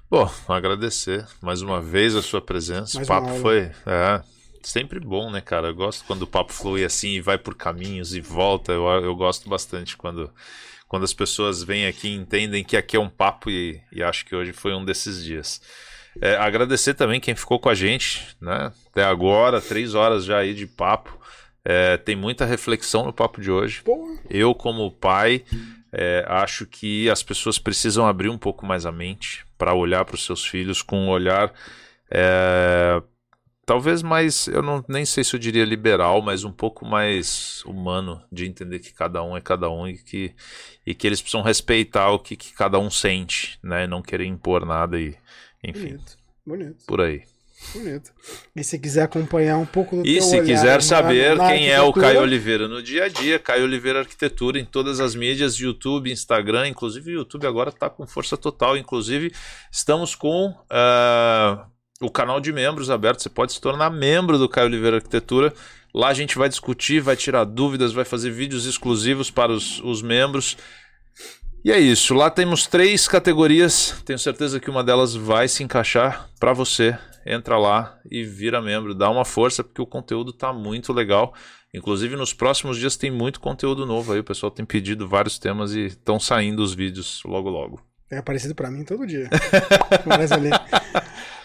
Bom, agradecer mais uma vez a sua presença. Mais o papo foi é, sempre bom, né, cara? Eu gosto quando o papo flui assim e vai por caminhos e volta. Eu, eu gosto bastante quando quando as pessoas vêm aqui e entendem que aqui é um papo e, e acho que hoje foi um desses dias. É, agradecer também quem ficou com a gente, né? Até agora, três horas já aí de papo. É, tem muita reflexão no papo de hoje. Eu, como pai, é, acho que as pessoas precisam abrir um pouco mais a mente para olhar para os seus filhos com um olhar é, talvez mais, eu não nem sei se eu diria liberal, mas um pouco mais humano de entender que cada um é cada um e que, e que eles precisam respeitar o que, que cada um sente, né? Não querer impor nada e enfim. Bonito, bonito. Por aí. Bonito. E se quiser acompanhar um pouco do E se quiser saber na, na quem é o Caio Oliveira no dia a dia, Caio Oliveira Arquitetura em todas as mídias, YouTube, Instagram, inclusive o YouTube agora está com força total. Inclusive, estamos com uh, o canal de membros aberto. Você pode se tornar membro do Caio Oliveira Arquitetura. Lá a gente vai discutir, vai tirar dúvidas, vai fazer vídeos exclusivos para os, os membros. E é isso. Lá temos três categorias. Tenho certeza que uma delas vai se encaixar para você. Entra lá e vira membro. Dá uma força porque o conteúdo está muito legal. Inclusive nos próximos dias tem muito conteúdo novo aí. O pessoal tem pedido vários temas e estão saindo os vídeos logo logo. É aparecido para mim todo dia. ali.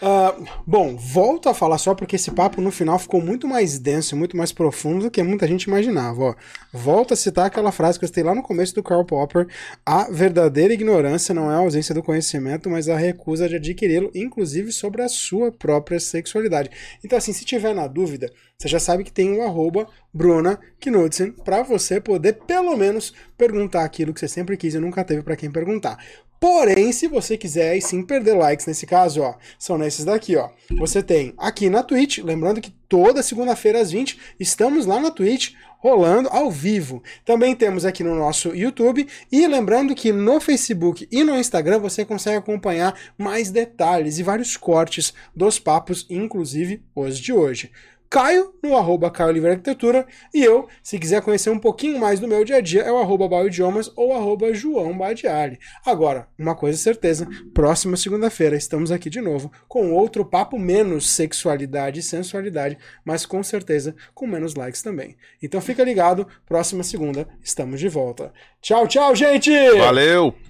Uh, bom, volto a falar só porque esse papo no final ficou muito mais denso, muito mais profundo do que muita gente imaginava. Ó. Volto a citar aquela frase que eu citei lá no começo do Karl Popper: a verdadeira ignorância não é a ausência do conhecimento, mas a recusa de adquiri-lo, inclusive sobre a sua própria sexualidade. Então, assim, se tiver na dúvida, você já sabe que tem o arroba Bruna Knudsen para você poder pelo menos perguntar aquilo que você sempre quis e nunca teve para quem perguntar. Porém, se você quiser e sim perder likes nesse caso, ó, são nesses daqui, ó. Você tem aqui na Twitch, lembrando que toda segunda-feira às 20 estamos lá na Twitch rolando ao vivo. Também temos aqui no nosso YouTube e lembrando que no Facebook e no Instagram você consegue acompanhar mais detalhes e vários cortes dos papos, inclusive os de hoje. Caio, no arroba Caio Livre Arquitetura, e eu, se quiser conhecer um pouquinho mais do meu dia a dia, é o arroba Idiomas ou arroba João Badiali. Agora, uma coisa é certeza, próxima segunda-feira estamos aqui de novo com outro papo menos sexualidade e sensualidade, mas com certeza com menos likes também. Então fica ligado, próxima segunda estamos de volta. Tchau, tchau, gente! Valeu!